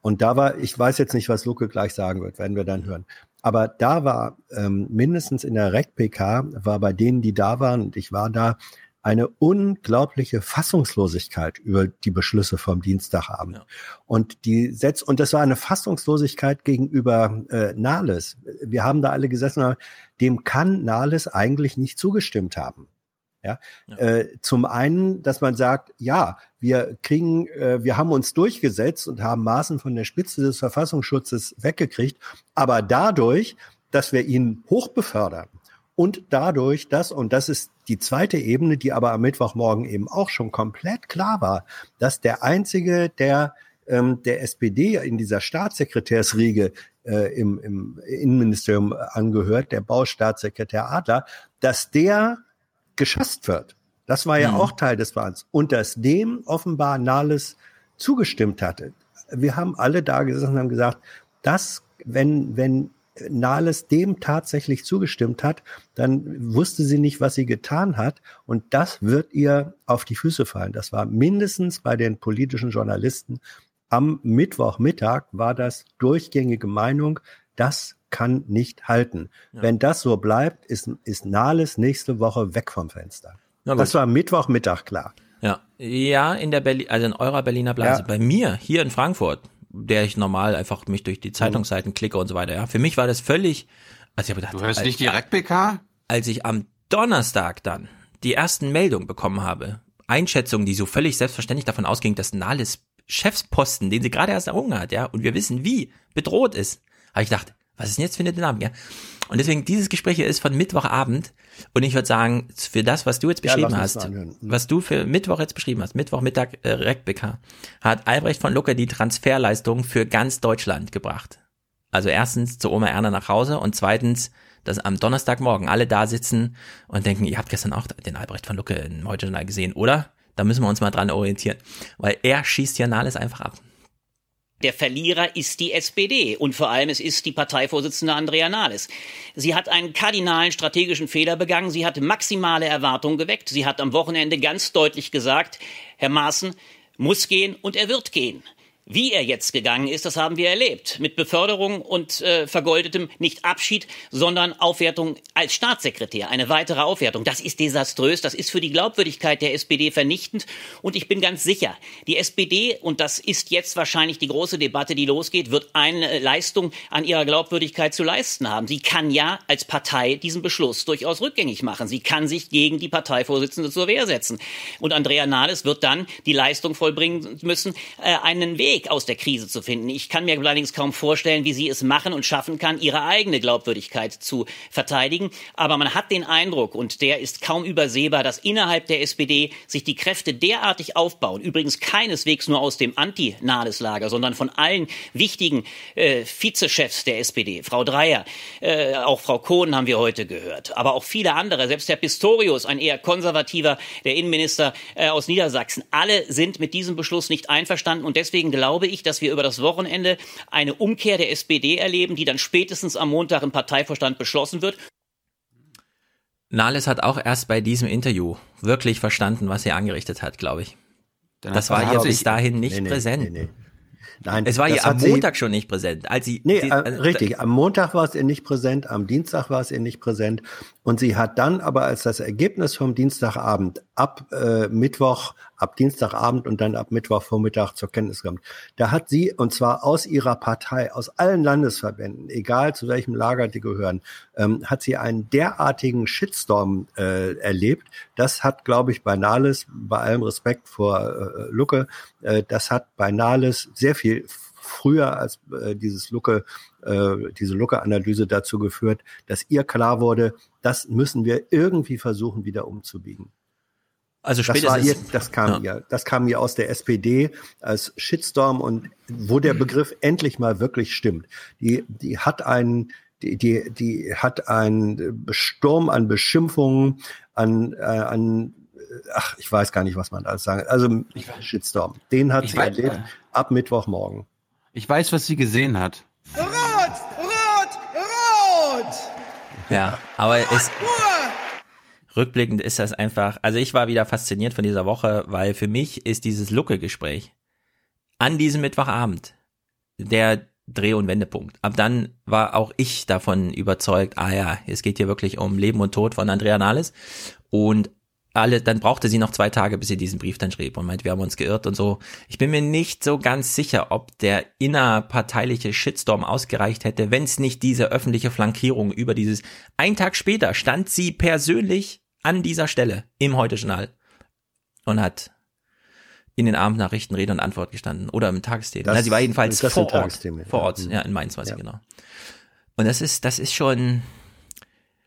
Und da war, ich weiß jetzt nicht, was Luke gleich sagen wird, werden wir dann hören. Aber da war ähm, mindestens in der REC-PK, war bei denen, die da waren, und ich war da, eine unglaubliche Fassungslosigkeit über die Beschlüsse vom Dienstagabend. Und die Setz und das war eine Fassungslosigkeit gegenüber äh, Nahles. Wir haben da alle gesessen, dem kann Nahles eigentlich nicht zugestimmt haben. Ja, Äh, zum einen, dass man sagt, ja, wir kriegen, äh, wir haben uns durchgesetzt und haben Maßen von der Spitze des Verfassungsschutzes weggekriegt, aber dadurch, dass wir ihn hochbefördern und dadurch, dass, und das ist die zweite Ebene, die aber am Mittwochmorgen eben auch schon komplett klar war, dass der einzige, der ähm, der SPD in dieser Staatssekretärsriege äh, im, im Innenministerium angehört, der Baustaatssekretär Adler, dass der geschasst wird. Das war ja mhm. auch Teil des Plans. Und dass dem offenbar Nahles zugestimmt hatte. Wir haben alle da gesessen und haben gesagt, dass, wenn, wenn Nahles dem tatsächlich zugestimmt hat, dann wusste sie nicht, was sie getan hat. Und das wird ihr auf die Füße fallen. Das war mindestens bei den politischen Journalisten am Mittwochmittag war das durchgängige Meinung, das kann nicht halten. Ja. Wenn das so bleibt, ist, ist Nahles nächste Woche weg vom Fenster. Das war Mittwochmittag klar. Ja, ja, in der Berlin, also in eurer Berliner Blase. Ja. Bei mir hier in Frankfurt, der ich normal einfach mich durch die Zeitungsseiten klicke und so weiter. Ja, für mich war das völlig. Also ich habe gedacht, du hörst als, nicht direkt PK? Als ich am Donnerstag dann die ersten Meldungen bekommen habe, Einschätzungen, die so völlig selbstverständlich davon ausgingen, dass Nahles Chefsposten, den sie gerade erst errungen hat, ja, und wir wissen, wie bedroht ist, habe ich gedacht, was ist denn jetzt für eine Dynamik, ja? Und deswegen, dieses Gespräch hier ist von Mittwochabend. Und ich würde sagen, für das, was du jetzt beschrieben ja, hast, was du für Mittwoch jetzt beschrieben hast, Mittwochmittag äh, RecBK, hat Albrecht von Lucke die Transferleistung für ganz Deutschland gebracht. Also erstens zu Oma Erna nach Hause und zweitens, dass am Donnerstagmorgen alle da sitzen und denken, ihr habt gestern auch den Albrecht von Lucke im Heute-Journal gesehen, oder? Da müssen wir uns mal dran orientieren, weil er schießt ja alles einfach ab. Der Verlierer ist die SPD und vor allem es ist die Parteivorsitzende Andrea Nahles. Sie hat einen kardinalen strategischen Fehler begangen. Sie hat maximale Erwartungen geweckt. Sie hat am Wochenende ganz deutlich gesagt, Herr Maaßen muss gehen und er wird gehen. Wie er jetzt gegangen ist, das haben wir erlebt. Mit Beförderung und äh, vergoldetem nicht Abschied, sondern Aufwertung als Staatssekretär. Eine weitere Aufwertung. Das ist desaströs. Das ist für die Glaubwürdigkeit der SPD vernichtend. Und ich bin ganz sicher, die SPD, und das ist jetzt wahrscheinlich die große Debatte, die losgeht, wird eine Leistung an ihrer Glaubwürdigkeit zu leisten haben. Sie kann ja als Partei diesen Beschluss durchaus rückgängig machen. Sie kann sich gegen die Parteivorsitzende zur Wehr setzen. Und Andrea Nahles wird dann die Leistung vollbringen müssen, äh, einen Weg Weg aus der Krise zu finden. Ich kann mir allerdings kaum vorstellen, wie sie es machen und schaffen kann, ihre eigene Glaubwürdigkeit zu verteidigen. Aber man hat den Eindruck, und der ist kaum übersehbar, dass innerhalb der SPD sich die Kräfte derartig aufbauen, übrigens keineswegs nur aus dem Anti-Nahles-Lager, sondern von allen wichtigen äh, Vizechefs der SPD, Frau Dreyer, äh, auch Frau Kohn haben wir heute gehört, aber auch viele andere, selbst Herr Pistorius, ein eher konservativer, der Innenminister äh, aus Niedersachsen, alle sind mit diesem Beschluss nicht einverstanden und deswegen glaube ich, dass wir über das Wochenende eine Umkehr der SPD erleben, die dann spätestens am Montag im Parteivorstand beschlossen wird. Nahles hat auch erst bei diesem Interview wirklich verstanden, was er angerichtet hat, glaube ich. Dann das war ihr bis dahin nicht nee, nee, präsent. Nee, Nein, es war ihr am Montag schon nicht präsent. Als sie, nee, sie, äh, richtig. Am Montag war es ihr nicht präsent, am Dienstag war es ihr nicht präsent. Und sie hat dann aber als das Ergebnis vom Dienstagabend ab äh, Mittwoch, ab Dienstagabend und dann ab Mittwochvormittag zur Kenntnis genommen, da hat sie, und zwar aus ihrer Partei, aus allen Landesverbänden, egal zu welchem Lager die gehören, ähm, hat sie einen derartigen Shitstorm äh, erlebt. Das hat, glaube ich, bei Nahles, bei allem Respekt vor äh, Lucke, äh, das hat bei Nahles sehr viel früher als äh, dieses Lucke, äh, diese Lucke-Analyse dazu geführt, dass ihr klar wurde, das müssen wir irgendwie versuchen, wieder umzubiegen. Also das, war ihr, das kam ja. ihr, das kam ihr aus der SPD als Shitstorm und wo der Begriff endlich mal wirklich stimmt. Die, die hat einen, die, die, die hat einen Sturm an Beschimpfungen, an, äh, an ach, ich weiß gar nicht, was man alles sagen. Also Shitstorm. Den hat sie erlebt ab Mittwochmorgen. Ich weiß, was sie gesehen hat. Rot, rot, rot. Ja, aber es rückblickend ist das einfach, also ich war wieder fasziniert von dieser Woche, weil für mich ist dieses Lucke-Gespräch an diesem Mittwochabend der Dreh- und Wendepunkt. Ab dann war auch ich davon überzeugt, ah ja, es geht hier wirklich um Leben und Tod von Andrea Nahles. Und alle, dann brauchte sie noch zwei Tage, bis sie diesen Brief dann schrieb und meint, wir haben uns geirrt und so. Ich bin mir nicht so ganz sicher, ob der innerparteiliche Shitstorm ausgereicht hätte, wenn es nicht diese öffentliche Flankierung über dieses. Ein Tag später stand sie persönlich an dieser Stelle im Heute-Journal und hat in den Abendnachrichten Rede und Antwort gestanden oder im Tagesthemen. Na, sie war jedenfalls vor Ort, vor ja. Ort, Mhm. ja, in Mainz war sie, Ja. genau. Und das ist, das ist schon,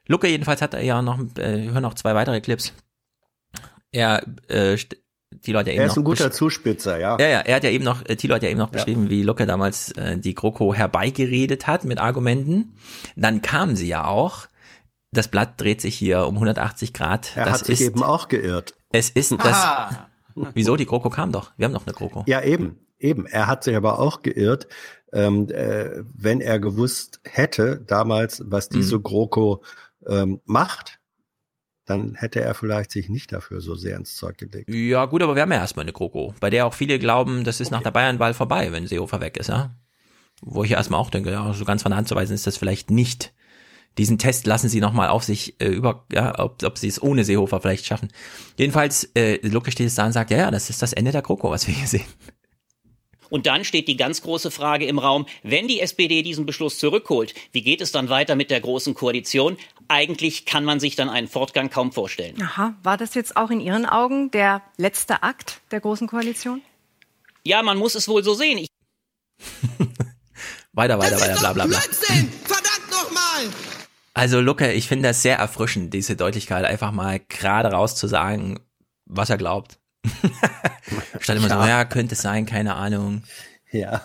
Lucke jedenfalls hat er ja noch, äh, wir hören noch zwei weitere Clips. Er, äh, die Leute eben Er noch ist ein guter Zuspitzer, ja. ja, ja, er hat ja eben noch, äh, Thilo hat ja eben noch Ja. beschrieben, wie Lucke damals äh, die GroKo herbeigeredet hat mit Argumenten. Dann kam sie ja auch. Das Blatt dreht sich hier um 180 Grad. Er das hat sich ist, eben auch geirrt. Es ist das. Wieso? Die GroKo kam doch. Wir haben noch eine GroKo. Ja, eben, eben. Er hat sich aber auch geirrt, ähm, äh, wenn er gewusst hätte damals, was diese Mhm. GroKo ähm, macht, dann hätte er vielleicht sich nicht dafür so sehr ins Zeug gelegt. Ja, gut, aber wir haben ja erstmal eine GroKo, bei der auch viele glauben, das ist nach der Bayernwahl vorbei, wenn Seehofer weg ist, ja. Wo ich erstmal auch denke, ja, so ganz von der Hand zu weisen ist das vielleicht nicht. Diesen Test lassen sie nochmal auf sich äh, über, ja, ob, ob sie es ohne Seehofer vielleicht schaffen. Jedenfalls, äh, Lucke steht da und sagt, ja, ja, das ist das Ende der GroKo, was wir hier sehen. Und dann steht die ganz große Frage im Raum, wenn die SPD diesen Beschluss zurückholt, wie geht es dann weiter mit der großen Koalition? Eigentlich kann man sich dann einen Fortgang kaum vorstellen. Aha, war das jetzt auch in Ihren Augen der letzte Akt der Großen Koalition? Ja, man muss es wohl so sehen. Ich Weiter, weiter, weiter, bla, bla, bla. Verdammt nochmal! Also, Lucke, ich finde das sehr erfrischend, diese Deutlichkeit, einfach mal gerade raus zu sagen, was er glaubt. Statt immer so, Ja. ja, könnte es sein, keine Ahnung. Ja,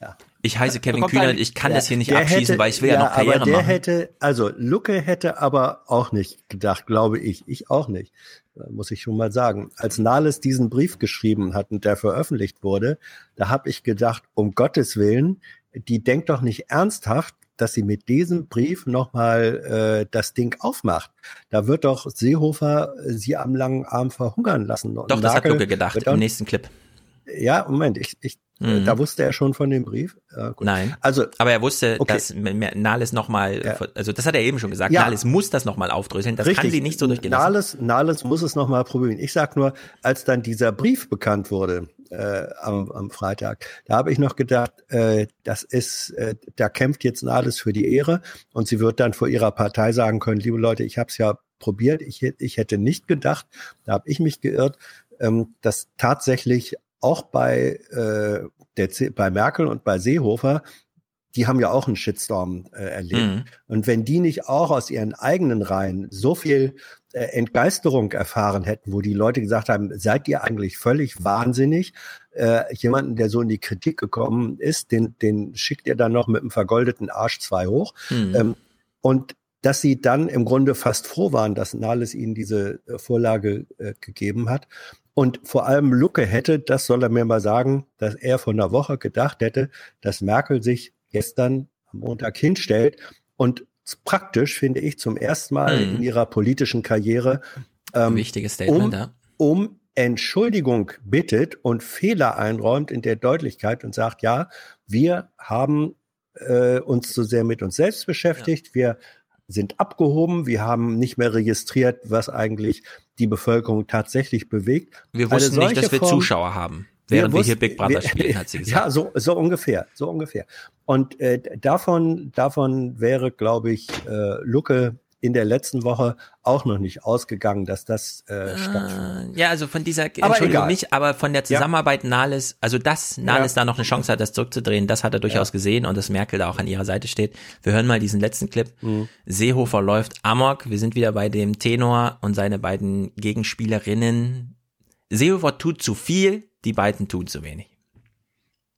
ja. Ich heiße Kevin Kühnert, ich kann Ja, das hier nicht der abschließen, hätte- weil ich will ja, noch Karriere aber der machen. hätte, also Lucke hätte aber auch nicht gedacht, glaube ich, ich auch nicht, muss ich schon mal sagen. Als Nahles diesen Brief geschrieben hat und der veröffentlicht wurde, da habe ich gedacht, um Gottes Willen, die denkt doch nicht ernsthaft, dass sie mit diesem Brief nochmal äh, das Ding aufmacht. Da wird doch Seehofer äh, sie am langen Arm verhungern lassen. Und Doch, das hat Merkel Lucke gedacht im nächsten Clip. Ja, Moment, ich, ich, äh, Mhm. da wusste er schon von dem Brief. Ja. Nein. Also, aber er wusste, okay. dass Nahles nochmal, Ja. also das hat er eben schon gesagt, Ja. Nahles muss das nochmal aufdröseln, das kann sie nicht so durchgehen lassen. Nahles, Nahles muss es nochmal probieren. Ich sag nur, als dann dieser Brief bekannt wurde äh, am, am Freitag, da habe ich noch gedacht, äh, das ist, äh, da kämpft jetzt Nahles für die Ehre und sie wird dann vor ihrer Partei sagen können, liebe Leute, ich habe es ja probiert, ich, ich hätte nicht gedacht, da habe ich mich geirrt, ähm, dass tatsächlich auch bei, äh, der, C- bei Merkel und bei Seehofer die haben ja auch einen Shitstorm äh, erlebt. Mhm. Und wenn die nicht auch aus ihren eigenen Reihen so viel äh, Entgeisterung erfahren hätten, wo die Leute gesagt haben, seid ihr eigentlich völlig wahnsinnig? Äh, jemanden, der so in die Kritik gekommen ist, den, den schickt ihr dann noch mit einem vergoldeten Arsch zwei hoch. Mhm. Ähm, und dass sie dann im Grunde fast froh waren, dass Nahles ihnen diese äh, Vorlage äh, gegeben hat. Und vor allem Lucke hätte, das soll er mir mal sagen, dass er vor einer Woche gedacht hätte, dass Merkel sich gestern am Montag hinstellt und praktisch, finde ich, zum ersten Mal Mhm. in ihrer politischen Karriere ähm, Wichtiges Statement, um, ja. um Entschuldigung bittet und Fehler einräumt in der Deutlichkeit und sagt, ja, wir haben äh, uns zu sehr mit uns selbst beschäftigt, wir sind abgehoben, wir haben nicht mehr registriert, was eigentlich die Bevölkerung tatsächlich bewegt. Wir wussten nicht, dass wir Form- Zuschauer haben, während wir, hier wussten- Big Brother wir- spielen, hat sie gesagt. Ja, so, so ungefähr, so ungefähr. Und äh, davon, davon wäre, glaube ich, äh, Lucke in der letzten Woche auch noch nicht ausgegangen, dass das äh, stattfindet. Ja, also von dieser, Aber Entschuldigung egal. nicht, aber von der Ja. Zusammenarbeit Nahles, also dass Nahles Ja. da noch eine Chance hat, das zurückzudrehen, das hat er durchaus gesehen und dass Merkel da auch an ihrer Seite steht. Wir hören mal diesen letzten Clip. Mhm. Seehofer läuft amok. Wir sind wieder bei dem Tenor und seine beiden Gegenspielerinnen. Seehofer tut zu viel, die beiden tun zu wenig.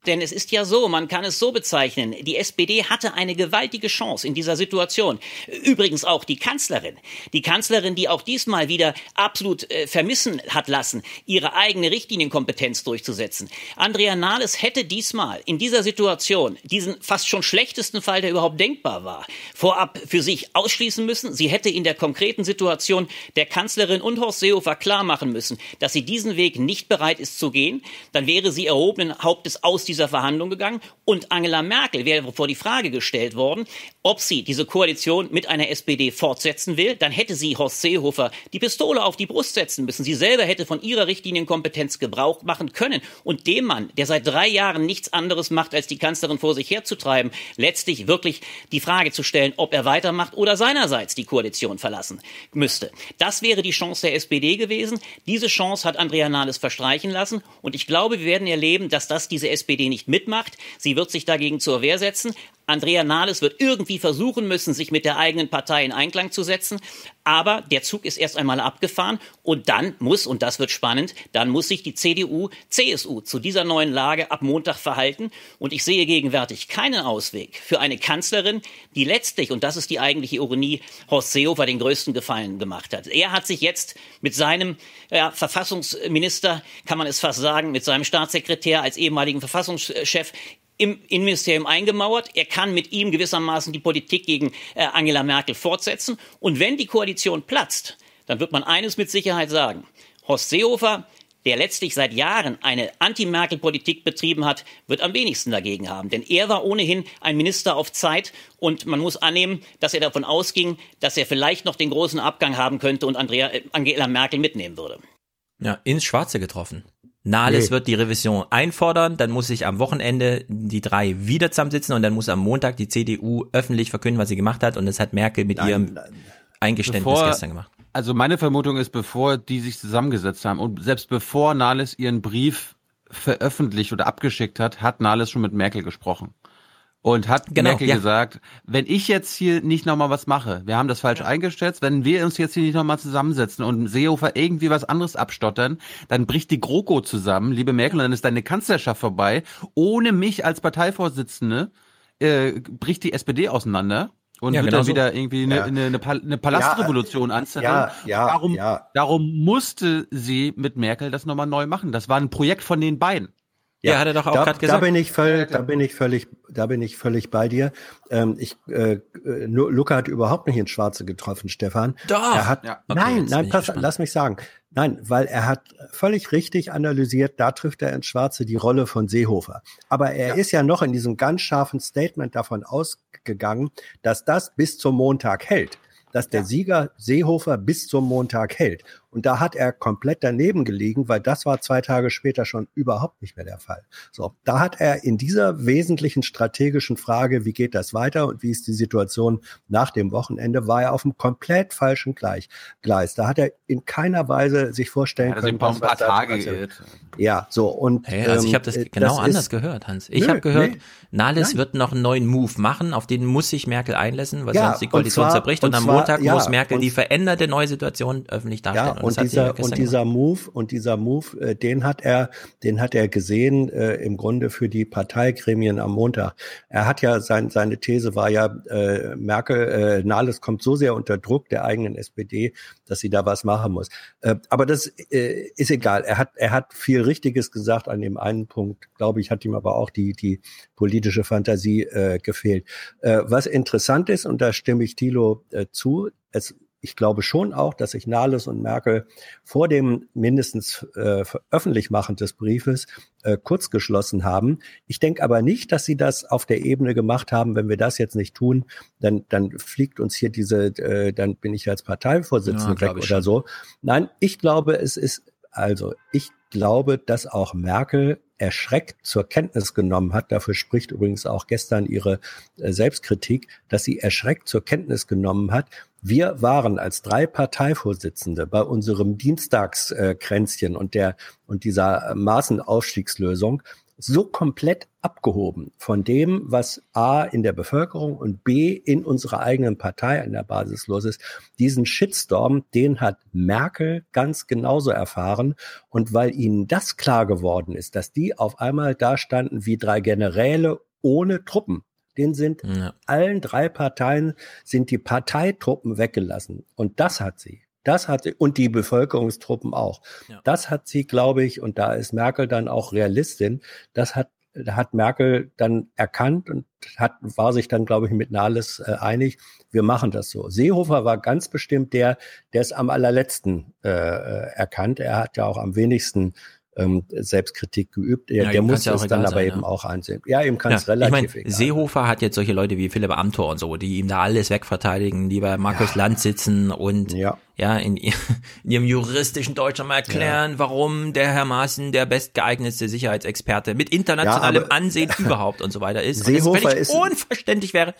Denn es ist ja so, man kann es so bezeichnen, die SPD hatte eine gewaltige Chance in dieser Situation. Übrigens auch die Kanzlerin. Die Kanzlerin, die auch diesmal wieder absolut äh, vermissen hat lassen, ihre eigene Richtlinienkompetenz durchzusetzen. Andrea Nahles hätte diesmal in dieser Situation diesen fast schon schlechtesten Fall, der überhaupt denkbar war, vorab für sich ausschließen müssen. Sie hätte in der konkreten Situation der Kanzlerin und Horst Seehofer klar machen müssen, dass sie diesen Weg nicht bereit ist zu gehen. Dann wäre sie erhobenen Hauptes aus dieser Verhandlung gegangen und Angela Merkel wäre vor die Frage gestellt worden, ob sie diese Koalition mit einer SPD fortsetzen will. Dann hätte sie Horst Seehofer die Pistole auf die Brust setzen müssen. Sie selber hätte von ihrer Richtlinienkompetenz Gebrauch machen können. Und dem Mann, der seit drei Jahren nichts anderes macht, als die Kanzlerin vor sich herzutreiben, letztlich wirklich die Frage zu stellen, ob er weitermacht oder seinerseits die Koalition verlassen müsste. Das wäre die Chance der SPD gewesen. Diese Chance hat Andrea Nahles verstreichen lassen. Und ich glaube, wir werden erleben, dass das diese SPD nicht mitmacht. Sie wird sich dagegen zur Wehr setzen. Andrea Nahles wird irgendwie versuchen müssen, sich mit der eigenen Partei in Einklang zu setzen. Aber der Zug ist erst einmal abgefahren und dann muss, und das wird spannend, dann muss sich die CDU, CSU zu dieser neuen Lage ab Montag verhalten. Und ich sehe gegenwärtig keinen Ausweg für eine Kanzlerin, die letztlich, und das ist die eigentliche Ironie, Horst Seehofer den größten Gefallen gemacht hat. Er hat sich jetzt mit seinem ja, Verfassungsminister, kann man es fast sagen, mit seinem Staatssekretär als ehemaligen Verfassungschef im Innenministerium eingemauert. Er kann mit ihm gewissermaßen die Politik gegen äh, Angela Merkel fortsetzen. Und wenn die Koalition platzt, dann wird man eines mit Sicherheit sagen. Horst Seehofer, der letztlich seit Jahren eine Anti-Merkel-Politik betrieben hat, wird am wenigsten dagegen haben. Denn er war ohnehin ein Minister auf Zeit und man muss annehmen, dass er davon ausging, dass er vielleicht noch den großen Abgang haben könnte und Andrea, äh, Angela Merkel mitnehmen würde. Ja, ins Schwarze getroffen. Nahles nee. wird die Revision einfordern, dann muss sich am Wochenende die drei wieder zusammensitzen und dann muss am Montag die CDU öffentlich verkünden, was sie gemacht hat und das hat Merkel mit nein, ihrem nein. Eingeständnis bevor, gestern gemacht. Also meine Vermutung ist, bevor die sich zusammengesetzt haben und selbst bevor Nahles ihren Brief veröffentlicht oder abgeschickt hat, hat Nahles schon mit Merkel gesprochen und hat genau, Merkel ja. gesagt, wenn ich jetzt hier nicht nochmal was mache, wir haben das falsch ja. eingeschätzt, wenn wir uns jetzt hier nicht nochmal zusammensetzen und Seehofer irgendwie was anderes abstottern, dann bricht die GroKo zusammen, liebe Merkel, und dann ist deine Kanzlerschaft vorbei. Ohne mich als Parteivorsitzende äh, bricht die SPD auseinander und ja, wird dann so. wieder irgendwie eine, ja. eine, eine, eine Palastrevolution ja, anzetteln. Ja, ja, darum, ja. darum musste sie mit Merkel das nochmal neu machen. Das war ein Projekt von den beiden. Ja, ja, hat er doch auch gerade gesagt. Da bin ich völlig, da bin ich völlig, da bin ich völlig bei dir. Ähm, ich, äh, Luca hat überhaupt nicht ins Schwarze getroffen, Stefan. Doch. Er hat, ja. okay, nein, nein, pass, lass mich sagen. Nein, weil er hat völlig richtig analysiert, da trifft er ins Schwarze die Rolle von Seehofer. Aber er ja. ist ja noch in diesem ganz scharfen Statement davon ausgegangen, dass das bis zum Montag hält dass der Sieger Seehofer bis zum Montag hält. Und da hat er komplett daneben gelegen, weil das war zwei Tage später schon überhaupt nicht mehr der Fall. So, da hat er in dieser wesentlichen strategischen Frage, wie geht das weiter und wie ist die Situation nach dem Wochenende, war er auf einem komplett falschen Gleich, Gleis. Da hat er in keiner Weise sich vorstellen ja, können, was, ein paar Tage. Ja, so und hey, also ich habe das ähm, genau das anders ist, gehört, Hans. Ich habe gehört, nee, Nahles nein. wird noch einen neuen Move machen, auf den muss sich Merkel einlassen, weil ja, sonst die Koalition und zwar, zerbricht und, und am zwar, Montag ja, muss Merkel die veränderte neue Situation öffentlich darstellen. Ja, und, dieser, und dieser Move, und dieser Move, äh, den hat er, den hat er gesehen, äh, im Grunde für die Parteigremien am Montag. Er hat ja, sein, seine These war ja, äh, Merkel, äh, Nahles kommt so sehr unter Druck der eigenen SPD, dass sie da was machen muss. Äh, aber das äh, ist egal. Er hat, er hat viel Richtiges gesagt an dem einen Punkt, glaube ich, hat ihm aber auch die, die politische Fantasie äh, gefehlt. Äh, was interessant ist, und da stimme ich Thilo äh, zu, es ich glaube schon auch, dass sich Nahles und Merkel vor dem mindestens äh, öffentlich machen des Briefes äh, kurz geschlossen haben. Ich denke aber nicht, dass sie das auf der Ebene gemacht haben. Wenn wir das jetzt nicht tun, dann, dann fliegt uns hier diese, äh, dann bin ich als Parteivorsitzender ja, weg oder so. Nein, ich glaube, es ist, also ich glaube, dass auch Merkel erschreckt zur Kenntnis genommen hat, dafür spricht übrigens auch gestern ihre äh, Selbstkritik, dass sie erschreckt zur Kenntnis genommen hat, wir waren als drei Parteivorsitzende bei unserem Dienstagskränzchen und der und dieser Maßenaufstiegslösung so komplett abgehoben von dem, was A in der Bevölkerung und B in unserer eigenen Partei an der Basis los ist. Diesen Shitstorm, den hat Merkel ganz genauso erfahren. Und weil ihnen das klar geworden ist, dass die auf einmal da standen wie drei Generäle ohne Truppen, den sind ja. allen drei Parteien sind die Parteitruppen weggelassen. Und das hat sie. Das hat sie, und die Bevölkerungstruppen auch. Ja. Das hat sie, glaube ich, und da ist Merkel dann auch Realistin, das hat, hat Merkel dann erkannt und hat, war sich dann, glaube ich, mit Nahles äh, einig, wir machen das so. Seehofer war ganz bestimmt der, der es am allerletzten äh, äh erkannt. Er hat ja auch am wenigsten ähm, Selbstkritik geübt. Der, Ja, der muss ja es dann aber sein, eben ja. auch einsehen. Ja, ihm kann es Ja, relativ ich meine, egal Seehofer hat jetzt solche Leute wie Philipp Amthor und so, die ihm da alles wegverteidigen, die bei Markus Land sitzen und ja, in, in ihrem juristischen Deutschland mal erklären, warum der Herr Maaßen der bestgeeignetste Sicherheitsexperte mit internationalem aber- Ansehen überhaupt und so weiter ist. Seehofer und das völlig ist- unverständlich wäre.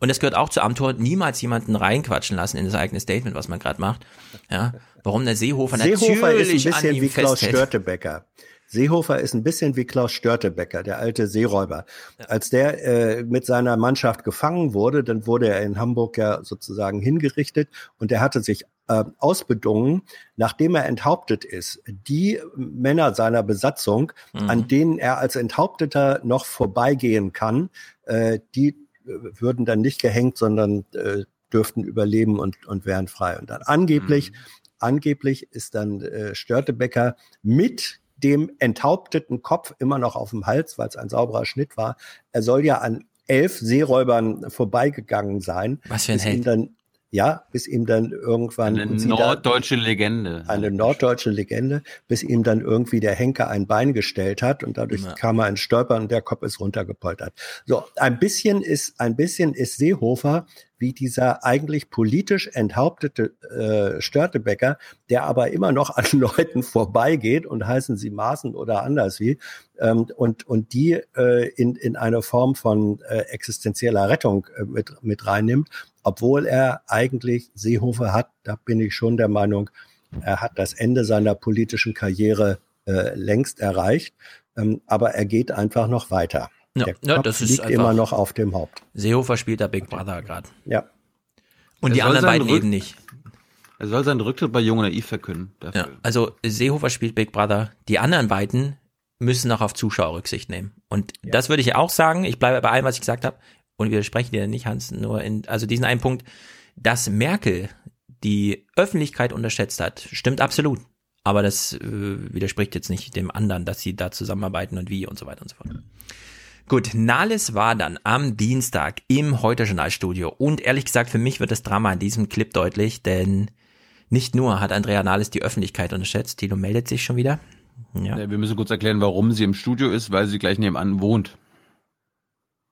Und das gehört auch zu Amthor, niemals jemanden reinquatschen lassen in das eigene Statement, was man gerade macht. Ja, warum der Seehofer, Seehofer ist natürlich ein an bisschen ihm wie Klaus festhält. Störtebecker. Seehofer ist ein bisschen wie Klaus Störtebecker, der alte Seeräuber. Als der äh, mit seiner Mannschaft gefangen wurde, dann wurde er in Hamburg ja sozusagen hingerichtet und er hatte sich äh, ausbedungen, nachdem er enthauptet ist, die Männer seiner Besatzung, Mhm. an denen er als Enthaupteter noch vorbeigehen kann, äh, die äh, würden dann nicht gehängt, sondern äh, dürften überleben und, und wären frei. Und dann angeblich, angeblich ist dann äh, Störtebecker mit dem enthaupteten Kopf immer noch auf dem Hals, weil es ein sauberer Schnitt war. Er soll ja an elf Seeräubern vorbeigegangen sein. Was für ein Held. dann ja, bis ihm dann irgendwann Eine sie da- norddeutsche Legende. eine norddeutsche Legende, bis ihm dann irgendwie der Henker ein Bein gestellt hat und dadurch Ja. kam er ins Stolpern und der Kopf ist runtergepoltert. So, ein bisschen ist, ein bisschen ist Seehofer wie dieser eigentlich politisch enthauptete äh, Störtebecker, der aber immer noch an Leuten vorbeigeht und heißen sie Maßen oder anders wie ähm, und und die äh, in in eine Form von äh, existenzieller Rettung äh, mit mit reinnimmt, obwohl er eigentlich Seehofer hat. Da bin ich schon der Meinung, er hat das Ende seiner politischen Karriere äh, längst erreicht, ähm, aber er geht einfach noch weiter. Ja, der ja, Kopf das ist liegt einfach- immer noch auf dem Haupt. Seehofer spielt da Big Brother gerade. Ja. Und Er die anderen beiden Rück- eben nicht. Er soll seinen Rücktritt bei Jung und Naiv verkünden. Ja, also Seehofer spielt Big Brother. Die anderen beiden müssen noch auf Zuschauer Rücksicht nehmen. Und das würde ich auch sagen. Ich bleibe bei allem, was ich gesagt habe. Und widerspreche dir nicht, Hans, nur in, also diesen einen Punkt, dass Merkel die Öffentlichkeit unterschätzt hat, stimmt absolut. Aber das äh, widerspricht jetzt nicht dem anderen, dass sie da zusammenarbeiten und wie und so weiter und so fort. Gut, Nahles war dann am Dienstag im Heute-Journal-Studio. Und ehrlich gesagt, für mich wird das Drama in diesem Clip deutlich, denn nicht nur hat Andrea Nahles die Öffentlichkeit unterschätzt, Tilo meldet sich schon wieder. Ja, wir müssen kurz erklären, warum sie im Studio ist, weil sie gleich nebenan wohnt.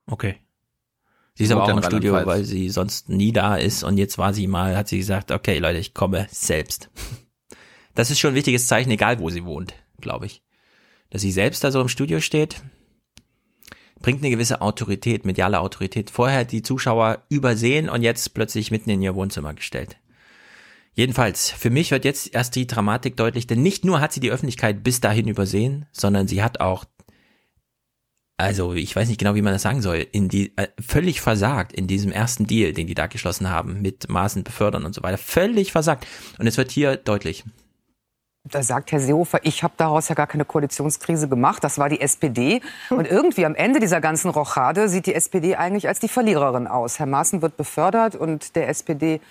okay. Sie ist aber auch im Studio, weil sie sonst nie da ist und jetzt war sie mal, hat sie gesagt, okay Leute, ich komme selbst. Das ist schon ein wichtiges Zeichen, egal wo sie wohnt, glaube ich. Dass sie selbst da so im Studio steht, bringt eine gewisse Autorität, mediale Autorität. Vorher die Zuschauer übersehen und jetzt plötzlich mitten in ihr Wohnzimmer gestellt. Jedenfalls, für mich wird jetzt erst die Dramatik deutlich, denn nicht nur hat sie die Öffentlichkeit bis dahin übersehen, sondern sie hat auch, also ich weiß nicht genau, wie man das sagen soll, in die äh, völlig versagt in diesem ersten Deal, den die da geschlossen haben, mit Maßen befördern und so weiter. Völlig versagt. Und es wird hier deutlich. Da sagt Herr Seehofer, ich habe daraus ja gar keine Koalitionskrise gemacht, das war die SPD. Und irgendwie am Ende dieser ganzen Rochade sieht die SPD eigentlich als die Verliererin aus. Herr Maaßen wird befördert und der SPD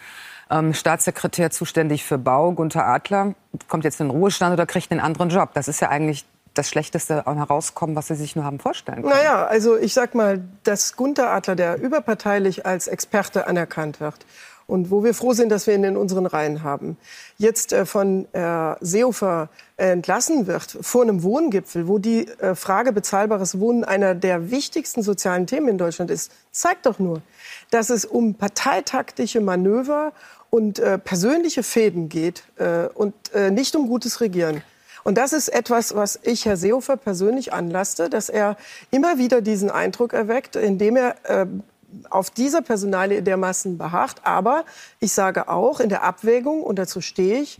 ähm, Staatssekretär zuständig für Bau, Gunther Adler, kommt jetzt in den Ruhestand oder kriegt einen anderen Job. Das ist ja eigentlich das Schlechteste Herauskommen, was Sie sich nur haben vorstellen können. Naja, also ich sag mal, dass Gunther Adler, der überparteilich als Experte anerkannt wird und wo wir froh sind, dass wir ihn in unseren Reihen haben, jetzt äh, von äh, Seehofer äh, entlassen wird vor einem Wohngipfel, wo die Frage bezahlbares Wohnen einer der wichtigsten sozialen Themen in Deutschland ist, zeigt doch nur, dass es um parteitaktische Manöver und persönliche Fäden geht und nicht um gutes Regieren. Und das ist etwas, was ich Herr Seehofer persönlich anlaste, dass er immer wieder diesen Eindruck erweckt, indem er auf dieser Personalie dermaßen beharrt. Aber ich sage auch, in der Abwägung, und dazu stehe ich,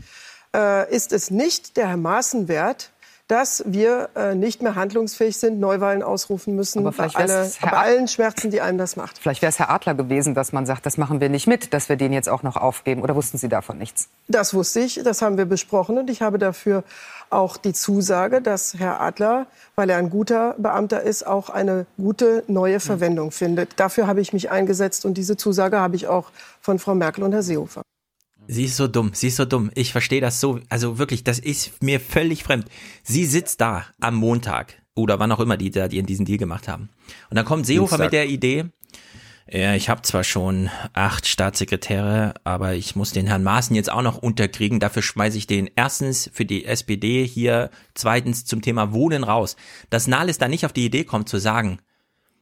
äh, ist es nicht der Herr Maaßen wert, dass wir äh, nicht mehr handlungsfähig sind, Neuwahlen ausrufen müssen, bei, alle, bei allen Schmerzen, die einem das macht. Vielleicht wäre es Herr Adler gewesen, dass man sagt, das machen wir nicht mit, dass wir den jetzt auch noch aufgeben. Oder wussten Sie davon nichts? Das wusste ich, das haben wir besprochen und ich habe dafür auch die Zusage, dass Herr Adler, weil er ein guter Beamter ist, auch eine gute neue Verwendung findet. Dafür habe ich mich eingesetzt und diese Zusage habe ich auch von Frau Merkel und Herr Seehofer. Sie ist so dumm, sie ist so dumm. Ich verstehe das so, also wirklich, das ist mir völlig fremd. Sie sitzt da am Montag oder wann auch immer die da die in diesen Deal gemacht haben. Und dann kommt Seehofer Dienstag. mit der Idee, Ja, ich habe zwar schon acht Staatssekretäre, aber ich muss den Herrn Maaßen jetzt auch noch unterkriegen. Dafür schmeiße ich den erstens für die SPD hier, zweitens zum Thema Wohnen raus. Dass Nahles da nicht auf die Idee kommt zu sagen,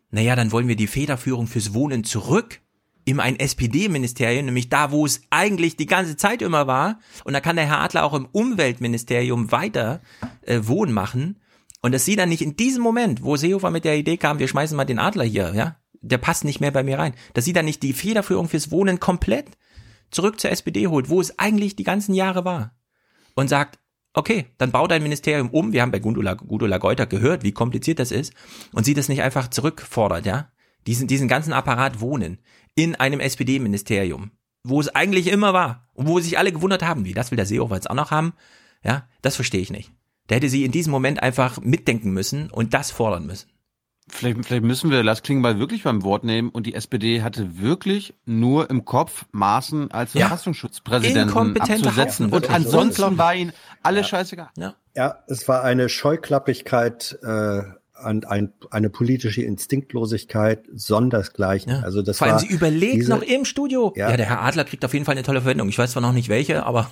naja, dann wollen wir die Federführung fürs Wohnen zurück in ein SPD-Ministerium, nämlich da, wo es eigentlich die ganze Zeit immer war. Und da kann der Herr Adler auch im Umweltministerium weiter äh, Wohnen machen. Und dass sie dann nicht in diesem Moment, wo Seehofer mit der Idee kam, wir schmeißen mal den Adler hier, ja, der passt nicht mehr bei mir rein, dass sie dann nicht die Federführung fürs Wohnen komplett zurück zur SPD holt, wo es eigentlich die ganzen Jahre war. Und sagt, okay, dann bau dein Ministerium um. Wir haben bei Gundula, Gundula Geuter gehört, wie kompliziert das ist. Und sie das nicht einfach zurückfordert, ja. Diesen, diesen ganzen Apparat Wohnen in einem SPD-Ministerium, wo es eigentlich immer war und wo sich alle gewundert haben, wie das will der Seehofer jetzt auch noch haben. Ja, das verstehe ich nicht. Da hätte sie in diesem Moment einfach mitdenken müssen und das fordern müssen. Vielleicht, vielleicht müssen wir Lars Klingbeil wirklich beim Wort nehmen und die SPD hatte wirklich nur im Kopf Maßen als Ja. Verfassungsschutzpräsidenten abzusetzen Haufen, und ansonsten war ihnen alles Ja. scheißegal. Ja. Ja, es war eine Scheuklappigkeit, äh, an ein, eine politische Instinktlosigkeit sondersgleichen. Also das Vor allem, war sie überlegt diese- noch im Studio. Ja. Ja. der Herr Adler kriegt auf jeden Fall eine tolle Verwendung. Ich weiß zwar noch nicht welche, aber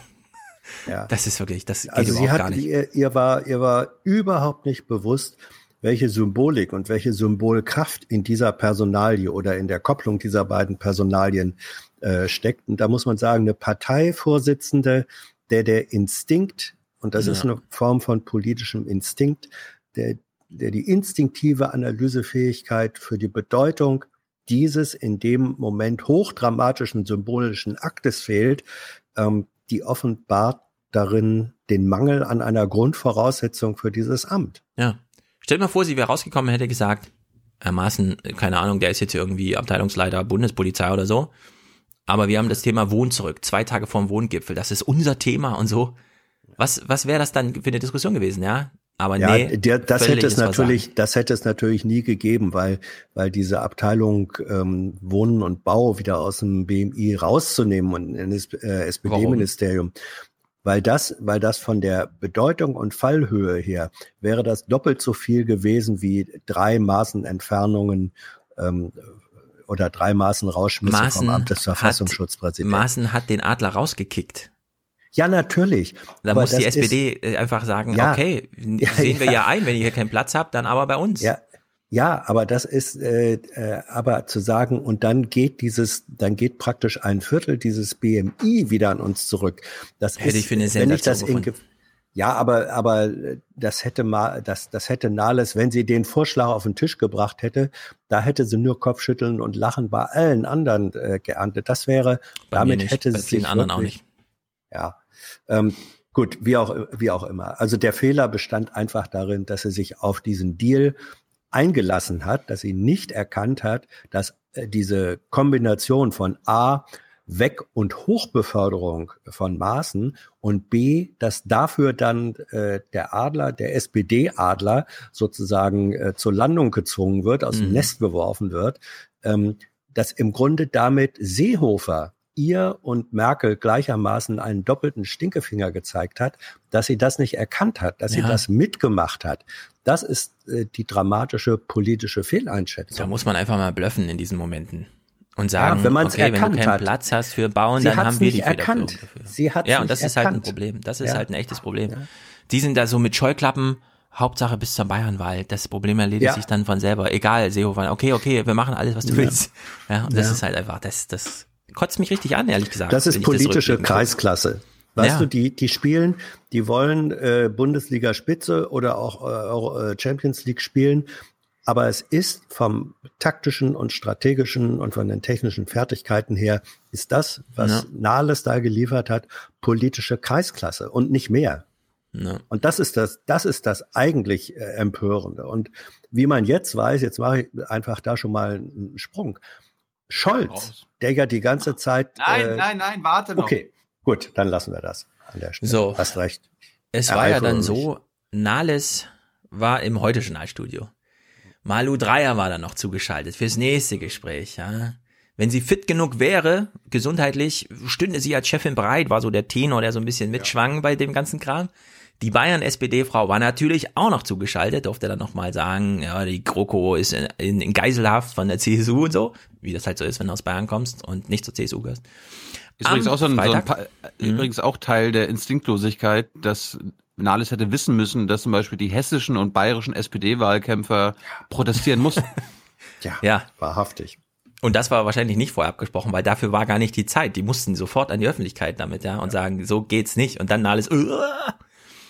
Ja. das ist wirklich, das geht Also sie überhaupt hat, gar nicht. ihr, ihr war, ihr war überhaupt nicht bewusst, welche Symbolik und welche Symbolkraft in dieser Personalie oder in der Kopplung dieser beiden Personalien äh, steckt. Und da muss man sagen, eine Parteivorsitzende, der der Instinkt, und das Ja. ist eine Form von politischem Instinkt, der, der die instinktive Analysefähigkeit für die Bedeutung dieses in dem Moment hochdramatischen symbolischen Aktes fehlt, ähm, die offenbart darin den Mangel an einer Grundvoraussetzung für dieses Amt. Ja. Stell mal vor, sie wäre rausgekommen hätte gesagt, Herr Maaßen, keine Ahnung, der ist jetzt irgendwie Abteilungsleiter Bundespolizei oder so. Aber wir haben das Thema Wohn zurück, zwei Tage vorm Wohngipfel. Das ist unser Thema und so. Was, was wäre das dann für eine Diskussion gewesen, ja? Aber Ja, nee. der, das hätte es natürlich, das hätte es natürlich nie gegeben, weil, weil diese Abteilung ähm, Wohnen und Bau wieder aus dem BMI rauszunehmen und in das äh, SPD-Ministerium, weil das, weil das von der Bedeutung und Fallhöhe her wäre das doppelt so viel gewesen wie drei Maßen Entfernungen ähm, oder drei Maßen Rausschmisse vom Maaßen Amt des Verfassungsschutzpräsidenten. Maaßen hat den Adler rausgekickt. Ja, natürlich. Da Aber muss die SPD ist- äh, einfach sagen, Ja. okay, Ja, sehen wir ja. ja ein, wenn ihr hier keinen Platz habt, dann aber bei uns. Ja, ja, aber das ist, äh, äh, aber zu sagen, und dann geht dieses, dann geht praktisch ein Viertel dieses BMI wieder an uns zurück. Das Hätte ist, ich für eine wenn ich das in, ja, aber, aber das hätte mal, das, das hätte Nahles, wenn sie den Vorschlag auf den Tisch gebracht hätte, da hätte sie nur Kopfschütteln und Lachen bei allen anderen äh, geerntet. Das wäre, Bei damit hätte sie sich anderen auch wirklich, nicht. Ja. Ähm, gut, wie auch, wie auch immer. Also der Fehler bestand einfach darin, dass sie sich auf diesen Deal eingelassen hat, dass sie nicht erkannt hat, dass äh, diese Kombination von A, Weg- und Hochbeförderung von Maßen und B, dass dafür dann äh, der Adler, der SPD-Adler sozusagen äh, zur Landung gezwungen wird, aus dem Mhm. Nest geworfen wird, ähm, dass im Grunde damit Seehofer ihr und Merkel gleichermaßen einen doppelten Stinkefinger gezeigt hat, dass sie das nicht erkannt hat, dass sie Ja. das mitgemacht hat. Das ist äh, die dramatische politische Da Fehleinschätzung. muss man einfach mal blöffen in diesen Momenten. Und sagen, Ja, wenn okay, wenn du erkannt keinen hat. Platz hast für Bauen, Sie dann haben wir die erkannt. dafür. Sie hat's ja, und das ist halt ein erkannt. Problem. Das ist Ja. halt ein echtes Problem. Die sind da so mit Scheuklappen, Hauptsache bis zur Bayernwahl. Das Problem erledigt Ja. sich dann von selber. Egal, Seehofer, okay, okay, wir machen alles, was du Ja. willst. Ja, und das Ja. ist halt einfach, das, das kotzt mich richtig an, ehrlich gesagt. Das ist politische kann. Kreisklasse. Weißt Ja. du, die, die spielen, die wollen äh, Bundesliga Spitze oder auch äh, äh, Champions League spielen. Aber es ist vom taktischen und strategischen und von den technischen Fertigkeiten her, ist das, was Ja. Nahles da geliefert hat, politische Kreisklasse und nicht mehr. Ja. Und das ist das, das ist das eigentlich äh, Empörende. Und wie man jetzt weiß, jetzt mache ich einfach da schon mal einen Sprung. Scholz, der ja die ganze Zeit. Nein, äh, nein, nein, warte noch. Okay, gut, dann lassen wir das an der Stelle. So. Hast recht. Es war ja dann so, Nahles war im Heute-Journalstudio. Malu Dreier war dann noch zugeschaltet fürs nächste Gespräch, ja. Wenn sie fit genug wäre, gesundheitlich, stünde sie als Chefin bereit, war so der Tenor, der so ein bisschen mitschwang bei dem ganzen Kram. Die Bayern-SPD-Frau war natürlich auch noch zugeschaltet, durfte dann nochmal sagen, ja, die GroKo ist in, in, in Geiselhaft von der CSU und so, wie das halt so ist, wenn du aus Bayern kommst und nicht zur CSU gehörst. Ist übrigens auch, so ein, so ein Pa- übrigens auch Teil der Instinktlosigkeit, dass Nahles hätte wissen müssen, dass zum Beispiel die hessischen und bayerischen SPD-Wahlkämpfer protestieren mussten. Ja, Ja. wahrhaftig. Und das war wahrscheinlich nicht vorher abgesprochen, weil dafür war gar nicht die Zeit. Die mussten sofort an die Öffentlichkeit damit, ja, und sagen, so geht's nicht. Und dann alles, "Uah."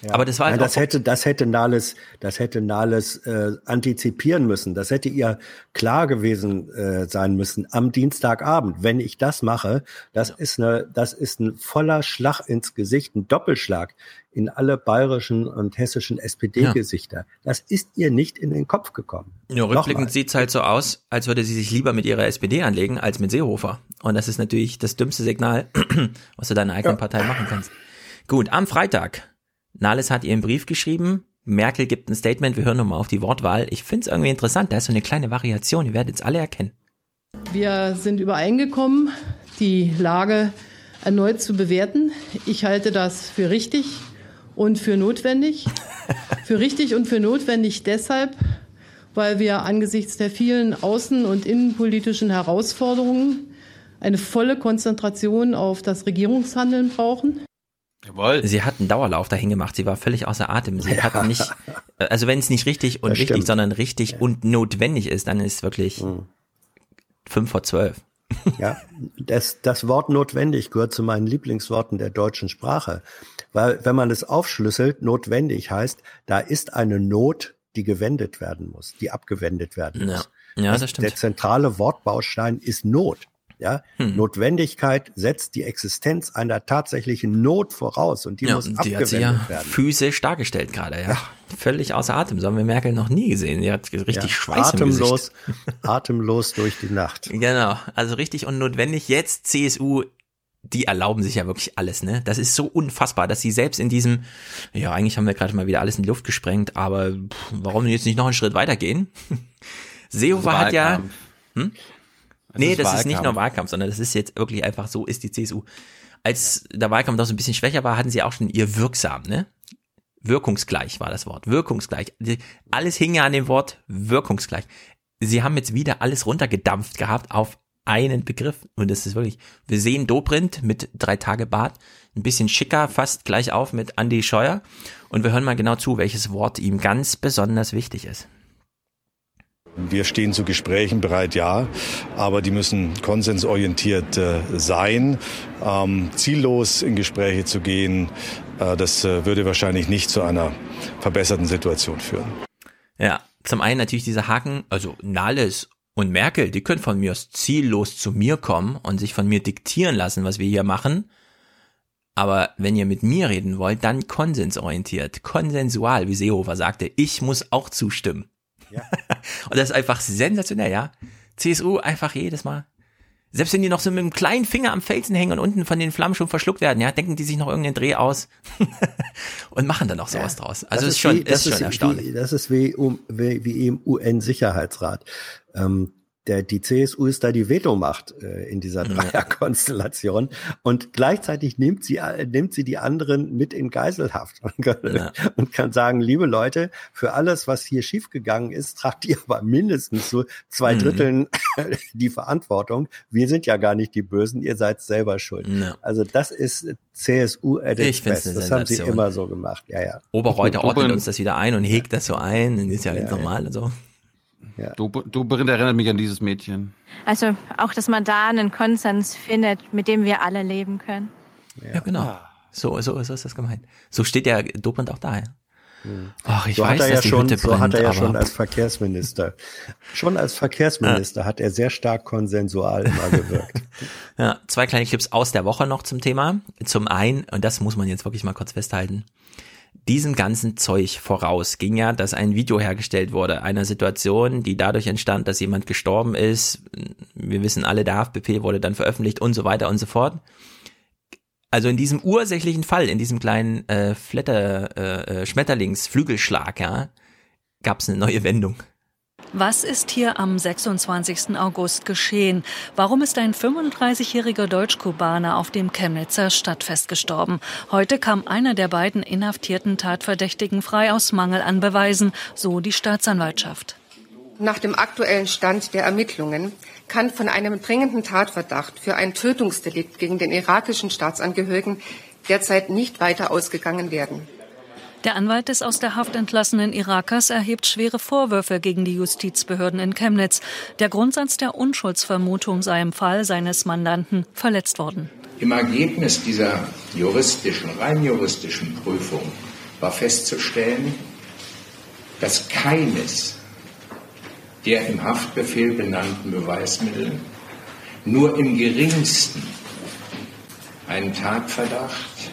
Aber das war Nein, halt das auch, hätte, das hätte Nahles, das hätte Nahles äh, antizipieren müssen. Das hätte ihr klar gewesen äh, sein müssen am Dienstagabend. Wenn ich das mache, das ist eine, das ist ein voller Schlag ins Gesicht, ein Doppelschlag in alle bayerischen und hessischen SPD-Gesichter. Das ist ihr nicht in den Kopf gekommen. Ja, rückblickend sieht's halt so aus, als würde sie sich lieber mit ihrer SPD anlegen, als mit Seehofer. Und das ist natürlich das dümmste Signal, was du deiner eigenen Partei machen kannst. Gut, am Freitag. Nahles hat ihren Brief geschrieben. Merkel gibt ein Statement. Wir hören nochmal auf die Wortwahl. Ich find's irgendwie interessant. Da ist so eine kleine Variation. Ihr werdet es alle erkennen. Wir sind übereingekommen, die Lage erneut zu bewerten. Ich halte das für richtig und für notwendig. für richtig und für notwendig deshalb, weil wir angesichts der vielen außen- und innenpolitischen Herausforderungen eine volle Konzentration auf das Regierungshandeln brauchen. Jawohl. Sie hat einen Dauerlauf dahin gemacht. Sie war völlig außer Atem. Sie hat nicht, also wenn es nicht richtig und Das wichtig, stimmt. sondern richtig und notwendig ist, dann ist es wirklich fünf vor zwölf. Ja, das, das Wort notwendig gehört zu meinen Lieblingsworten der deutschen Sprache. Weil, wenn man es aufschlüsselt, notwendig heißt, da ist eine Not, die gewendet werden muss, die abgewendet werden Ja. muss. Ja, das stimmt. Der zentrale Wortbaustein ist Not. Ja, Hm. Notwendigkeit setzt die Existenz einer tatsächlichen Not voraus und die ja, muss die hat abgewendet sie ja werden. physisch dargestellt gerade, ja. Völlig außer Atem. So haben wir Merkel noch nie gesehen. Sie hat richtig Ja, Schweiß im atemlos, Gesicht. atemlos durch die Nacht. Genau, also richtig unnotwendig. Jetzt CSU, die erlauben sich ja wirklich alles, ne? Das ist so unfassbar, dass sie selbst in diesem, ja, eigentlich haben wir gerade mal wieder alles in die Luft gesprengt, aber pff, warum jetzt nicht noch einen Schritt weitergehen? Seehofer hat ja, hm? Es Nee, ist das ist nicht Wahlkampf. nur Wahlkampf, sondern das ist jetzt wirklich einfach so ist die CSU. Als der Wahlkampf noch so ein bisschen schwächer war, hatten sie auch schon ihr wirksam, ne? Wirkungsgleich war das Wort. Wirkungsgleich. Alles hing ja an dem Wort wirkungsgleich. Sie haben jetzt wieder alles runtergedampft gehabt auf einen Begriff. Und das ist wirklich, wir sehen Dobrindt mit drei Tage Bart, ein bisschen schicker, fast gleich auf mit Andy Scheuer. Und wir hören mal genau zu, welches Wort ihm ganz besonders wichtig ist. Wir stehen zu Gesprächen bereit, ja, aber die müssen konsensorientiert äh, sein. Ähm, ziellos in Gespräche zu gehen, äh, das äh, würde wahrscheinlich nicht zu einer verbesserten Situation führen. Ja, zum einen natürlich dieser Haken, also Nahles und Merkel, die können von mir aus ziellos zu mir kommen und sich von mir diktieren lassen, was wir hier machen. Aber wenn ihr mit mir reden wollt, dann konsensorientiert, konsensual, wie Seehofer sagte. Ich muss auch zustimmen. und das ist einfach sensationell, ja. CSU einfach jedes Mal. Selbst wenn die noch so mit einem kleinen Finger am Felsen hängen und unten von den Flammen schon verschluckt werden, ja, denken die sich noch irgendeinen Dreh aus und machen dann noch sowas draus. Also Das ist schon, wie- das ist schon erstaunlich. Wie, das ist wie, um, wie, wie im UN-Sicherheitsrat. Ähm, der, die CSU ist da die Vetomacht äh, in dieser Dreierkonstellation und gleichzeitig nimmt sie, äh, nimmt sie die anderen mit in Geiselhaft und kann, Ja. und kann sagen, liebe Leute, für alles, was hier schiefgegangen ist, tragt ihr aber mindestens so zwei Mhm. Dritteln die Verantwortung. Wir sind ja gar nicht die Bösen, ihr seid selber schuld. Ja. Also das ist CSU at its best. Das haben sie immer so gemacht. Ja, ja. Oberreuter ordnet uns das wieder ein und hegt das so ein, und ist ja, Ja, ganz ja. normal und so. Du, du Brind, erinnert mich an dieses Mädchen. Also auch, dass man da einen Konsens findet, mit dem wir alle leben können. Ja, genau. So, so, so ist das gemeint. So steht der Dobrindt auch da. Ja. Ach, ich so weiß, hat er ja dass die schon, Hütte so hat brennt, er ja schon als Verkehrsminister. schon als Verkehrsminister hat er sehr stark konsensual immer gewirkt. Ja, zwei kleine Clips aus der Woche noch zum Thema. Zum einen, und das muss man jetzt wirklich mal kurz festhalten, diesem ganzen Zeug voraus ging ja, dass ein Video hergestellt wurde, einer Situation, die dadurch entstand, dass jemand gestorben ist. Wir wissen alle, der HFBP wurde dann veröffentlicht und so weiter und so fort. Also in diesem ursächlichen Fall, in diesem kleinen äh, Flatter, äh, äh, Schmetterlingsflügelschlag, ja, gab es eine neue Wendung. Was ist hier am 26. August geschehen? Warum ist ein 35-jähriger Deutsch-Kubaner auf dem Chemnitzer Stadtfest gestorben? Heute kam einer der beiden inhaftierten Tatverdächtigen frei aus Mangel an Beweisen, so die Staatsanwaltschaft. Nach dem aktuellen Stand der Ermittlungen kann von einem dringenden Tatverdacht für ein Tötungsdelikt gegen den irakischen Staatsangehörigen derzeit nicht weiter ausgegangen werden. Der Anwalt des aus der Haft entlassenen Irakers erhebt schwere Vorwürfe gegen die Justizbehörden in Chemnitz. Der Grundsatz der Unschuldsvermutung sei im Fall seines Mandanten verletzt worden. Im Ergebnis dieser juristischen, rein juristischen Prüfung war festzustellen, dass keines der im Haftbefehl benannten Beweismittel nur im geringsten einen Tatverdacht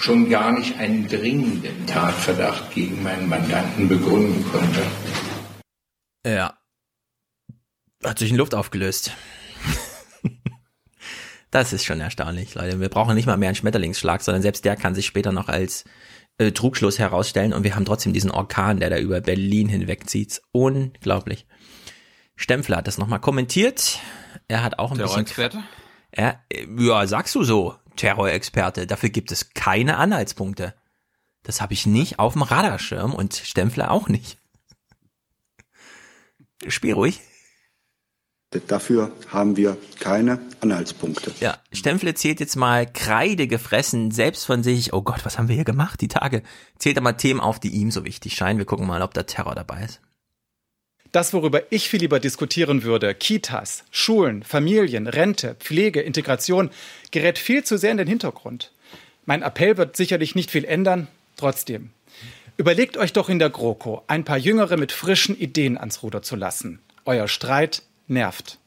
schon gar nicht einen dringenden Tatverdacht gegen meinen Mandanten begründen konnte. Ja. Hat sich in Luft aufgelöst. das ist schon erstaunlich, Leute. Wir brauchen nicht mal mehr einen Schmetterlingsschlag, sondern selbst der kann sich später noch als äh, Trugschluss herausstellen und wir haben trotzdem diesen Orkan, der da über Berlin hinwegzieht. Unglaublich. Stempfler hat das nochmal kommentiert. Er hat auch ein bisschen. Er, ja, sagst du so. Terrorexperte. Dafür gibt es keine Anhaltspunkte. Das habe ich nicht auf dem Radarschirm und Stempfler auch nicht. Spiel ruhig. Dafür haben wir keine Anhaltspunkte. Ja, Stempfle zählt jetzt mal Kreide gefressen, selbst von sich. Oh Gott, was haben wir hier gemacht, die Tage? Zählt er mal Themen auf, die ihm so wichtig scheinen. Wir gucken mal, ob da Terror dabei ist. Das, worüber ich viel lieber diskutieren würde, Kitas, Schulen, Familien, Rente, Pflege, Integration, gerät viel zu sehr in den Hintergrund. Mein Appell wird sicherlich nicht viel ändern, trotzdem. Überlegt euch doch in der GroKo, ein paar Jüngere mit frischen Ideen ans Ruder zu lassen. Euer Streit nervt.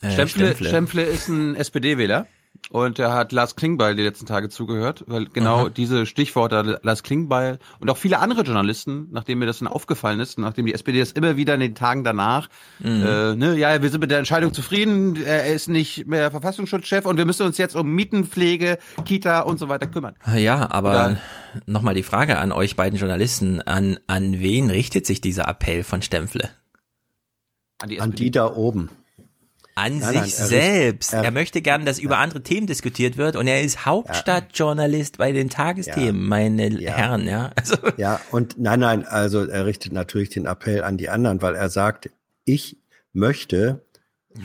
Äh, Stempfle, ist ein SPD-Wähler. Und er hat Lars Klingbeil die letzten Tage zugehört, weil genau Aha. diese Stichworte Lars Klingbeil und auch viele andere Journalisten, nachdem mir das dann aufgefallen ist, nachdem die SPD das immer wieder in den Tagen danach, mhm. äh, ne, ja, wir sind mit der Entscheidung zufrieden, er ist nicht mehr Verfassungsschutzchef und wir müssen uns jetzt um Mietenpflege, Kita und so weiter kümmern. Ja, aber nochmal die Frage an euch beiden Journalisten, an, an wen richtet sich dieser Appell von Stempfle? An die, an die da oben an nein, sich nein, er selbst. Er, er, möchte gern, dass ja. über andere Themen diskutiert wird und er ist Hauptstadtjournalist ja. bei den Tagesthemen, ja. meine Herren, ja. Also. Ja, und nein, nein, also er richtet natürlich den Appell an die anderen, weil er sagt, ich möchte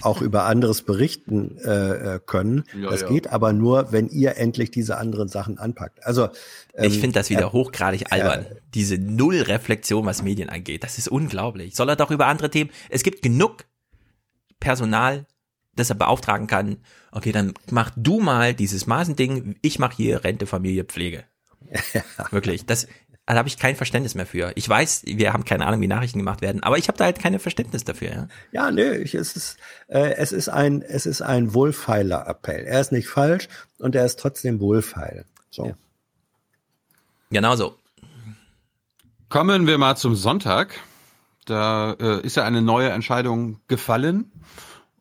auch über anderes berichten äh, äh können. Ja, das ja. geht aber nur, wenn ihr endlich diese anderen Sachen anpackt. Also ähm, ich finde das wieder äh, hochgradig albern. Äh, diese Nullreflexion, was Medien angeht, das ist unglaublich. Soll er doch über andere Themen? Es gibt genug Personal, das er beauftragen kann. Okay, dann mach du mal dieses Masending. Ich mache hier Rente, Familie, Pflege. Ja. Wirklich, das da habe ich kein Verständnis mehr für. Ich weiß, wir haben keine Ahnung, wie Nachrichten gemacht werden, aber ich habe da halt keine Verständnis dafür. Ja, ja nö, ich, es ist äh, es ist ein es ist ein wohlfeiler Appell. Er ist nicht falsch und er ist trotzdem wohlfeil. So. Ja. Genau so. Kommen wir mal zum Sonntag. Da äh, ist ja eine neue Entscheidung gefallen.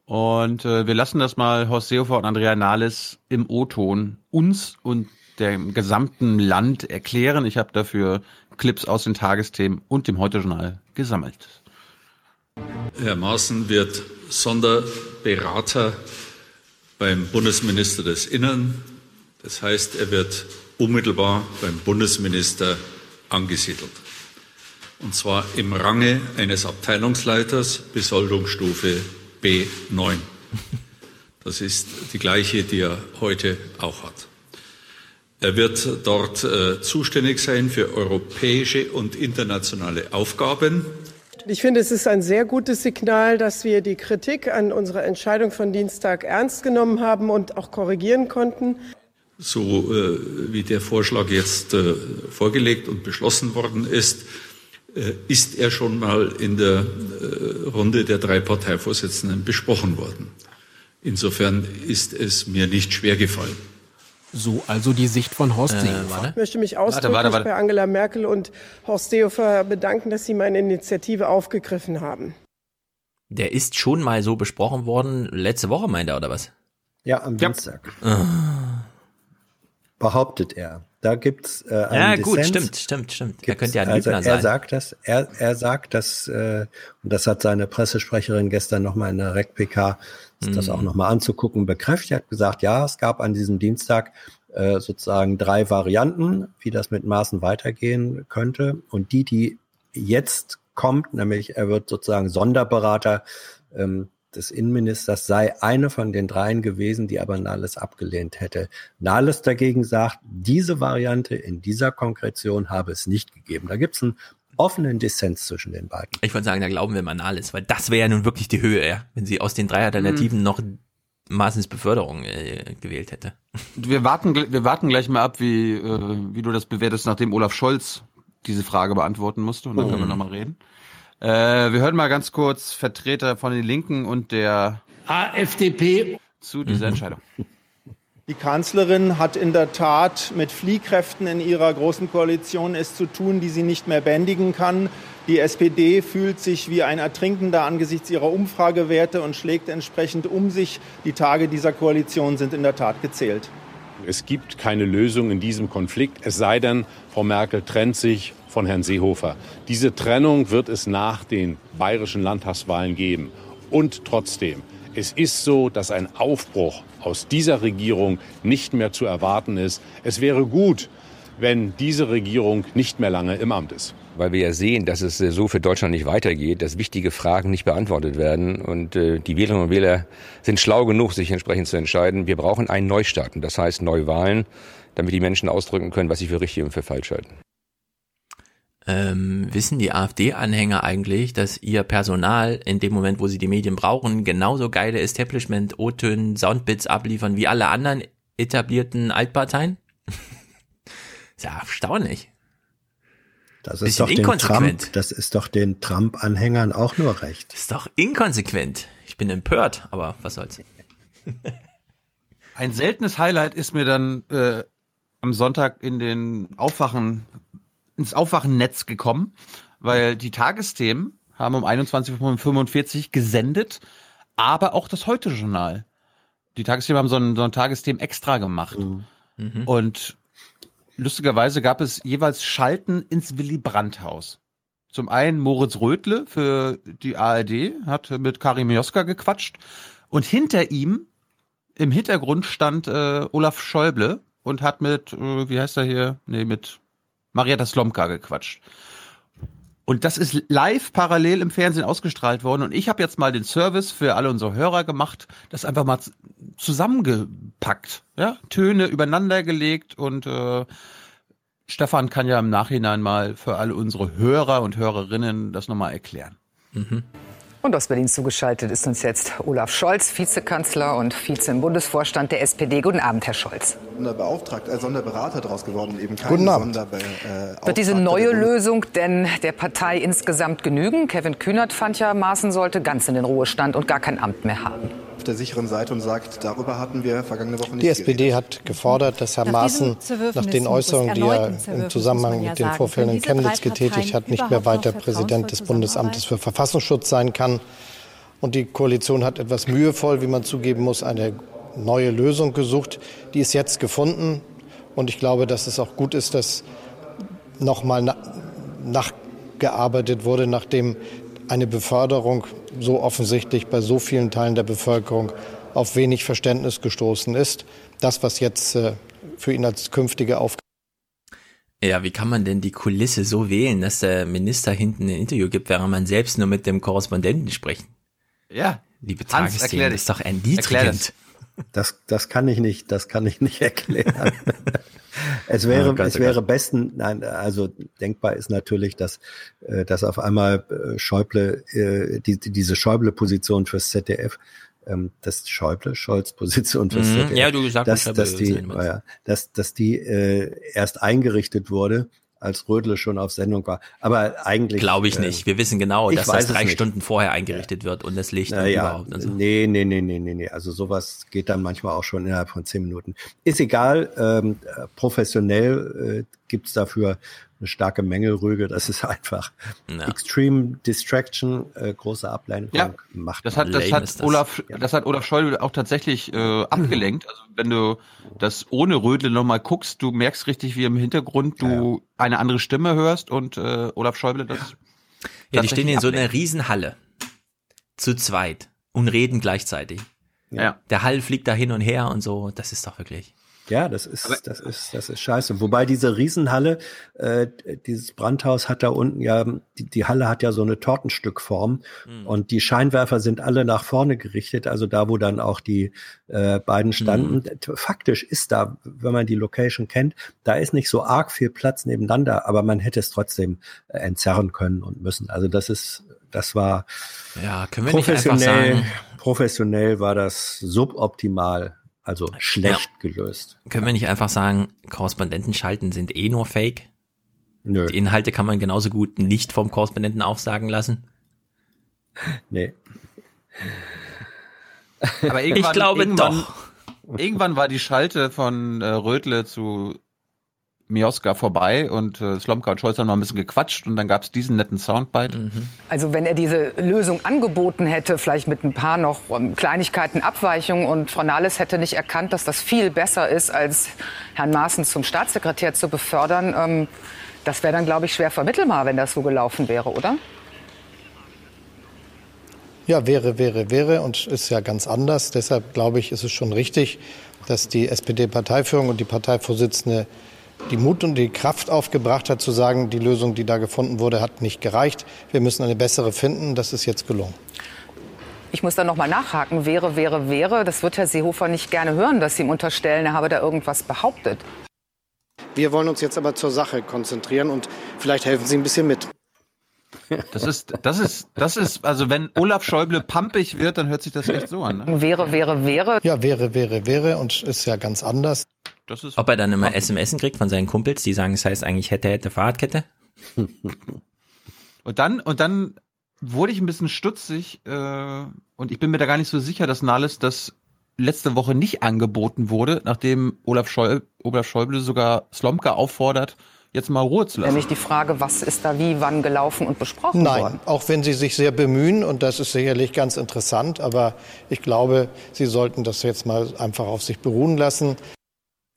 Und äh, wir lassen das mal Horst Seehofer und Andrea Nahles im O-Ton uns und dem gesamten Land erklären. Ich habe dafür Clips aus den Tagesthemen und dem Heute-Journal gesammelt. Herr Maaßen wird Sonderberater beim Bundesminister des Innern. Das heißt, er wird unmittelbar beim Bundesminister angesiedelt und zwar im Range eines Abteilungsleiters Besoldungsstufe B9. Das ist die gleiche, die er heute auch hat. Er wird dort äh, zuständig sein für europäische und internationale Aufgaben. Ich finde, es ist ein sehr gutes Signal, dass wir die Kritik an unserer Entscheidung von Dienstag ernst genommen haben und auch korrigieren konnten. So äh, wie der Vorschlag jetzt äh, vorgelegt und beschlossen worden ist, ist er schon mal in der äh, Runde der drei Parteivorsitzenden besprochen worden. Insofern ist es mir nicht schwer gefallen. So also die Sicht von Horst äh, Seehofer. Ich möchte mich ausdrücklich warte, warte, warte. bei Angela Merkel und Horst Seehofer bedanken, dass Sie meine Initiative aufgegriffen haben. Der ist schon mal so besprochen worden, letzte Woche meint er, oder was? Ja, am Dienstag. Ja. Behauptet er. Da gibt's äh, einen Ja, Dissens. gut, stimmt, stimmt, stimmt. Er könnte ja ein also Lügner er sein. sagt das, er, er sagt das, äh, und das hat seine Pressesprecherin gestern nochmal in der REC-PK, sich das Mhm. auch nochmal anzugucken, bekräftigt, Er hat gesagt, ja, es gab an diesem Dienstag äh, sozusagen drei Varianten, wie das mit Maßen weitergehen könnte. Und die, die jetzt kommt, nämlich er wird sozusagen Sonderberater ähm, des Innenministers, sei eine von den dreien gewesen, die aber Nahles abgelehnt hätte. Nahles dagegen sagt, diese Variante in dieser Konkretion habe es nicht gegeben. Da gibt es einen offenen Dissens zwischen den beiden. Ich würde sagen, da glauben wir mal alles, weil das wäre ja nun wirklich die Höhe, ja, wenn sie aus den drei Alternativen noch Maaßens Beförderung äh, gewählt hätte. Wir warten, wir warten gleich mal ab, wie, äh, wie du das bewertest, nachdem Olaf Scholz diese Frage beantworten musste. Und dann können wir Mhm. nochmal reden. Äh, wir hören mal ganz kurz Vertreter von den Linken und der AfDP zu dieser Entscheidung. Die Kanzlerin hat in der Tat mit Fliehkräften in ihrer großen Koalition es zu tun, die sie nicht mehr bändigen kann. Die SPD fühlt sich wie ein Ertrinkender angesichts ihrer Umfragewerte und schlägt entsprechend um sich. Die Tage dieser Koalition sind in der Tat gezählt. Es gibt keine Lösung in diesem Konflikt, es sei denn, Frau Merkel trennt sich von Herrn Seehofer. Diese Trennung wird es nach den bayerischen Landtagswahlen geben. Und trotzdem, es ist so, dass ein Aufbruch aus dieser Regierung nicht mehr zu erwarten ist. Es wäre gut, wenn diese Regierung nicht mehr lange im Amt ist. Weil wir ja sehen, dass es äh, so für Deutschland nicht weitergeht, dass wichtige Fragen nicht beantwortet werden. Und äh, die Wählerinnen und Wähler sind schlau genug, sich entsprechend zu entscheiden. Wir brauchen einen Neustart. Und das heißt Neuwahlen, damit die Menschen ausdrücken können, was sie für richtig und für falsch halten. Ähm, wissen die AfD-Anhänger eigentlich, dass ihr Personal in dem Moment, wo sie die Medien brauchen, genauso geile Establishment, O-Tönen, Soundbits abliefern wie alle anderen etablierten Altparteien? ist ja erstaunlich. Das ist doch den inkonsequent. Trump, das ist doch den Trump-Anhängern auch nur recht. Ist doch inkonsequent. Ich bin empört, aber was soll's. Ein seltenes Highlight ist mir dann äh, am Sonntag in den Aufwachen, ins Aufwachennetz gekommen, weil die Tagesthemen haben um 21.45 Uhr gesendet, aber auch das Heute-Journal. Die Tagesthemen haben so ein, so ein Tagesthemen extra gemacht. Mhm. Und lustigerweise gab es jeweils Schalten ins Willy Brandt-Haus. Zum einen Moritz Rötle für die ARD, hat mit Karim Joska gequatscht. Und hinter ihm im Hintergrund stand äh, Olaf Schäuble und hat mit, äh, wie heißt er hier? Nee, mit Marietta Slomka gequatscht. Und das ist live parallel im Fernsehen ausgestrahlt worden. Und ich habe jetzt mal den Service für alle unsere Hörer gemacht, das einfach mal zusammengepackt. Ja? Töne übereinander gelegt und äh, Stefan kann ja im Nachhinein mal für alle unsere Hörer und Hörerinnen das nochmal erklären. Und aus Berlin zugeschaltet ist uns jetzt Olaf Scholz, Vizekanzler und Vize im Bundesvorstand der SPD. Guten Abend, Herr Scholz. Sonderbeauftragter, äh, Sonderberater daraus geworden, eben kein Guten Abend. Sonderbe äh, Wird diese neue Lösung denn der Partei insgesamt genügen? Kevin Kühnert fand ja, Maaßen sollte ganz in den Ruhestand und gar kein Amt mehr haben. Der sicheren Seite und sagt, darüber hatten wir vergangene Woche nicht Die SPD hat gefordert, dass Herr Nach Maaßen nach den Äußerungen, die er im Zusammenhang ja mit den Vorfällen in Chemnitz getätigt hat, nicht mehr noch weiter Präsident des Bundesamtes für Verfassungsschutz sein kann. Und die Koalition hat etwas mühevoll, wie man zugeben muss, eine neue Lösung gesucht. Die ist jetzt gefunden. Und ich glaube, dass es auch gut ist, dass nochmal na nachgearbeitet wurde, nachdem eine Beförderung so offensichtlich bei so vielen Teilen der Bevölkerung auf wenig Verständnis gestoßen ist. Das, was jetzt äh, für ihn als künftige Aufgabe Ja, wie kann man denn die Kulisse so wählen, dass der Minister hinten ein Interview gibt, während man selbst nur mit dem Korrespondenten spricht? Ja. Liebe Hans, Tagesthemen, ist doch Erklär erniedrigend. Das, das kann ich nicht, das kann ich nicht erklären. es wäre, Gott, es wäre besten, nein, also denkbar ist natürlich, dass, äh, dass auf einmal äh, Schäuble, äh, die, die- diese Schäuble-Position fürs ZDF, ähm, das Schäuble, Scholz-Position fürs Mhm. ZDF, Ja, du sagst dass, dass die, ja, dass, dass die äh, erst eingerichtet wurde, als Rödle schon auf Sendung war. Aber eigentlich Glaube ich äh, nicht. Wir wissen genau, dass das drei. Stunden vorher eingerichtet wird und das Licht naja, überhaupt. Und so. nee, nee, nee, nee, nee, nee. Also sowas geht dann manchmal auch schon innerhalb von zehn Minuten. Ist egal, ähm, äh, professionell äh, gibt's dafür eine starke Mängelrüge. Das ist einfach ja. Extreme Distraction, äh, große Ablenkung ja, macht. Das hat, das hat das. Olaf, ja. das hat Olaf Schäuble auch tatsächlich äh, abgelenkt. Also wenn du das ohne Rödle nochmal guckst, du merkst richtig, wie im Hintergrund du eine andere Stimme hörst und äh, Olaf Schäuble das. Ja, die stehen in so einer Riesenhalle. Zu zweit und reden gleichzeitig. Ja. Der Hall fliegt da hin und her und so. Das ist doch wirklich. Ja, das ist, Aber das ist, das ist scheiße. Wobei diese Riesenhalle, äh, dieses Brandhaus hat da unten ja, die, die Halle hat ja so eine Tortenstückform mhm. und die Scheinwerfer sind alle nach vorne gerichtet, also da, wo dann auch die äh, beiden standen. Mhm. Faktisch ist da, wenn man die Location kennt, da ist nicht so arg viel Platz nebeneinander, aber man hätte es trotzdem äh, entzerren können und müssen. Also das ist, das war ja, können wir professionell, nicht einfach sagen, professionell war das suboptimal also schlecht ja. gelöst. Können wir nicht einfach sagen, Korrespondenten schalten sind eh nur Fake? Nö. Die Inhalte kann man genauso gut nicht vom Korrespondenten aufsagen lassen? Nee. Aber ich glaube irgendwann, doch. Irgendwann war die Schalte von äh, Rödle zu Mioska vorbei und äh, Slomka und Scholz haben noch ein bisschen gequatscht und dann gab es diesen netten Soundbite. Mhm. Also wenn er diese Lösung angeboten hätte, vielleicht mit ein paar noch um, ähm, Kleinigkeiten, Abweichungen und Frau Nahles hätte nicht erkannt, dass das viel besser ist, als Herrn Maaßen zum Staatssekretär zu befördern, ähm, das wäre dann, glaube ich, schwer vermittelbar, wenn das so gelaufen wäre, oder? Ja, wäre, wäre, wäre und ist ja ganz anders. Deshalb glaube ich, ist es schon richtig, dass die SPD-Parteiführung und die Parteivorsitzende die Mut und die Kraft aufgebracht hat, zu sagen, die Lösung, die da gefunden wurde, hat nicht gereicht. Wir müssen eine bessere finden. Das ist jetzt gelungen. Ich muss da noch mal nachhaken. Wäre, wäre, wäre. Das wird Herr Seehofer nicht gerne hören, dass Sie ihm unterstellen, er habe da irgendwas behauptet. Wir wollen uns jetzt aber zur Sache konzentrieren und vielleicht helfen Sie ein bisschen mit. Das ist, das ist, das ist, also wenn Olaf Schäuble pampig wird, dann hört sich das echt so an. Ne? Wäre, wäre, wäre. Ja, wäre, wäre, wäre und ist ja ganz anders. Ob er dann immer SMS kriegt von seinen Kumpels, die sagen, es heißt eigentlich hätte, hätte, Fahrradkette? und dann, und dann wurde ich ein bisschen stutzig äh, und ich bin mir da gar nicht so sicher, dass Nahles das letzte Woche nicht angeboten wurde, nachdem Olaf, Schäuble, Olaf Schäuble sogar Slomka auffordert, jetzt mal Ruhe zu lassen. Nämlich die Frage, was ist da wie, wann gelaufen und besprochen Nein, worden? auch wenn Sie sich sehr bemühen und das ist sicherlich ganz interessant, aber ich glaube, Sie sollten das jetzt mal einfach auf sich beruhen lassen.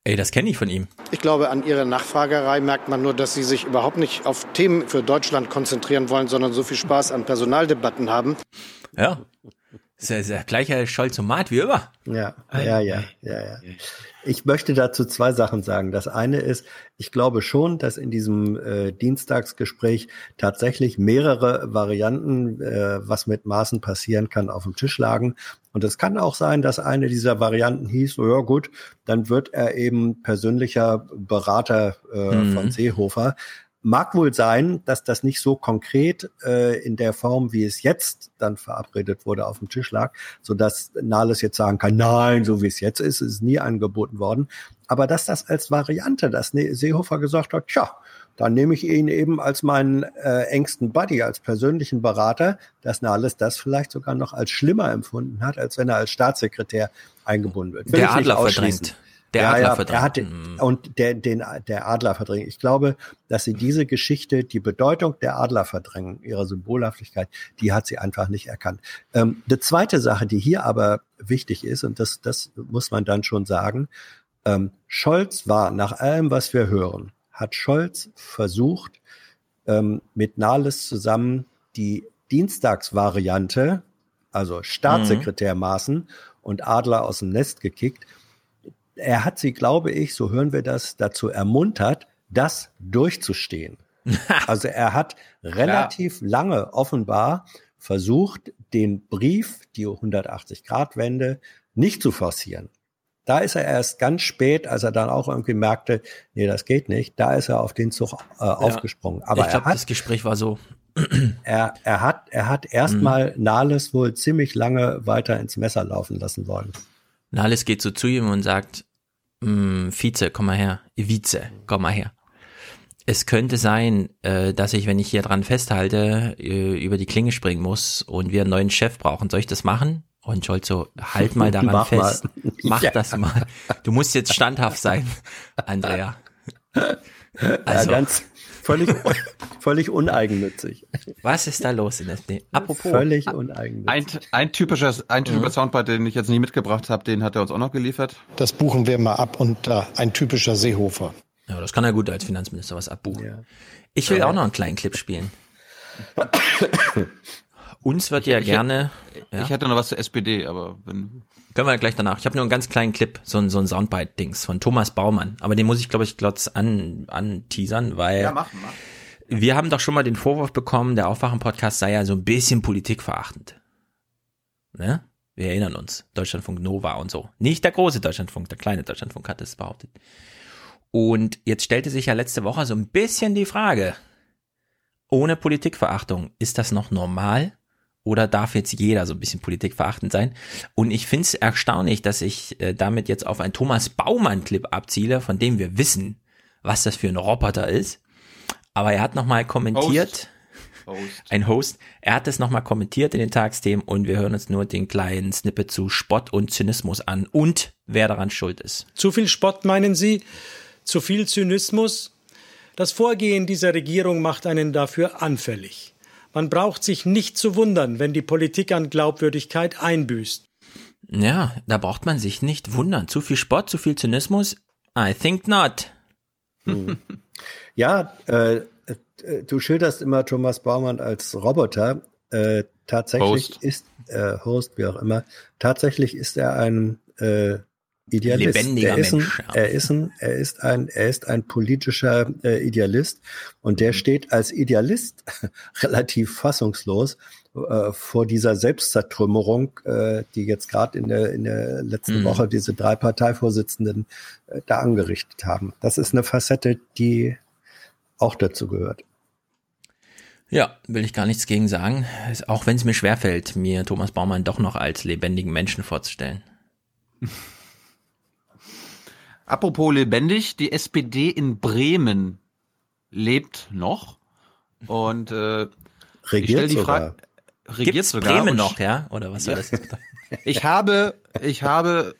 Ey, das kenne ich von ihm. Ich glaube, an Ihrer Nachfragerei merkt man nur, dass Sie sich überhaupt nicht auf Themen für Deutschland konzentrieren wollen, sondern so viel Spaß an Personaldebatten haben. Ja. Das ist ja der gleiche Scholzomat wie immer. Ja, ja, ja, ja, ja. Ich möchte dazu zwei Sachen sagen. Das eine ist, ich glaube schon, dass in diesem äh, Dienstagsgespräch tatsächlich mehrere Varianten, äh, was mit Maßen passieren kann, auf dem Tisch lagen. Und es kann auch sein, dass eine dieser Varianten hieß, oh ja gut, dann wird er eben persönlicher Berater äh, mhm. von Seehofer. Mag wohl sein, dass das nicht so konkret äh, in der Form, wie es jetzt dann verabredet wurde, auf dem Tisch lag, so dass Nahles jetzt sagen kann, nein, so wie es jetzt ist, ist nie angeboten worden. Aber dass das als Variante, dass ne-, Seehofer gesagt hat, tja, dann nehme ich ihn eben als meinen äh, engsten Buddy, als persönlichen Berater, dass Nahles das vielleicht sogar noch als schlimmer empfunden hat, als wenn er als Staatssekretär eingebunden wird. Will der Adler verdrängt. Der ja, Adler ja, verdrängt. Er hat, mhm. und der, den, der Adler verdrängt. Ich glaube, dass sie diese Geschichte, die Bedeutung der Adler verdrängen, ihrer Symbolhaftigkeit, die hat sie einfach nicht erkannt. Ähm, die zweite Sache, die hier aber wichtig ist, und das, das muss man dann schon sagen, ähm, Scholz war, nach allem, was wir hören, hat Scholz versucht, ähm, mit Nahles zusammen die Dienstagsvariante, also Staatssekretär Maaßen und Adler aus dem Nest gekickt, er hat sie, glaube ich, so hören wir das, dazu ermuntert, das durchzustehen. also er hat relativ ja. lange offenbar versucht, den Brief, die 180-Grad-Wende, nicht zu forcieren. Da ist er erst ganz spät, als er dann auch irgendwie merkte, nee, das geht nicht, da ist er auf den Zug äh, ja. aufgesprungen. Aber ich glaube, das Gespräch war so. er, er hat, er hat erstmal mhm. Nahles wohl ziemlich lange weiter ins Messer laufen lassen wollen. Nahles geht so zu ihm und sagt, mm, Vize, komm mal her, Vize, komm mal her. Es könnte sein, äh, dass ich, wenn ich hier dran festhalte, äh, über die Klinge springen muss und wir einen neuen Chef brauchen. Soll ich das machen? Und Scholz so, halt mal daran Mach fest. Mal. Mach ja. das mal. Du musst jetzt standhaft sein, Andrea. Also, ja, ganz völlig, völlig uneigennützig. Was ist da los in der SPD? Apropos. Völlig uneigennützig. Ein, ein typischer, ein typischer mhm. Soundbite, den ich jetzt nicht mitgebracht habe, den hat er uns auch noch geliefert. Das buchen wir mal ab und uh, ein typischer Seehofer. Ja, das kann er gut als Finanzminister was abbuchen. Ja. Ich will ja. auch noch einen kleinen Clip spielen. Uns wird ja ich, gerne. Ja? Ich hätte noch was zur SPD, aber wenn. Können wir gleich danach. Ich habe nur einen ganz kleinen Clip, so ein, so ein Soundbite-Dings von Thomas Baumann. Aber den muss ich, glaube ich, glotz an, anteasern, weil. Ja, machen, machen. Wir haben doch schon mal den Vorwurf bekommen, der Aufwachen-Podcast sei ja so ein bisschen politikverachtend. Ne? Wir erinnern uns. Deutschlandfunk Nova und so. Nicht der große Deutschlandfunk, der kleine Deutschlandfunk hat es behauptet. Und jetzt stellte sich ja letzte Woche so ein bisschen die Frage, ohne Politikverachtung, ist das noch normal? Oder darf jetzt jeder so ein bisschen politikverachtend sein? Und ich finde es erstaunlich, dass ich äh, damit jetzt auf einen Thomas Baumann-Clip abziele, von dem wir wissen, was das für ein Roboter ist. Aber er hat nochmal kommentiert, Host. Host. ein Host, er hat es nochmal kommentiert in den Tagsthemen und wir hören uns nur den kleinen Snippet zu Spott und Zynismus an und wer daran schuld ist. Zu viel Spott meinen Sie? Zu viel Zynismus? Das Vorgehen dieser Regierung macht einen dafür anfällig. Man braucht sich nicht zu wundern, wenn die Politik an Glaubwürdigkeit einbüßt. Ja, da braucht man sich nicht wundern. Zu viel Spott, zu viel Zynismus? I think not. Hm. Ja, äh, äh, du schilderst immer Thomas Baumann als Roboter. Äh, tatsächlich Host. ist äh, Host, wie auch immer, tatsächlich ist er ein äh, Idealist. Lebendiger er ist ein, Mensch. Ja. Er ist ein, er ist ein, er ist ein politischer äh, Idealist und der mhm. steht als Idealist relativ fassungslos äh, vor dieser Selbstzertrümmerung, äh, die jetzt gerade in der, in der letzten mhm. Woche diese drei Parteivorsitzenden äh, da angerichtet haben. Das ist eine Facette, die auch dazu gehört. Ja, will ich gar nichts gegen sagen. Auch wenn es mir schwerfällt, mir Thomas Baumann doch noch als lebendigen Menschen vorzustellen. Apropos lebendig, die SPD in Bremen lebt noch und äh, regiert die sogar. regiert Gibt's sogar. Bremen noch, ja? Oder was soll das Ich habe, ich habe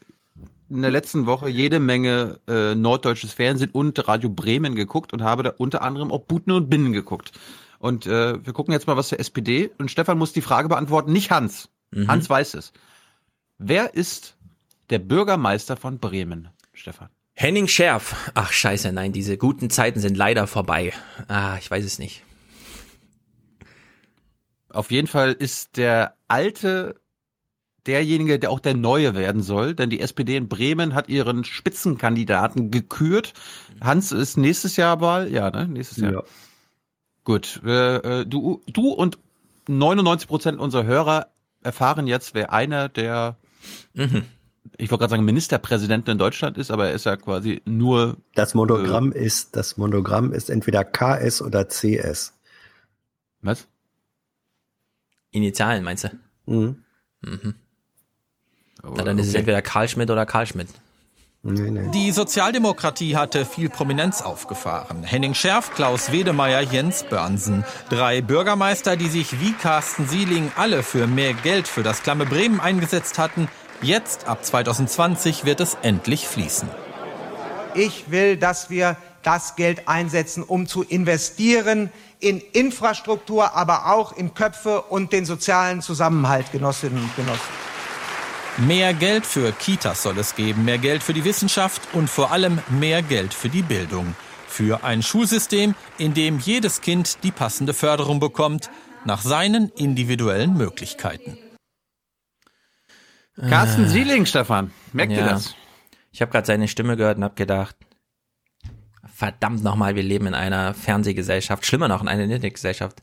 in der letzten Woche jede Menge äh, norddeutsches Fernsehen und Radio Bremen geguckt und habe da unter anderem auch Buten und Binnen geguckt. Und äh, wir gucken jetzt mal was zur SPD und Stefan muss die Frage beantworten, nicht Hans. Mhm. Hans weiß es. Wer ist der Bürgermeister von Bremen, Stefan? Henning Scherf. Ach scheiße, nein, diese guten Zeiten sind leider vorbei. Ah, ich weiß es nicht. Auf jeden Fall ist der alte derjenige, der auch der neue werden soll, denn die SPD in Bremen hat ihren Spitzenkandidaten gekürt. Hans ist nächstes Jahr Wahl, ja, ne? Nächstes Jahr. Ja. Gut, äh, du, du und 99 Prozent unserer Hörer erfahren jetzt, wer einer der mhm ich wollte gerade sagen, Ministerpräsident in Deutschland ist, aber er ist ja quasi nur. Das Monogramm äh, ist, das Monogramm ist entweder KS oder CS. Was? Initialen, meinst du? Mhm. mhm. Na, dann ist es entweder Karl Schmidt oder Karl Schmidt. Nee, nee. Die Sozialdemokratie hatte viel Prominenz aufgefahren. Henning Scherf, Klaus Wedemeyer, Jens Börnsen. Drei Bürgermeister, die sich wie Carsten Sieling alle für mehr Geld für das klamme Bremen eingesetzt hatten, Jetzt, ab 2020, wird es endlich fließen. Ich will, dass wir das Geld einsetzen, um zu investieren in Infrastruktur, aber auch in Köpfe und den sozialen Zusammenhalt, Genossinnen und Genossen. Mehr Geld für Kitas soll es geben, mehr Geld für die Wissenschaft und vor allem mehr Geld für die Bildung. Für ein Schulsystem, in dem jedes Kind die passende Förderung bekommt, nach seinen individuellen Möglichkeiten. Carsten äh. Sieling, Stefan. Merkt ja. ihr das? Ich habe gerade seine Stimme gehört und habe gedacht, verdammt nochmal, wir leben in einer Fernsehgesellschaft, schlimmer noch in einer Internetgesellschaft.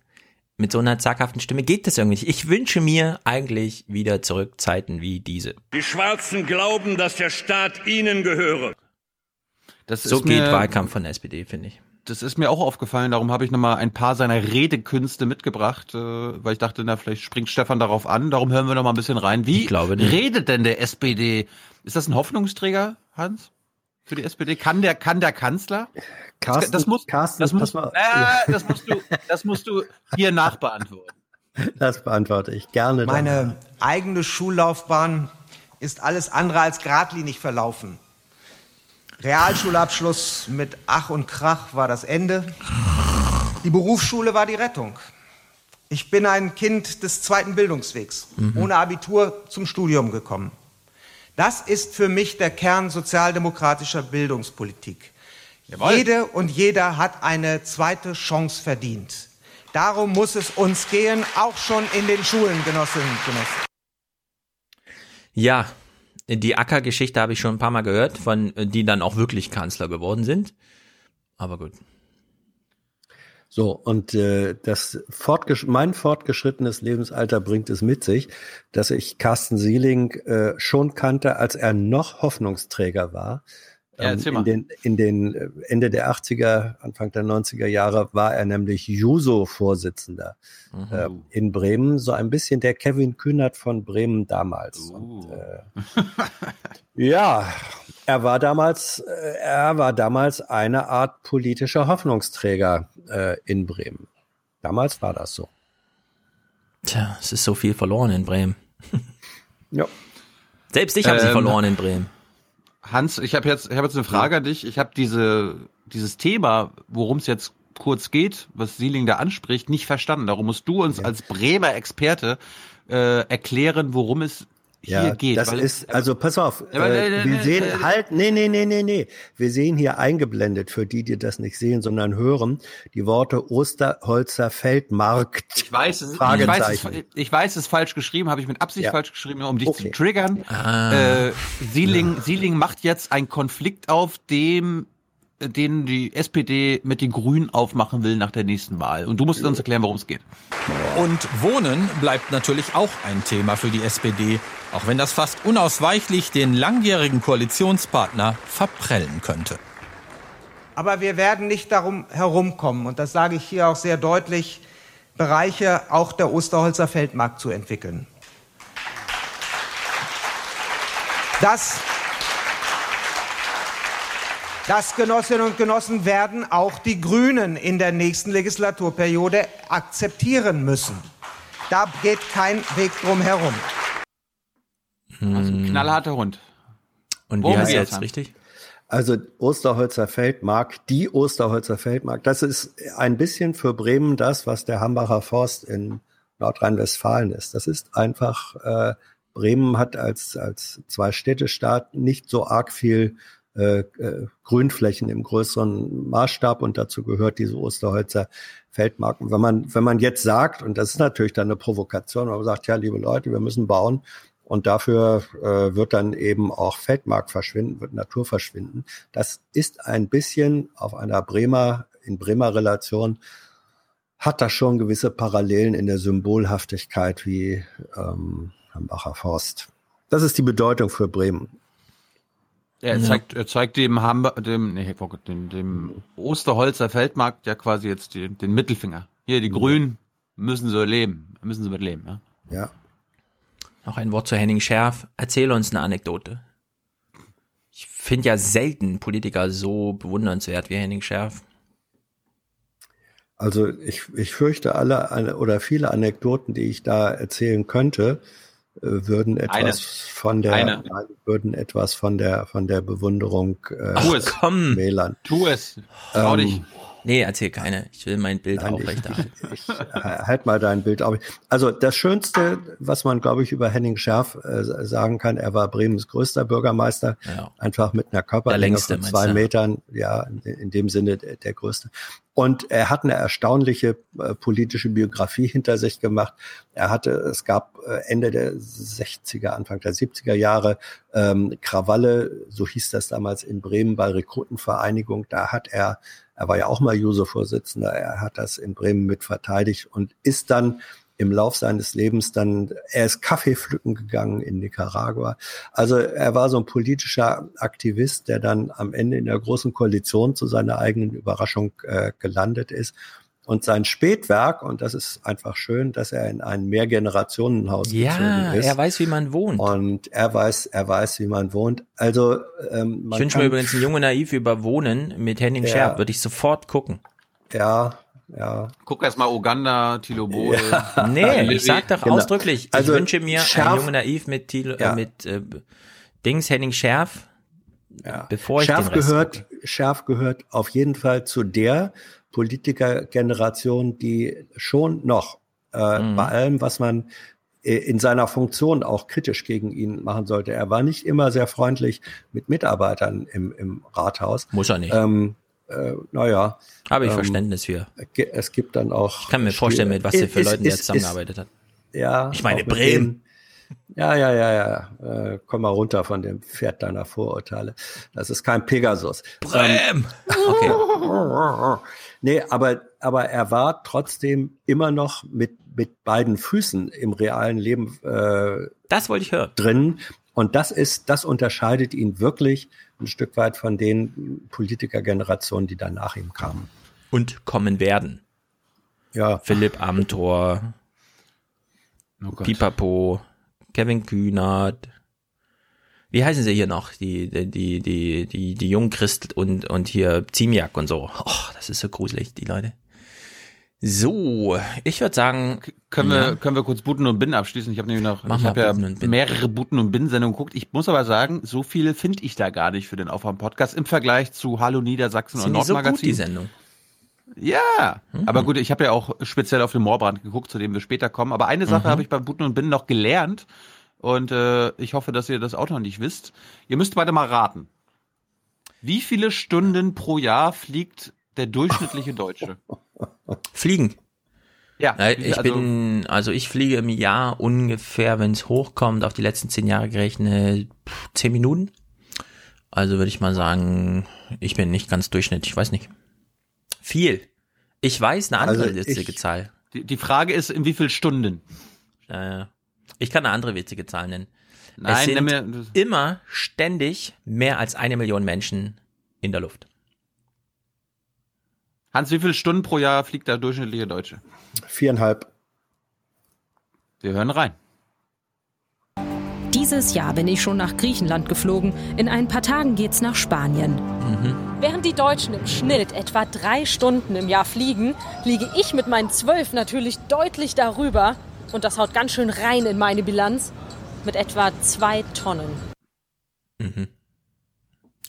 Mit so einer zaghaften Stimme geht das irgendwie nicht. Ich wünsche mir eigentlich wieder zurück Zeiten wie diese. Die Schwarzen glauben, dass der Staat ihnen gehöre. Das so geht Wahlkampf von der SPD, finde ich das ist mir auch aufgefallen, darum habe ich nochmal ein paar seiner Redekünste mitgebracht, äh, weil ich dachte, na, vielleicht springt Stefan darauf an, darum hören wir noch mal ein bisschen rein. Wie redet denn der SPD? Ist das ein Hoffnungsträger, Hans? Für die SPD? Kann der, kann der Kanzler? Carsten, das, muss, Carsten, das, muss, äh, das musst du, das musst du hier nachbeantworten. Das beantworte ich gerne. Meine dann. eigene Schullaufbahn ist alles andere als geradlinig verlaufen. Realschulabschluss mit Ach und Krach war das Ende. Die Berufsschule war die Rettung. Ich bin ein Kind des zweiten Bildungswegs, mhm. ohne Abitur zum Studium gekommen. Das ist für mich der Kern sozialdemokratischer Bildungspolitik. Jawohl. Jede und jeder hat eine zweite Chance verdient. Darum muss es uns gehen, auch schon in den Schulen, Genossinnen und Genossen. Ja, die Acker-Geschichte habe ich schon ein paar Mal gehört, von die dann auch wirklich Kanzler geworden sind. Aber gut. So, und äh, das fortgesch mein fortgeschrittenes Lebensalter bringt es mit sich, dass ich Carsten Sieling äh, schon kannte, als er noch Hoffnungsträger war. Ja, ähm, in den, in den äh, Ende der 80er, Anfang der 90er Jahre war er nämlich Juso-Vorsitzender mhm. äh, in Bremen, so ein bisschen der Kevin Kühnert von Bremen damals. Uh. Und, äh, ja, er war damals, äh, er war damals eine Art politischer Hoffnungsträger äh, in Bremen. Damals war das so. Tja, es ist so viel verloren in Bremen. ja. Selbst ich habe ähm, sie verloren in Bremen. Hans, ich habe jetzt, ich habe jetzt eine Frage an dich. Ich habe diese dieses Thema, worum es jetzt kurz geht, was Sieling da anspricht, nicht verstanden. Darum musst du uns ja. als Bremer Experte äh, erklären, worum es hier ja, geht. Das ist, also pass auf, äh, wir sehen halt, nee, nee, nee, nee, nee. Wir sehen hier eingeblendet, für die, die das nicht sehen, sondern hören, die Worte Osterholzer Feldmarkt. Ich weiß, es, ich weiß, es, ich weiß, es ist falsch geschrieben, habe ich mit Absicht ja. falsch geschrieben, um dich okay. zu triggern. Ah. Äh, Sieling, ja. Sieling macht jetzt einen Konflikt auf, dem den die SPD mit den Grünen aufmachen will nach der nächsten Wahl. Und du musst uns erklären, worum es geht. Und Wohnen bleibt natürlich auch ein Thema für die SPD, auch wenn das fast unausweichlich den langjährigen Koalitionspartner verprellen könnte. Aber wir werden nicht darum herumkommen, und das sage ich hier auch sehr deutlich, Bereiche auch der Osterholzer Feldmarkt zu entwickeln. Das das, Genossinnen und Genossen, werden auch die Grünen in der nächsten Legislaturperiode akzeptieren müssen. Da geht kein Weg drum herum. Also ein knallharter Hund. Und wie heißt er jetzt richtig? Also Osterholzer Feldmark, die Osterholzer Feldmark, das ist ein bisschen für Bremen das, was der Hambacher Forst in Nordrhein-Westfalen ist. Das ist einfach, äh, Bremen hat als, als Zwei-Städte-Staat nicht so arg viel äh, äh, Grünflächen im größeren Maßstab und dazu gehört diese Osterholzer Feldmarken. Wenn man, wenn man jetzt sagt, und das ist natürlich dann eine Provokation, man sagt, ja, liebe Leute, wir müssen bauen und dafür äh, wird dann eben auch Feldmark verschwinden, wird Natur verschwinden. Das ist ein bisschen auf einer Bremer, in Bremer Relation, hat das schon gewisse Parallelen in der Symbolhaftigkeit wie ähm, Hambacher Forst. Das ist die Bedeutung für Bremen. Ja, er zeigt, er zeigt dem Hamburg, dem, nee, dem, dem Osterholzer Feldmarkt ja quasi jetzt die, den Mittelfinger. Hier, die Grünen müssen so leben, müssen sie mit leben, ja. Ja. Noch ein Wort zu Henning Schärf. Erzähl uns eine Anekdote. Ich finde ja selten Politiker so bewundernswert wie Henning Schärf. Also ich, ich fürchte alle oder viele Anekdoten, die ich da erzählen könnte, würden etwas Eine. von der Eine. würden etwas von der von der Bewunderung äh, Ach, komm, Wählern. Tu es. Trau ähm, dich. Nee, erzähl keine. Ich will mein Bild Nein, aufrechterhalten. Ich, ich, ich, halt mal dein Bild auf. Also das Schönste, was man, glaube ich, über Henning Schärf äh, sagen kann, er war Bremens größter Bürgermeister, ja. einfach mit einer Körperlänge von zwei Metern, ja, in, in, dem Sinne der, der größte. Und er hat eine erstaunliche äh, politische Biografie hinter sich gemacht. Er hatte, es gab äh, Ende der 60er, Anfang der 70er Jahre ähm, Krawalle, so hieß das damals in Bremen bei Rekrutenvereinigung. Da hat er er war ja auch mal Juso-Vorsitzender. Er hat das in Bremen mit verteidigt und ist dann im Lauf seines Lebens dann, er ist Kaffee pflücken gegangen in Nicaragua. Also er war so ein politischer Aktivist, der dann am Ende in der großen Koalition zu seiner eigenen Überraschung äh, gelandet ist und sein Spätwerk, und das ist einfach schön, dass er in ein Mehrgenerationenhaus ja, gezogen ist. Ja, er weiß, wie man wohnt. Und er weiß, er weiß, wie man wohnt. Also ähm, man Ich wünsche mir übrigens ein Junge Naiv über Wohnen mit Henning ja, Scherb, würde ich sofort gucken. Ja, ja. Guck erst mal Uganda, Tilo Bode. Ja. nee, ich sag doch genau. ausdrücklich, ich also, wünsche mir Schärf, ein Junge Naiv mit Tilo, äh, ja. äh, mit äh, Dings Henning Scherf ja. bevor ich Schärf gehört, Schärf gehört auf jeden Fall zu der Politikergeneration, die schon noch äh, mhm. bei allem, was man äh, in seiner Funktion auch kritisch gegen ihn machen sollte. Er war nicht immer sehr freundlich mit Mitarbeitern im, im Rathaus. Muss er nicht. Ähm, äh, naja. Habe ich ähm, Verständnis für. Es gibt dann auch. Ich kann mir vorstellen, mit was er für Leuten er zusammengearbeitet hat. Ja. Ich meine, Bremen. Ja, ja, ja, ja. Äh, komm mal runter von dem Pferd deiner Vorurteile. Das ist kein Pegasus. Bremen! Ähm, okay. nee, aber, aber er war trotzdem immer noch mit, mit beiden Füßen im realen Leben äh, das wollte ich hören. drin. Und das ist, das unterscheidet ihn wirklich ein Stück weit von den Politikergenerationen, die dann nach ihm kamen. Und kommen werden. Ja. Philipp Amthor, oh Pipapo, Kevin Kühnert. Wie heißen sie hier noch? Die, die, die, die, die, die Jungchrist und, und hier Ziemiak und so. Oh, das ist so gruselig, die Leute. So, ich würde sagen, können wir können wir kurz Buten und Binnen abschließen. Ich habe nämlich noch, Mach ich habe ja mehrere Buten und Binnen Sendungen geguckt. Ich muss aber sagen, so viel finde ich da gar nicht für den Aufwand Podcast im Vergleich zu Hallo Niedersachsen Sind und Nordmagazin. So gut, die Sendung. Ja, mhm. aber gut, ich habe ja auch speziell auf den Moorbrand geguckt, zu dem wir später kommen. Aber eine Sache mhm. habe ich bei Buten und Binnen noch gelernt und äh, ich hoffe, dass ihr das auch noch nicht wisst. Ihr müsst beide mal raten. Wie viele Stunden pro Jahr fliegt der durchschnittliche Deutsche? Fliegen. Ja, ich also, bin, also ich fliege im Jahr ungefähr, wenn es hochkommt, auf die letzten zehn Jahre gerechnet, zehn Minuten. Also würde ich mal sagen, ich bin nicht ganz durchschnittlich, ich weiß nicht. Viel. Ich weiß eine andere also witzige Zahl. Die, die, Frage ist, in wie viel Stunden? Äh, ich kann eine andere witzige Zahl nennen. Nein, es sind mir, immer ständig mehr als eine Million Menschen in der Luft. Hans, wie viele Stunden pro Jahr fliegt der durchschnittliche Deutsche? Viereinhalb. Wir hören rein. Dieses Jahr bin ich schon nach Griechenland geflogen. In ein paar Tagen geht's nach Spanien. Mhm. Während die Deutschen im Schnitt etwa drei Stunden im Jahr fliegen, fliege ich mit meinen zwölf natürlich deutlich darüber. Und das haut ganz schön rein in meine Bilanz. Mit etwa zwei Tonnen. Mhm.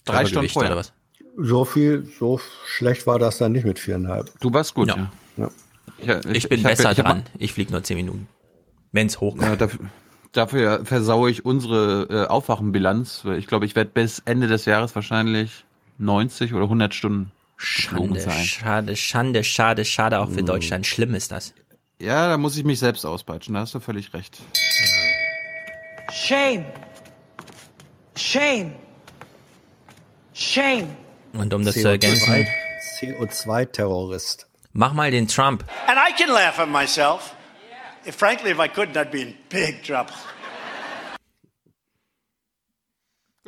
Drei Stunden vorher. oder was? So viel, so schlecht war das dann nicht mit viereinhalb. Du warst gut, ja. ja. ja. Ich, ich, bin ich besser hab, ich dran. Ich fliege nur zehn Minuten. Wenn's hochkommt. Ja, dafür, dafür versaue ich unsere äh, Aufwachenbilanz. Ich glaube, ich werde bis Ende des Jahres wahrscheinlich 90 oder 100 Stunden Schande, sein. schade, Schande, schade, schade auch für mm. Deutschland. Schlimm ist das. Ja, da muss ich mich selbst auspeitschen. Da hast du völlig recht. Shame. Shame. Shame. Und um das CO2, zu ergänzen. CO2-Terrorist. Mach mal den Trump. And I can laugh at myself. If, frankly, if I couldn't, I'd be in big trouble.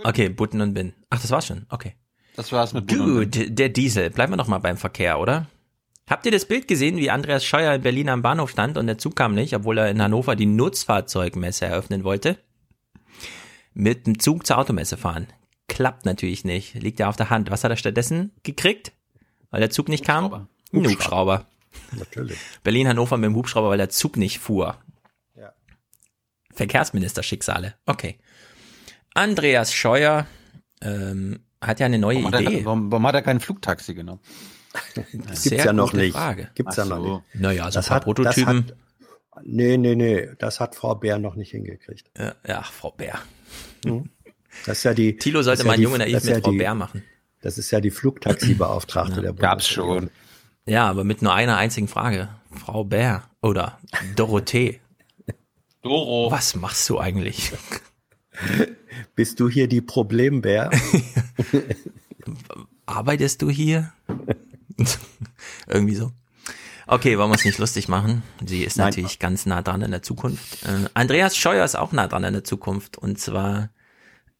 Okay, Butten und Bin. Ach, das war's schon. Okay. Das war's mit Butten Gut, der Diesel. Bleiben wir noch mal beim Verkehr, oder? Habt ihr das Bild gesehen, wie Andreas Scheuer in Berlin am Bahnhof stand und der Zug kam nicht, obwohl er in Hannover die Nutzfahrzeugmesse eröffnen wollte? Mit dem Zug zur Automesse fahren. Klappt natürlich nicht. Liegt ja auf der Hand. Was hat er stattdessen gekriegt? Weil der Zug nicht kam? Hubschrauber. Ein Hubschrauber. Natürlich. Berlin-Hannover mit dem Hubschrauber, weil der Zug nicht fuhr. Ja. Verkehrsminister-Schicksale. Okay. Andreas Scheuer ähm, hat ja eine neue warum Idee. Hat er, warum, warum, hat er kein Flugtaxi genommen? Das gibt's ja noch nicht. Frage. Gibt's ja so. noch nicht. Naja, so das ein paar hat, Prototypen. Das hat, nee, nee, nee. Das hat Frau Bär noch nicht hingekriegt. Ja, ja Frau Bär. Mhm. Das ist ja die. Tilo sollte mal ja Junge naiv mit ja Frau die, Bär machen. Das ist ja die Flugtaxibeauftragte ja, der Bundesregierung. Gab's schon. Ja, aber mit nur einer einzigen Frage. Frau Bär oder Dorothee. Doro. Was machst du eigentlich? Bist du hier die Problembär? Arbeitest du hier? Irgendwie so. Okay, wollen wir es nicht lustig machen. Sie ist Nein. natürlich ganz nah dran in der Zukunft. Äh, Andreas Scheuer ist auch nah dran in der Zukunft. Und zwar,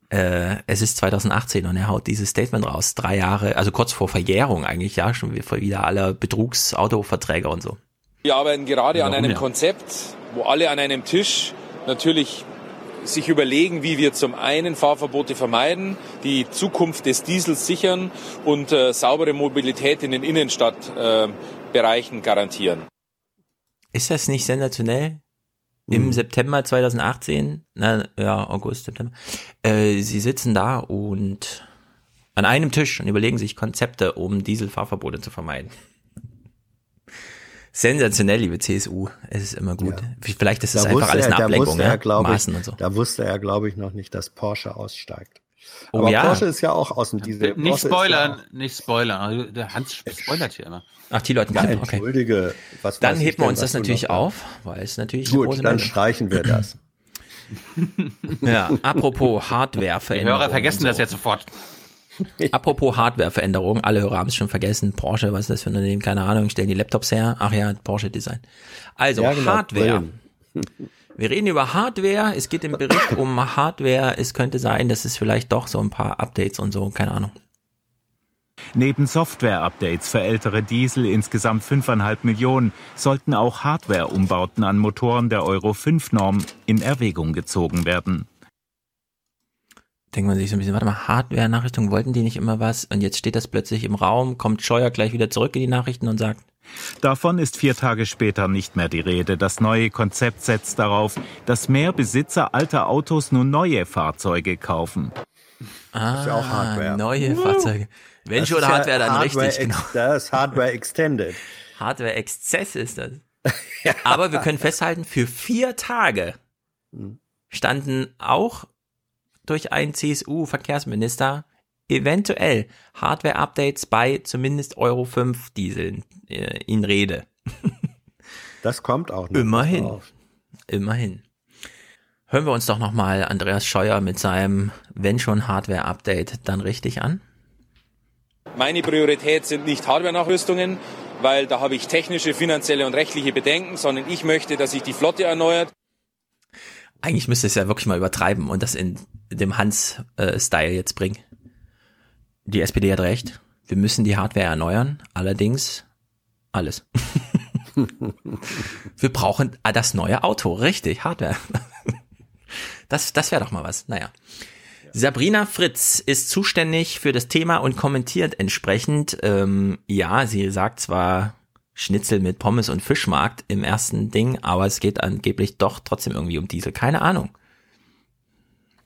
äh, es ist 2018 und er haut dieses Statement raus. Drei Jahre, also kurz vor Verjährung eigentlich, ja, schon wieder aller Betrugsautoverträge und so. Wir arbeiten gerade Warum an einem ja? Konzept, wo alle an einem Tisch natürlich sich überlegen, wie wir zum einen Fahrverbote vermeiden, die Zukunft des Diesels sichern und äh, saubere Mobilität in den Innenstadtbereichen äh, garantieren. Ist das nicht sensationell? Im mhm. September 2018, na ja, August, September, äh, sie sitzen da und An einem Tisch und überlegen sich Konzepte, um Dieselfahrverbote zu vermeiden. Sensationell, liebe CSU. Es ist immer gut. Ja. Vielleicht ist es einfach alles eine er, Ablenkung, er, ja? Maßen ich, und so. Da wusste er, glaube ich, noch nicht, dass Porsche aussteigt. Oh, Aber ja. Porsche ist ja auch aus dem Diesel. Nicht Porsche spoilern, ja nicht spoilern. Also, Der Hans spoilert hier immer. Ach, die Leute ja, okay. Entschuldige. Was Dann weiß heben ich wir denn, uns das natürlich auf, weil es natürlich Gut, dann Meldung- streichen wir das. Ja, apropos Die Hardwareveränderung. Hörer vergessen so. das jetzt sofort. Apropos Hardwareveränderung, alle Hörer haben es schon vergessen. Porsche, was ist das für ein Unternehmen? Keine Ahnung, stellen die Laptops her. Ach ja, Porsche Design. Also, Ja, genau, Hardware. Wir reden über Hardware. Es geht im Bericht um Hardware. Es könnte sein, dass es vielleicht doch so ein paar Updates und so, keine Ahnung. Neben Software-Updates für ältere Diesel insgesamt 5,5 Millionen sollten auch Hardware-Umbauten an Motoren der Euro 5-Norm in Erwägung gezogen werden. Denkt man sich so ein bisschen, warte mal, Hardware-Nachrichten, wollten die nicht immer was? Und jetzt steht das plötzlich im Raum, kommt Scheuer gleich wieder zurück in die Nachrichten und sagt, Davon ist vier Tage später nicht mehr die Rede. Das neue Konzept setzt darauf, dass mehr Besitzer alter Autos nun neue Fahrzeuge kaufen. ah, ja auch Hardware. neue Fahrzeuge. Wenn Das schon ist Hardware, dann Hardware richtig, ex- genau. Das ist Hardware Extended. Hardware-Exzess ist das. Aber wir können festhalten, für vier Tage standen auch durch einen CSU-Verkehrsminister eventuell Hardware-Updates bei zumindest Euro 5 Dieseln äh, in Rede. Das kommt auch noch. Immerhin. Auf. Immerhin. Hören wir uns doch nochmal Andreas Scheuer mit seinem, wenn schon Hardware-Update, dann richtig an. Meine Priorität sind nicht Hardware-Nachrüstungen, weil da habe ich technische, finanzielle und rechtliche Bedenken, sondern ich möchte, dass sich die Flotte erneuert. Eigentlich müsste es ja wirklich mal übertreiben und das in dem Hans-Style jetzt bringen. Die SPD hat recht. Wir müssen die Hardware erneuern. Allerdings alles. Wir brauchen ah, das neue Auto. Richtig, Hardware. Das, das wäre doch mal was. Naja. Sabrina Fritz ist zuständig für das Thema und kommentiert entsprechend. Ähm, ja, sie sagt zwar Schnitzel mit Pommes und Fischmarkt im ersten Ding, aber es geht angeblich doch trotzdem irgendwie um Diesel. Keine Ahnung.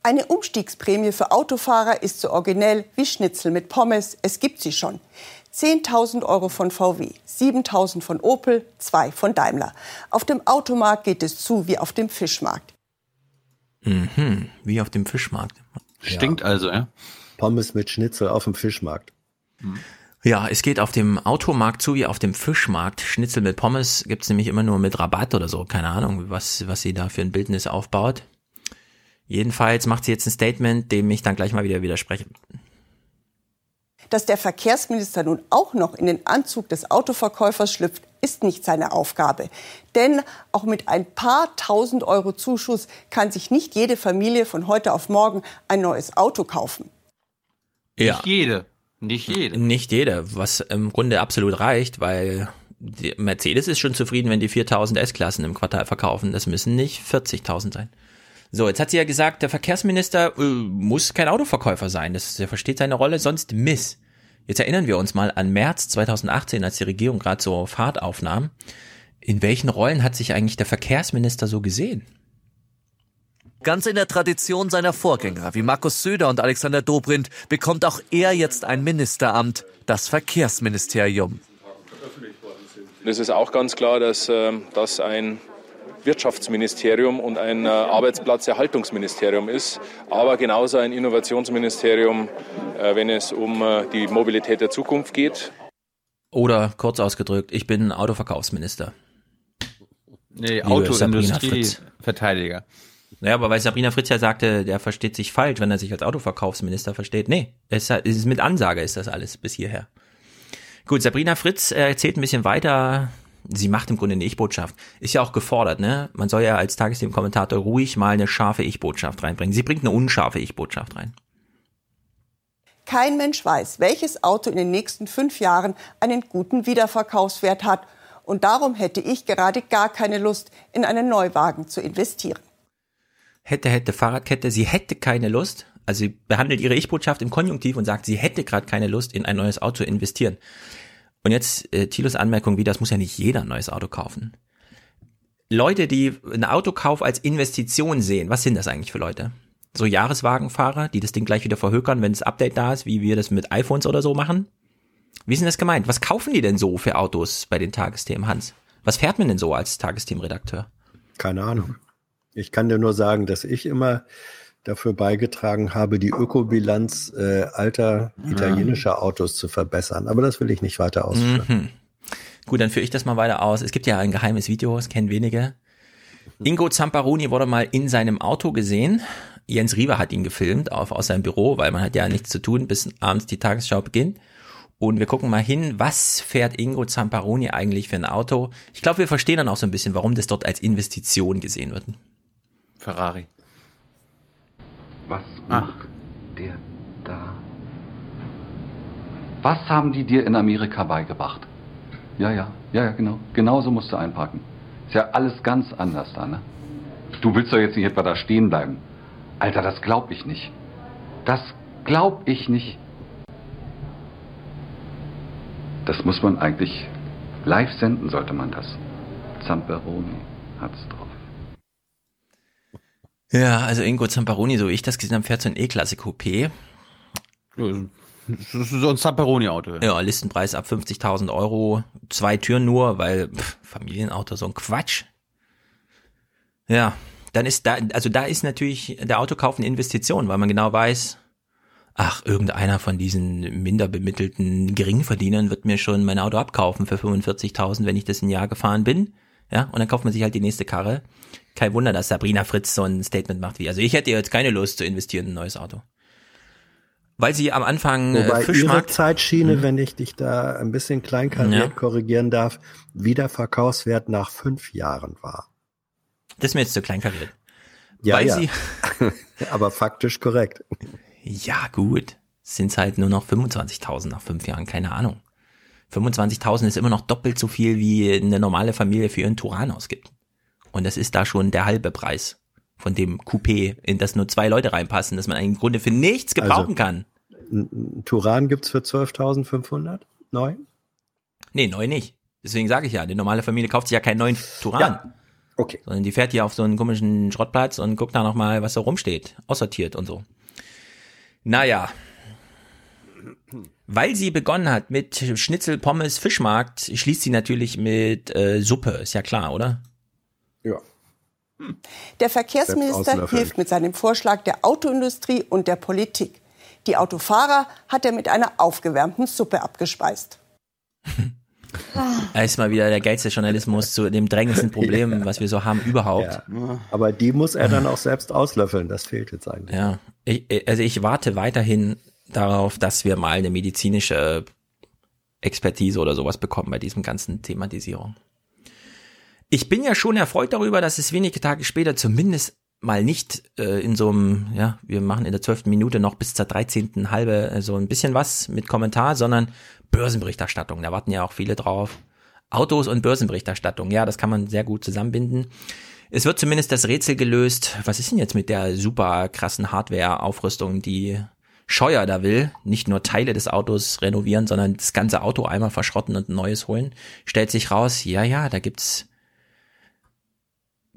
Eine Umstiegsprämie für Autofahrer ist so originell wie Schnitzel mit Pommes. Es gibt sie schon. 10.000 Euro von VW, 7.000 von Opel, 2 von Daimler. Auf dem Automarkt geht es zu wie auf dem Fischmarkt. Mhm, wie auf dem Fischmarkt. Stinkt also, ja? Pommes mit Schnitzel auf dem Fischmarkt. Ja, es geht auf dem Automarkt zu wie auf dem Fischmarkt. Schnitzel mit Pommes gibt's nämlich immer nur mit Rabatt oder so. Keine Ahnung, was, was sie da für ein Bildnis aufbaut. Jedenfalls macht sie jetzt ein Statement, dem ich dann gleich mal wieder widerspreche. Dass der Verkehrsminister nun auch noch in den Anzug des Autoverkäufers schlüpft, ist nicht seine Aufgabe. Denn auch mit ein paar tausend Euro Zuschuss kann sich nicht jede Familie von heute auf morgen ein neues Auto kaufen. Ja. Nicht jede. Nicht jede. Nicht jede, was im Grunde absolut reicht, weil Mercedes ist schon zufrieden, wenn die 4000 S-Klassen im Quartal verkaufen. Das müssen nicht 40.000 sein. So, jetzt hat sie ja gesagt, der Verkehrsminister äh, muss kein Autoverkäufer sein. Das, der versteht seine Rolle sonst miss. Jetzt erinnern wir uns mal an März 2018, als die Regierung gerade so Fahrt aufnahm. In welchen Rollen hat sich eigentlich der Verkehrsminister so gesehen? Ganz in der Tradition seiner Vorgänger wie Markus Söder und Alexander Dobrindt bekommt auch er jetzt ein Ministeramt, das Verkehrsministerium. Es ist auch ganz klar, dass ähm, das ein Wirtschaftsministerium und ein äh, Arbeitsplatzerhaltungsministerium ist, aber genauso ein Innovationsministerium, äh, wenn es um äh, die Mobilität der Zukunft geht. Oder kurz ausgedrückt, ich bin Autoverkaufsminister. Nee, Liebe Naja, aber weil Sabrina Fritz ja sagte, der versteht sich falsch, wenn er sich als Autoverkaufsminister versteht. Nee, es ist, es ist mit Ansage ist das alles bis hierher. Gut, Sabrina Fritz äh, erzählt ein bisschen weiter. Sie macht im Grunde eine Ich-Botschaft. Ist ja auch gefordert, ne? Man soll ja als Tagesthemen-Kommentator ruhig mal eine scharfe Ich-Botschaft reinbringen. Sie bringt eine unscharfe Ich-Botschaft rein. Kein Mensch weiß, welches Auto in den nächsten fünf Jahren einen guten Wiederverkaufswert hat. Und darum hätte ich gerade gar keine Lust, in einen Neuwagen zu investieren. Hätte, hätte, Fahrradkette, sie hätte keine Lust. Also sie behandelt ihre Ich-Botschaft im Konjunktiv und sagt, sie hätte gerade keine Lust, in ein neues Auto zu investieren. Und jetzt äh, Thilos Anmerkung wieder, das muss ja nicht jeder ein neues Auto kaufen. Leute, die einen Autokauf als Investition sehen, was sind das eigentlich für Leute? So Jahreswagenfahrer, die das Ding gleich wieder verhökern, wenn das Update da ist, wie wir das mit iPhones oder so machen. Wie ist denn das gemeint? Was kaufen die denn so für Autos bei den Tagesthemen, Hans? Was fährt man denn so als Tagesthemenredakteur? Keine Ahnung. Ich kann dir nur sagen, dass ich immer dafür beigetragen habe, die Ökobilanz äh, alter italienischer Autos zu verbessern. Aber das will ich nicht weiter ausführen. Mhm. Gut, dann führe ich das mal weiter aus. Es gibt ja ein geheimes Video, das kennen wenige. Ingo Zamparoni wurde mal in seinem Auto gesehen. Jens Riewer hat ihn gefilmt auf, aus seinem Büro, weil man hat ja nichts zu tun, bis abends die Tagesschau beginnt. Und wir gucken mal hin, was fährt Ingo Zamparoni eigentlich für ein Auto? Ich glaube, wir verstehen dann auch so ein bisschen, warum das dort als Investition gesehen wird. Ferrari. Was macht der da? Was haben die dir in Amerika beigebracht? Ja, ja, ja, ja, genau. Genauso musst du einpacken. Ist ja alles ganz anders da, ne? Du willst doch jetzt nicht etwa da stehen bleiben. Alter, das glaub ich nicht. Das glaub ich nicht. Das muss man eigentlich live senden, sollte man das. Zamperoni hat's drauf. Ja, also Ingo Zamparoni, so wie ich das gesehen habe, fährt so ein E-Klasse Coupé. Das ist so ein Zamperoni-Auto. Ja, Listenpreis ab 50.000 Euro. Zwei Türen nur, weil pff, Familienauto, so ein Quatsch. Ja, dann ist da, also da ist natürlich der Autokauf eine Investition, weil man genau weiß, ach, irgendeiner von diesen minder bemittelten Geringverdienern wird mir schon mein Auto abkaufen für 45.000, wenn ich das ein Jahr gefahren bin. Ja, und dann kauft man sich halt die nächste Karre. Kein Wunder, dass Sabrina Fritz so ein Statement macht wie, also ich hätte jetzt keine Lust zu investieren in ein neues Auto. Weil sie am Anfang Wobei äh, Fischmarkt, ihre Zeitschiene, Mhm. wenn ich dich da ein bisschen kleinkariert Ja. korrigieren darf, Wiederverkaufswert nach fünf Jahren war. das ist mir jetzt zu klein kariert. Ja, Weil ja. sie, Aber faktisch korrekt. ja gut, sind halt nur noch 25.000 nach fünf Jahren, keine Ahnung. 25.000 ist immer noch doppelt so viel, wie eine normale Familie für ihren Turan ausgibt. Und das ist da schon der halbe Preis von dem Coupé, in das nur zwei Leute reinpassen, dass man im Grunde für nichts gebrauchen Also- kann. Ein ein Turan gibt's für 12.500 neu? Nee, neu nicht. Deswegen sage ich ja, die normale Familie kauft sich ja keinen neuen Turan. Ja. Okay. Sondern die fährt hier auf so einen komischen Schrottplatz und guckt da nochmal, was da rumsteht. Aussortiert und so. Naja. Weil sie begonnen hat mit Schnitzel, Pommes, Fischmarkt, schließt sie natürlich mit äh, Suppe, ist ja klar, oder? Ja. Der Verkehrsminister hilft mit seinem Vorschlag der Autoindustrie und der Politik. Die Autofahrer hat er mit einer aufgewärmten Suppe abgespeist. Da ist mal wieder der geilste Journalismus zu dem drängendsten Problem, was wir so haben überhaupt. Ja. Aber die muss er dann auch selbst auslöffeln. Das fehlt jetzt eigentlich. Ja, ich, also ich warte weiterhin darauf, dass wir mal eine medizinische Expertise oder sowas bekommen bei diesem ganzen Thematisierung. Ich bin ja schon erfreut darüber, dass es wenige Tage später zumindest mal nicht äh, in so einem, ja, wir machen in der zwölften Minute noch bis zur dreizehnten halbe äh, so ein bisschen was mit Kommentar, sondern Börsenberichterstattung. Da warten ja auch viele drauf. Autos und Börsenberichterstattung, ja, das kann man sehr gut zusammenbinden. Es wird zumindest das Rätsel gelöst. Was ist denn jetzt mit der super krassen Hardware-Aufrüstung, die Scheuer da will? Nicht nur Teile des Autos renovieren, sondern das ganze Auto einmal verschrotten und ein neues holen. Stellt sich raus, ja, ja, da gibt's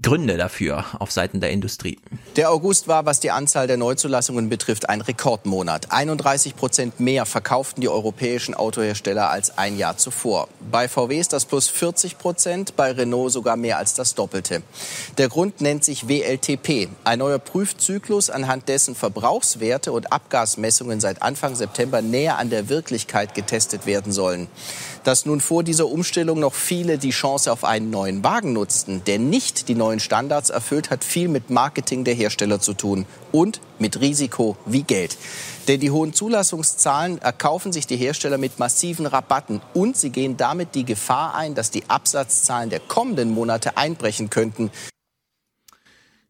Gründe dafür auf Seiten der Industrie. Der August war, was die Anzahl der Neuzulassungen betrifft, ein Rekordmonat. 31 Prozent mehr verkauften die europäischen Autohersteller als ein Jahr zuvor. Bei VW ist das plus 40 Prozent, bei Renault sogar mehr als das Doppelte. Der Grund nennt sich WLTP, ein neuer Prüfzyklus, anhand dessen Verbrauchswerte und Abgasmessungen seit Anfang September näher an der Wirklichkeit getestet werden sollen. Dass nun vor dieser Umstellung noch viele die Chance auf einen neuen Wagen nutzten, der nicht die neuen Standards erfüllt, hat viel mit Marketing der Hersteller zu tun und mit Risiko wie Geld. Denn die hohen Zulassungszahlen erkaufen sich die Hersteller mit massiven Rabatten und sie gehen damit die Gefahr ein, dass die Absatzzahlen der kommenden Monate einbrechen könnten.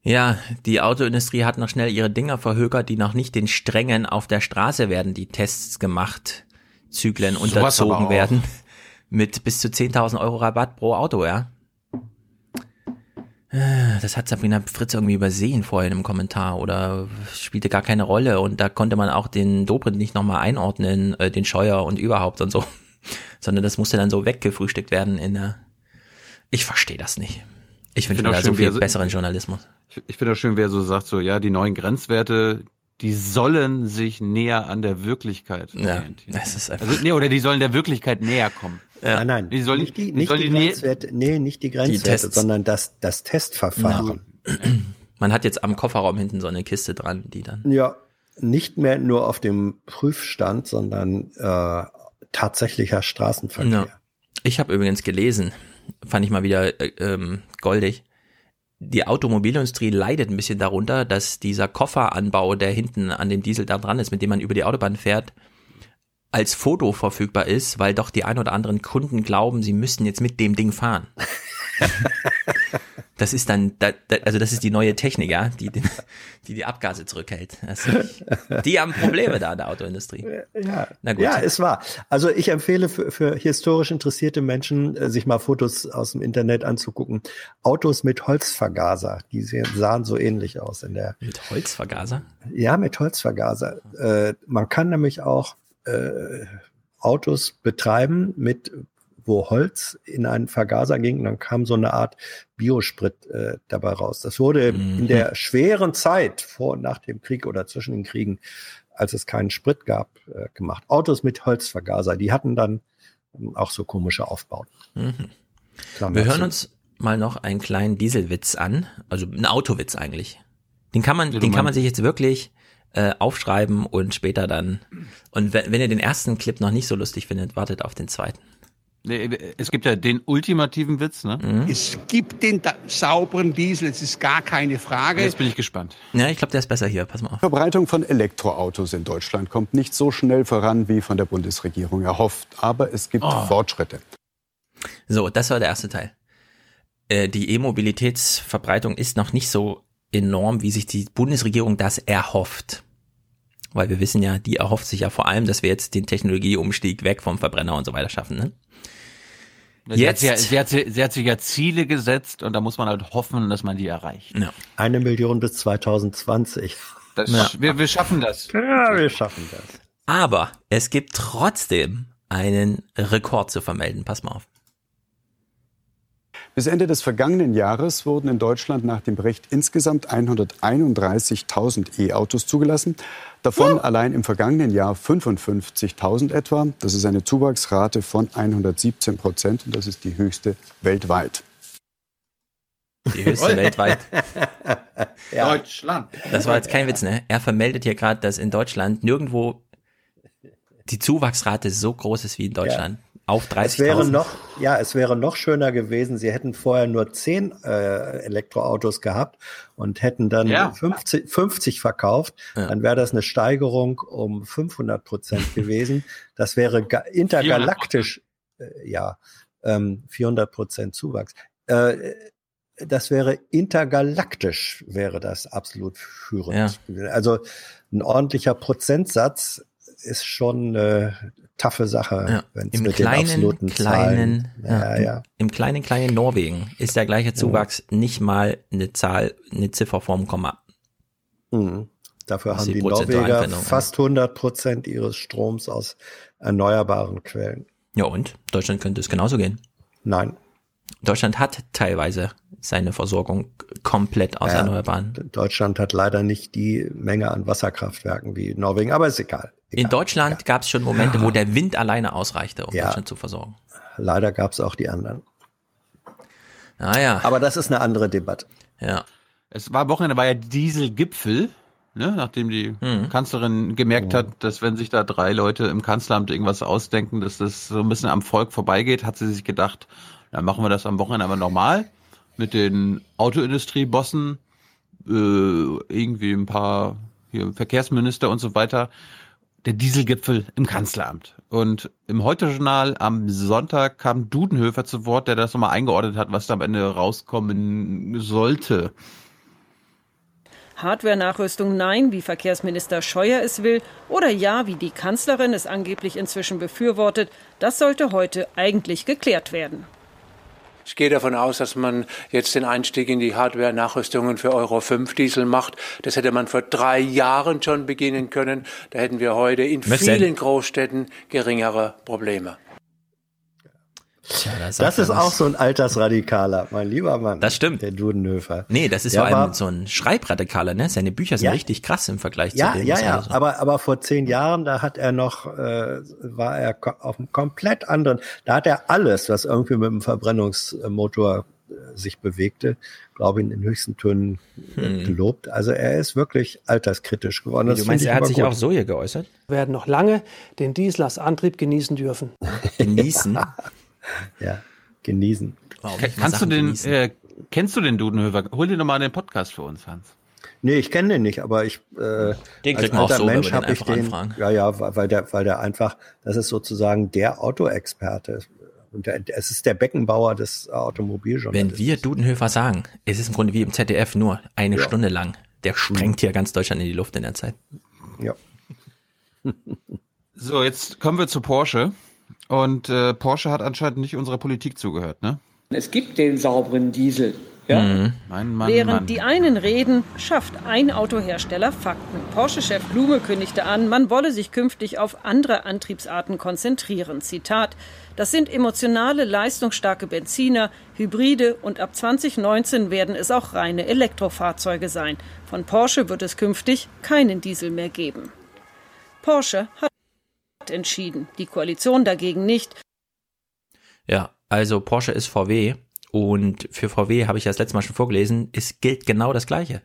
Ja, die Autoindustrie hat noch schnell ihre Dinger verhökert, die noch nicht den strengen auf der Straße werden die Tests gemacht, Zyklen aber unterzogen auch. werden. Mit bis zu 10.000 Euro Rabatt pro Auto, ja. Äh, Das hat Sabrina Fritz irgendwie übersehen vorhin im Kommentar oder spielte gar keine Rolle und da konnte man auch den Dobrindt nicht nochmal einordnen, äh, den Scheuer und überhaupt und so, sondern das musste dann so weggefrühstückt werden in der, ich verstehe das nicht. Ich finde da so viel besseren Journalismus. Ich, ich finde das schön, wer so sagt, so, ja, die neuen Grenzwerte, die sollen sich näher an der Wirklichkeit ja, das ist einfach also, nee, oder die sollen der Wirklichkeit näher kommen. Ja. Nein, nein, die sollen, nicht die, nicht die, die Grenzwerte, nee, nicht die Grenzwerte, die sondern das, das Testverfahren. Ja. Man hat jetzt am Kofferraum hinten so eine Kiste dran, die dann. Ja, nicht mehr nur auf dem Prüfstand, sondern äh, tatsächlicher Straßenverkehr. Ja. Ich habe übrigens gelesen, fand ich mal wieder äh, ähm, goldig. Die Automobilindustrie leidet ein bisschen darunter, dass dieser Kofferanbau, der hinten an dem Diesel da dran ist, mit dem man über die Autobahn fährt, als Foto verfügbar ist, weil doch die ein oder anderen Kunden glauben, sie müssten jetzt mit dem Ding fahren. Das ist dann, also das ist die neue Technik, ja, die die, die Abgase zurückhält. Also die haben Probleme da in der Autoindustrie. Ja, Na gut. ja, ist wahr. Also ich empfehle für, für historisch interessierte Menschen, äh, sich mal Fotos aus dem Internet anzugucken. Autos mit Holzvergaser, die sahen so ähnlich aus in der. Mit Holzvergaser? Ja, mit Holzvergaser. Äh, man kann nämlich auch äh, Autos betreiben mit wo Holz in einen Vergaser ging, und dann kam so eine Art Biosprit äh, dabei raus. Das wurde mhm. in der schweren Zeit vor und nach dem Krieg oder zwischen den Kriegen, als es keinen Sprit gab, äh, gemacht. Autos mit Holzvergaser, die hatten dann auch so komische Aufbauten. Mhm. Wir hören uns mal noch einen kleinen Dieselwitz an, also einen Autowitz eigentlich. Den kann man, den kann man sich jetzt wirklich äh, aufschreiben und später dann. Und wenn, wenn ihr den ersten Clip noch nicht so lustig findet, wartet auf den zweiten. Es gibt ja den ultimativen Witz, ne? Mhm. Es gibt den sauberen Diesel, es ist gar keine Frage. Jetzt bin ich gespannt. Ja, ich glaube, der ist besser hier. Pass mal auf. Die Verbreitung von Elektroautos in Deutschland kommt nicht so schnell voran, wie von der Bundesregierung erhofft. Aber es gibt oh. Fortschritte. So, das war der erste Teil. Äh, die E-Mobilitätsverbreitung ist noch nicht so enorm, wie sich die Bundesregierung das erhofft. Weil wir wissen ja, die erhofft sich ja vor allem, dass wir jetzt den Technologieumstieg weg vom Verbrenner und so weiter schaffen. Ne? Sie Jetzt. Hat, sie, hat, sie hat sich ja Ziele gesetzt und da muss man halt hoffen, dass man die erreicht. Ja. Eine Million bis 2020. Das, ja. wir, wir schaffen das. Ja, wir schaffen das. Aber es gibt trotzdem einen Rekord zu vermelden. Pass mal auf. Bis Ende des vergangenen Jahres wurden in Deutschland nach dem Bericht insgesamt 131.000 E-Autos zugelassen. Davon ja. allein im vergangenen Jahr 55.000 etwa. Das ist eine Zuwachsrate von 117 Prozent und das ist die höchste weltweit. Die höchste weltweit. ja. Deutschland. Das war jetzt kein Witz, ne? Er vermeldet hier gerade, dass in Deutschland nirgendwo die Zuwachsrate so groß ist wie in Deutschland. Ja. Auf 30. Es wäre noch, ja, es wäre noch schöner gewesen. Sie hätten vorher nur 10 äh, Elektroautos gehabt und hätten dann ja. 50, 50 verkauft. Ja. Dann wäre das eine Steigerung um 500 Prozent gewesen. Das wäre intergalaktisch, äh, ja, ähm, 400 Prozent Zuwachs. Äh, das wäre intergalaktisch, wäre das absolut führend. Ja. Also ein ordentlicher Prozentsatz ist schon äh, taffe Sache, ja. wenn es mit kleinen, den absoluten kleinen, ja, ja, ja. Im kleinen, kleinen Norwegen ist der gleiche Zuwachs nicht mal eine Zahl, eine Ziffer vorm Komma. Mhm. Dafür haben die, die Norweger fast 100 Prozent ihres Stroms aus erneuerbaren Quellen. Ja, und? Deutschland könnte es genauso gehen. Nein. Deutschland hat teilweise seine Versorgung komplett aus ja, Erneuerbaren. Deutschland hat leider nicht die Menge an Wasserkraftwerken wie Norwegen, aber ist egal. Egal. In Deutschland ja. gab es schon Momente, wo der Wind alleine ausreichte, um ja. Deutschland zu versorgen. Leider gab es auch die anderen. Ah ja. Aber das ist eine andere Debatte. Ja. Es war Wochenende, war ja Dieselgipfel, ne, nachdem die mhm. Kanzlerin gemerkt hat, dass wenn sich da drei Leute im Kanzleramt irgendwas ausdenken, dass das so ein bisschen am Volk vorbeigeht, hat sie sich gedacht, dann machen wir das am Wochenende aber normal mit den Autoindustriebossen, äh, irgendwie ein paar hier, Verkehrsminister und so weiter. Der Dieselgipfel im Kanzleramt. Und im Heute-Journal am Sonntag kam Dudenhöfer zu Wort, der das nochmal eingeordnet hat, was da am Ende rauskommen sollte. Hardware-Nachrüstung nein, wie Verkehrsminister Scheuer es will, oder ja, wie die Kanzlerin es angeblich inzwischen befürwortet, das sollte heute eigentlich geklärt werden. Ich gehe davon aus, dass man jetzt den Einstieg in die Hardware-Nachrüstungen für Euro 5 Diesel macht. Das hätte man vor drei Jahren schon beginnen können. Da hätten wir heute in vielen Großstädten geringere Probleme. Tja, das, das ist auch so ein Altersradikaler, mein lieber Mann. Das stimmt. Der Dudenhöfer. Nee, das ist Der vor allem so ein Schreibradikaler, ne? Seine Bücher sind Ja. richtig krass im Vergleich Ja, zu dem. ja, ja. so- Aber, aber vor zehn Jahren, da hat er noch, äh, war er auf einem komplett anderen, da hat er alles, was irgendwie mit dem Verbrennungsmotor äh, sich bewegte, glaube ich, in den höchsten Tönen äh, Hm. gelobt. Also er ist wirklich alterskritisch geworden. Du Das meinst, finde ich er hat sich gut. auch so hier geäußert? werden noch lange den Diesel als Antrieb genießen dürfen. Genießen? ja, genießen. Kannst du den, äh, kennst du den Dudenhöfer? Hol dir nochmal den Podcast für uns, Hans. Nee, ich kenne den nicht, aber ich äh, Den als alter so, Mensch habe ich einfach den. anfragen. Ja, ja, weil weil der, weil der einfach, das ist sozusagen der Autoexperte. Und der, es ist der Beckenbauer des Automobiljournalismus. Wenn wir Dudenhöfer sagen, es ist im Grunde wie im ZDF nur eine Ja. Stunde lang. Der sprengt hier ganz Deutschland in die Luft in der Zeit. Ja. So, jetzt kommen wir zu Porsche. Und äh, Porsche hat anscheinend nicht unserer Politik zugehört, ne? Es gibt den sauberen Diesel. Ja? Mhm. Mein Mann, Während Mann. die einen reden, schafft ein Autohersteller Fakten. Porsche-Chef Blume kündigte an, man wolle sich künftig auf andere Antriebsarten konzentrieren. Zitat: Das sind emotionale, leistungsstarke Benziner, Hybride und ab 2019 werden es auch reine Elektrofahrzeuge sein. Von Porsche wird es künftig keinen Diesel mehr geben. Porsche hat entschieden, die Koalition dagegen nicht. Ja, also Porsche ist VW und für VW habe ich ja das letzte Mal schon vorgelesen, es gilt genau das Gleiche.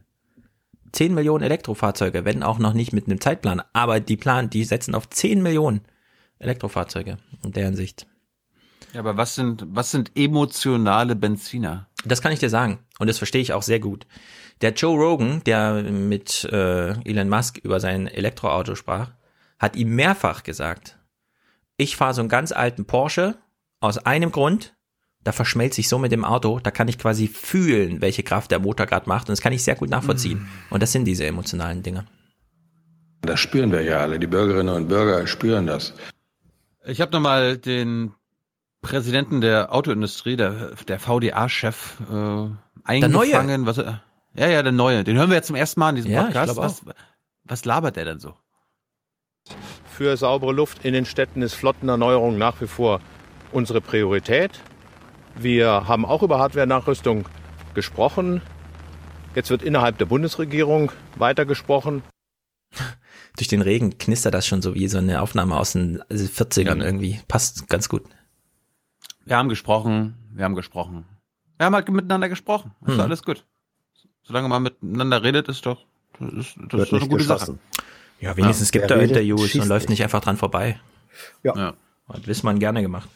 10 Millionen Elektrofahrzeuge, wenn auch noch nicht mit einem Zeitplan, aber die planen, die setzen auf 10 Millionen Elektrofahrzeuge in deren Sicht. Ja, aber was sind, was sind emotionale Benziner? Das kann ich dir sagen und das verstehe ich auch sehr gut. Der Joe Rogan, der mit äh, Elon Musk über sein Elektroauto sprach, hat ihm mehrfach gesagt, ich fahre so einen ganz alten Porsche aus einem Grund, da verschmelzt sich so mit dem Auto, da kann ich quasi fühlen, welche Kraft der Motor gerade macht und das kann ich sehr gut nachvollziehen. Und das sind diese emotionalen Dinge. Das spüren wir ja alle. Die Bürgerinnen und Bürger spüren das. Ich habe nochmal den Präsidenten der Autoindustrie, der, der VDA-Chef, äh, eingefangen. Was, ja, ja, der Neue. Den hören wir jetzt zum ersten Mal in diesem Ja, ich Podcast. Was, was labert der denn so? Für saubere Luft in den Städten ist Flottenerneuerung nach wie vor unsere Priorität. Wir haben auch über Hardware-Nachrüstung gesprochen. Jetzt wird innerhalb der Bundesregierung weitergesprochen. Durch den Regen knistert das schon so wie so eine Aufnahme aus den 40ern irgendwie. Passt ganz gut. Wir haben gesprochen, wir haben gesprochen. Wir haben halt miteinander gesprochen. Ist Hm. alles gut. Solange man miteinander redet, ist doch, das ist, das ist doch eine gute geschossen. Sache. Ja, wenigstens gibt wer er redet, Interviews und läuft nicht. einfach dran vorbei. Ja. Ja. Hat Wissmann gerne gemacht.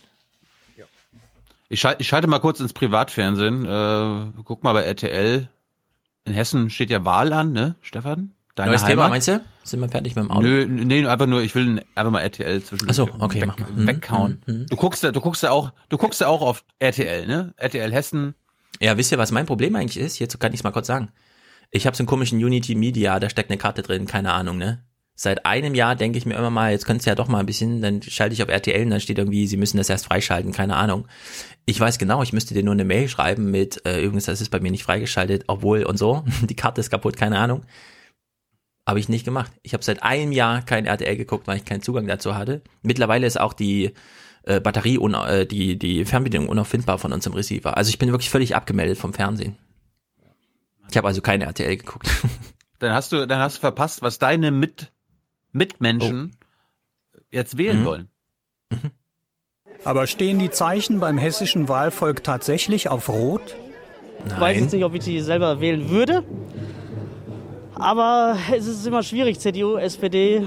Ich, schal ich schalte mal kurz ins Privatfernsehen. Äh, guck mal bei RTL. In Hessen steht ja Wahl an, ne, Stefan? Deine Neues Heimat? Thema, meinst du? Sind wir fertig mit dem Auto? Nö, nee, einfach nur, ich will einfach mal RTL zwischen Ach so, okay, weg, mach mal. Mhm, weghauen. mhm, mhm. Du guckst ja, du guckst ja auch, du guckst ja auch auf RTL, ne? RTL Hessen. Ja, wisst ihr, was mein Problem eigentlich ist? Hierzu kann ich es mal kurz sagen. Ich habe so einen komischen Unity Media, da steckt eine Karte drin, keine Ahnung, ne? Seit einem Jahr denke ich mir immer mal, jetzt könnt's ja doch mal ein bisschen, dann schalte ich auf RTL und dann steht irgendwie, sie müssen das erst freischalten, keine Ahnung. Ich weiß genau, ich müsste dir nur eine Mail schreiben mit, äh, übrigens, das ist bei mir nicht freigeschaltet, obwohl und so, die Karte ist kaputt, keine Ahnung. Habe ich nicht gemacht. Ich habe seit einem Jahr kein RTL geguckt, weil ich keinen Zugang dazu hatte. Mittlerweile ist auch die äh, Batterie, äh, die, die Fernbedienung unauffindbar von unserem Receiver. Also ich bin wirklich völlig abgemeldet vom Fernsehen. Ich habe also kein RTL geguckt. Dann hast du, dann hast du verpasst, was deine Mit Mitmenschen jetzt wählen Mhm. wollen. Aber stehen die Zeichen beim hessischen Wahlvolk tatsächlich auf Rot? Ich weiß jetzt nicht, ob ich sie selber wählen würde. Aber es ist immer schwierig. CDU, SPD,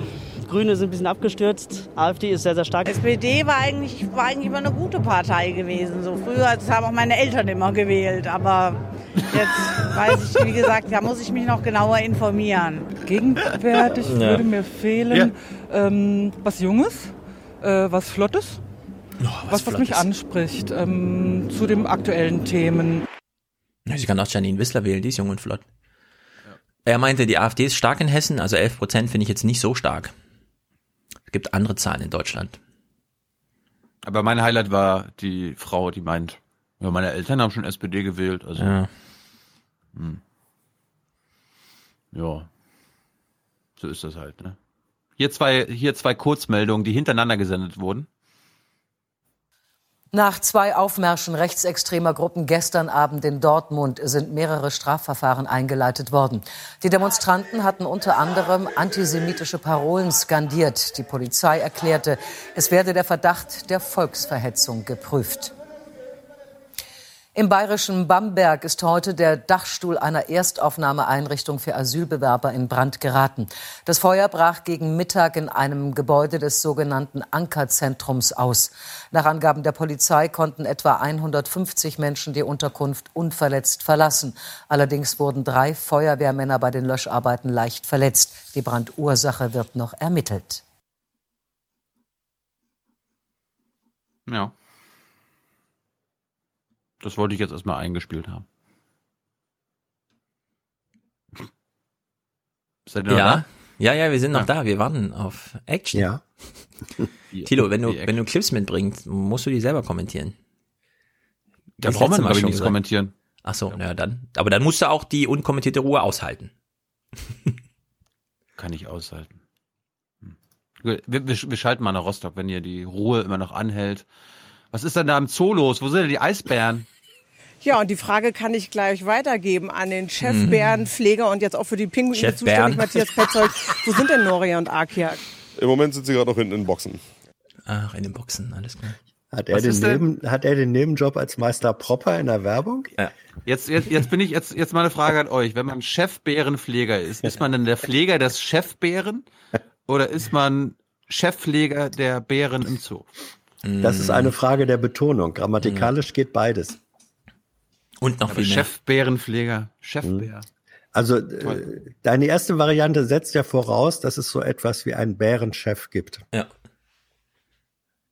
Grüne sind ein bisschen abgestürzt. AfD ist sehr, sehr stark. SPD war eigentlich, war eigentlich immer eine gute Partei gewesen. So früher, das haben auch meine Eltern immer gewählt. Aber jetzt weiß ich, wie gesagt, da muss ich mich noch genauer informieren. Gegenwärtig Ja. würde mir fehlen ähm, was Junges, äh, was Flottes, was, was, mich Flottes. anspricht ähm, zu den aktuellen Themen. Ich kann auch Janine Wissler wählen, die ist jung und flott. Er meinte, die AfD ist stark in Hessen, also 11 Prozent finde ich jetzt nicht so stark. Es gibt andere Zahlen in Deutschland. Aber mein Highlight war die Frau, die meint, ja, meine Eltern haben schon SPD gewählt, also. Ja. Hm. Ja. So ist das halt, ne? Hier zwei, hier zwei Kurzmeldungen, die hintereinander gesendet wurden. Nach zwei Aufmärschen rechtsextremer Gruppen gestern Abend in Dortmund sind mehrere Strafverfahren eingeleitet worden. Die Demonstranten hatten unter anderem antisemitische Parolen skandiert. Die Polizei erklärte, es werde der Verdacht der Volksverhetzung geprüft. Im bayerischen Bamberg ist heute der Dachstuhl einer Erstaufnahmeeinrichtung für Asylbewerber in Brand geraten. Das Feuer brach gegen Mittag in einem Gebäude des sogenannten Ankerzentrums aus. Nach Angaben der Polizei konnten etwa 150 Menschen die Unterkunft unverletzt verlassen. Allerdings wurden drei Feuerwehrmänner bei den Löscharbeiten leicht verletzt. Die Brandursache wird noch ermittelt. Ja. Das wollte ich jetzt erstmal eingespielt haben. Seid ihr noch ja. da? Ja, ja, wir sind noch ja. da. Wir warten auf Action. Ja. Tilo, wenn du, wenn du Clips mitbringst, musst du die selber kommentieren. Da braucht man, ich, nichts kommentieren. Ach so, ja. dann. Aber dann musst du auch die unkommentierte Ruhe aushalten. Kann ich aushalten. Hm. Wir, wir, wir schalten mal nach Rostock, wenn ihr die Ruhe immer noch anhält. Was ist denn da im Zoo los? Wo sind denn die Eisbären? Ja, und die Frage kann ich gleich weitergeben an den Chefbärenpfleger und jetzt auch für die Pinguine zuständig, Matthias Petzold. Wo sind denn Noria und Akia? Im Moment sind sie gerade noch hinten in den Boxen. Ach, in den Boxen, alles klar. Hat er, den Neben, hat er den Nebenjob als Meister Propper in der Werbung? Ja. Jetzt, jetzt, jetzt bin ich, jetzt, jetzt mal eine Frage an euch. Wenn man Chefbärenpfleger ist, ist man denn der Pfleger des Chefbären oder ist man Chefpfleger der Bären im Zoo? Das ist eine Frage der Betonung. Grammatikalisch geht beides. Und noch viel mehr. Chefbärenpfleger, Chefbär. Mhm. Also äh, deine erste Variante setzt ja voraus, dass es so etwas wie einen Bärenchef gibt. Ja.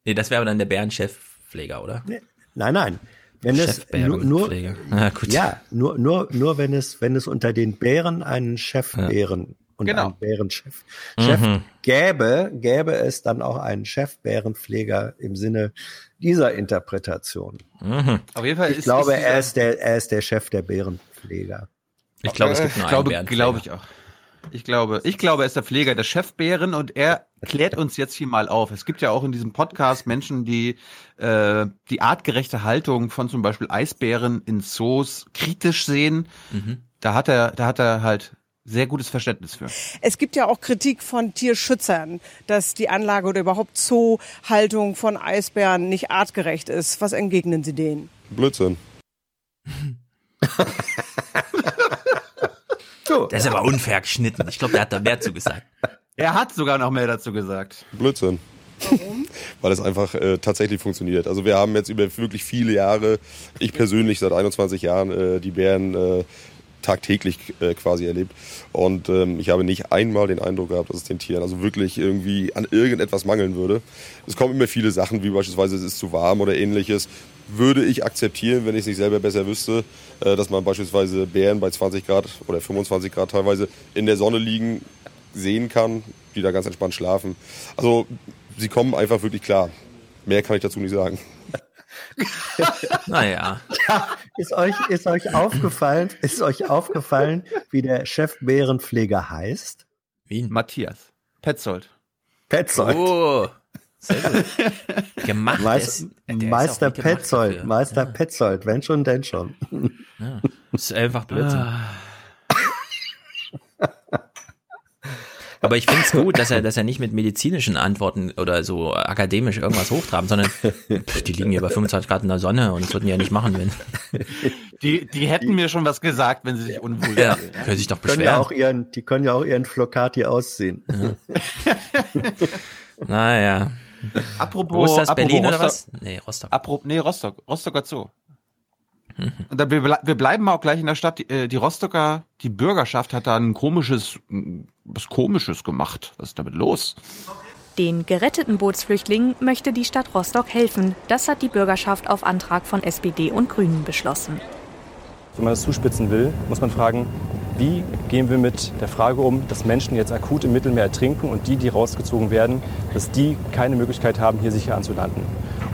Nee, das wäre aber dann der Bärenchefpfleger, oder? Nee, nein, nein. Wenn es nur, nur ah, ja, nur, nur, nur wenn es, wenn es unter den Bären einen Chefbären ja. Und genau. einen Bärenchef Chef mhm. gäbe, gäbe es dann auch einen Chefbärenpfleger im Sinne dieser Interpretation. Mhm. Auf jeden Fall ich ist, glaube, ist er ist der, er ist der Chef der Bärenpfleger. Ich glaube, es gibt nur ich glaube, einen glaube ich auch. Ich glaube, ich glaube, er ist der Pfleger der Chefbären und er klärt uns jetzt hier mal auf. Es gibt ja auch in diesem Podcast Menschen, die äh, die artgerechte Haltung von zum Beispiel Eisbären in Zoos kritisch sehen. Mhm. Da hat er, da hat er halt sehr gutes Verständnis für. Es gibt ja auch Kritik von Tierschützern, dass die Anlage oder überhaupt Zoohaltung von Eisbären nicht artgerecht ist. Was entgegnen Sie denen? Blödsinn. Das ist aber unfair geschnitten. Ich glaube, der hat da mehr zu gesagt. Er hat sogar noch mehr dazu gesagt. Blödsinn. Warum? Weil es einfach äh, tatsächlich funktioniert. Also wir haben jetzt über wirklich viele Jahre, ich persönlich seit 21 Jahren, äh, die Bären äh, tagtäglich äh, quasi erlebt. Und ähm, ich habe nicht einmal den Eindruck gehabt, dass es den Tieren also wirklich irgendwie an irgendetwas mangeln würde. Es kommen immer viele Sachen, wie beispielsweise es ist zu warm oder ähnliches. Würde ich akzeptieren, wenn ich es nicht selber besser wüsste, äh, dass man beispielsweise Bären bei 20 Grad oder 25 Grad teilweise in der Sonne liegen sehen kann, die da ganz entspannt schlafen. Also sie kommen einfach wirklich klar. Mehr kann ich dazu nicht sagen. naja. Ja, ist euch, ist euch aufgefallen, ist euch aufgefallen, wie der Chefbärenpfleger heißt? Wien. Matthias. Petzold. Petzold. Oh. Sehr gut. Gemacht Meist, ist, Meister Petzold, Meister ja. Petzold, wenn schon, denn schon. Ja. Das ist einfach Blödsinn. Ah. Aber ich finde es gut, dass er, dass er nicht mit medizinischen Antworten oder so akademisch irgendwas hochtraben, sondern die liegen ja bei 25 Grad in der Sonne und das würden die ja nicht machen, wenn. Die, die hätten mir schon was gesagt, wenn sie sich unwohl ja, fühlen. Können sich doch beschweren. Können ja auch ihren, die können ja auch ihren Flocati ausziehen. Ja. naja. Apropos, Wo ist das, apropos Berlin Rostock, oder was? Nee, Rostock. Apropos, nee, Rostock. Rostocker Zoo. Und da, wir, wir bleiben auch gleich in der Stadt. Die, äh, die Rostocker, die Bürgerschaft hat da ein komisches, was Komisches gemacht. Was ist damit los? Den geretteten Bootsflüchtlingen möchte die Stadt Rostock helfen. Das hat die Bürgerschaft auf Antrag von SPD und Grünen beschlossen. Wenn man das zuspitzen will, muss man fragen, wie gehen wir mit der Frage um, dass Menschen jetzt akut im Mittelmeer ertrinken und die, die rausgezogen werden, dass die keine Möglichkeit haben, hier sicher anzulanden.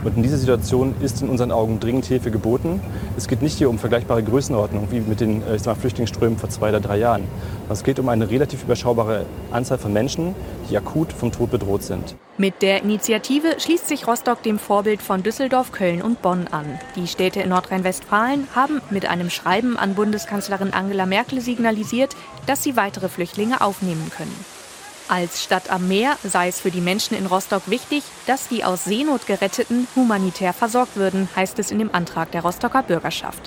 Und in dieser Situation ist in unseren Augen dringend Hilfe geboten. Es geht nicht hier um vergleichbare Größenordnungen wie mit den äh, ich sag mal, Flüchtlingsströmen vor zwei oder drei Jahren. Es geht um eine relativ überschaubare Anzahl von Menschen, die akut vom Tod bedroht sind. Mit der Initiative schließt sich Rostock dem Vorbild von Düsseldorf, Köln und Bonn an. Die Städte in Nordrhein-Westfalen haben mit einem Schreiben an Bundeskanzlerin Angela Merkel signalisiert, dass sie weitere Flüchtlinge aufnehmen können. Als Stadt am Meer sei es für die Menschen in Rostock wichtig, dass die aus Seenot geretteten humanitär versorgt würden, heißt es in dem Antrag der Rostocker Bürgerschaft.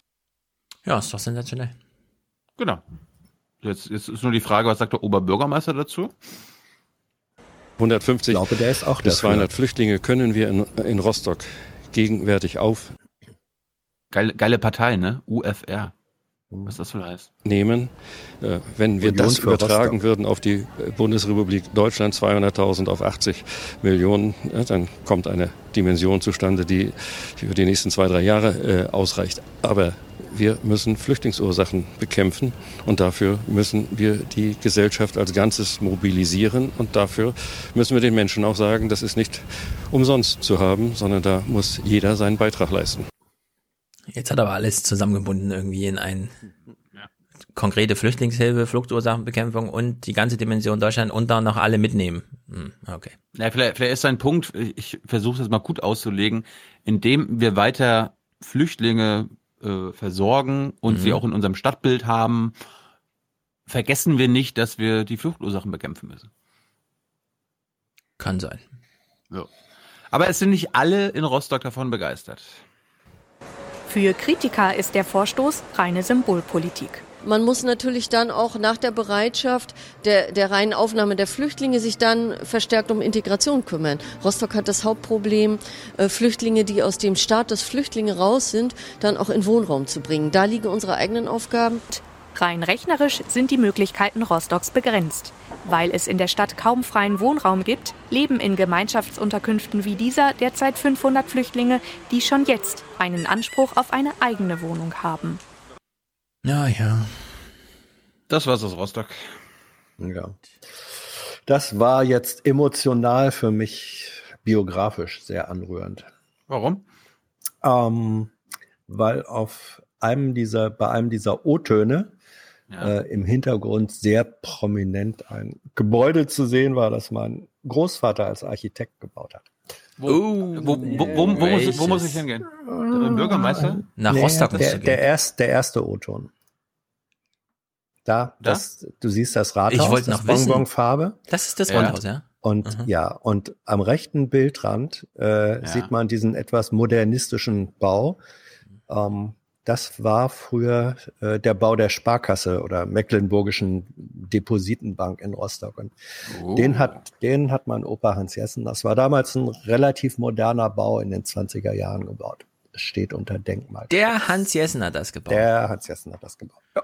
Ja, ist doch sensationell. Genau. Jetzt, jetzt ist nur die Frage, was sagt der Oberbürgermeister dazu? 150 glaube, der ist auch bis dafür. 200 Flüchtlinge können wir in, in Rostock gegenwärtig auf Geile, geile Partei, ne? UFR. Was das wohl heißt. nehmen. Äh, wenn wir Union das übertragen Rostock. würden auf die äh, Bundesrepublik Deutschland, 200.000 auf 80 Millionen, äh, dann kommt eine Dimension zustande, die für die nächsten zwei, drei Jahre äh, ausreicht. Aber wir müssen Flüchtlingsursachen bekämpfen und dafür müssen wir die Gesellschaft als Ganzes mobilisieren und dafür müssen wir den Menschen auch sagen, das ist nicht umsonst zu haben, sondern da muss jeder seinen Beitrag leisten. Jetzt hat aber alles zusammengebunden irgendwie in ein konkrete Flüchtlingshilfe, Fluchtursachenbekämpfung und die ganze Dimension Deutschland und dann noch alle mitnehmen. Hm, okay. Ja, vielleicht, vielleicht ist sein Punkt, ich versuche das mal gut auszulegen, indem wir weiter Flüchtlinge äh, versorgen und Mhm. sie auch in unserem Stadtbild haben, vergessen wir nicht, dass wir die Fluchtursachen bekämpfen müssen. Kann sein. Ja. Aber es sind nicht alle in Rostock davon begeistert. Für Kritiker ist der Vorstoß reine Symbolpolitik. Man muss natürlich dann auch nach der Bereitschaft der, der reinen Aufnahme der Flüchtlinge sich dann verstärkt um Integration kümmern. Rostock hat das Hauptproblem, äh, Flüchtlinge, die aus dem Status Flüchtlinge raus sind, dann auch in Wohnraum zu bringen. Da liegen unsere eigenen Aufgaben. Rein rechnerisch sind die Möglichkeiten Rostocks begrenzt. Weil es in der Stadt kaum freien Wohnraum gibt, leben in Gemeinschaftsunterkünften wie dieser derzeit 500 Flüchtlinge, die schon jetzt einen Anspruch auf eine eigene Wohnung haben. Ja, ja. Das war's aus Rostock. Ja. Das war jetzt emotional für mich biografisch sehr anrührend. Warum? Ähm, weil auf einem dieser, bei einem dieser O-Töne äh, im Hintergrund sehr prominent ein Gebäude zu sehen war, das mein Großvater als Architekt gebaut hat. Wo, wo, wo, wo, wo, muss, ich- wo muss ich hingehen? Der Bürgermeister? Nach Nee, Rostock musst der, du gehen. der, erst, der erste O-Ton. Da, Da? Das, du siehst das Rathaus, Ich wollte das noch wissen. Bonbonfarbe. Das ist das Ja. Rathaus, ja? Und ja, und am rechten Bildrand äh, sieht man diesen etwas modernistischen Bau. Ähm, das war früher äh, der Bau der Sparkasse oder Mecklenburgischen Depositenbank in Rostock. Und Oh. den hat, den hat mein Opa Hans Jessen. Das war damals ein relativ moderner Bau in den 20er Jahren gebaut. Es steht unter Denkmal. Der Hans Jessen hat das gebaut. Der Hans Jessen hat das gebaut. Ja.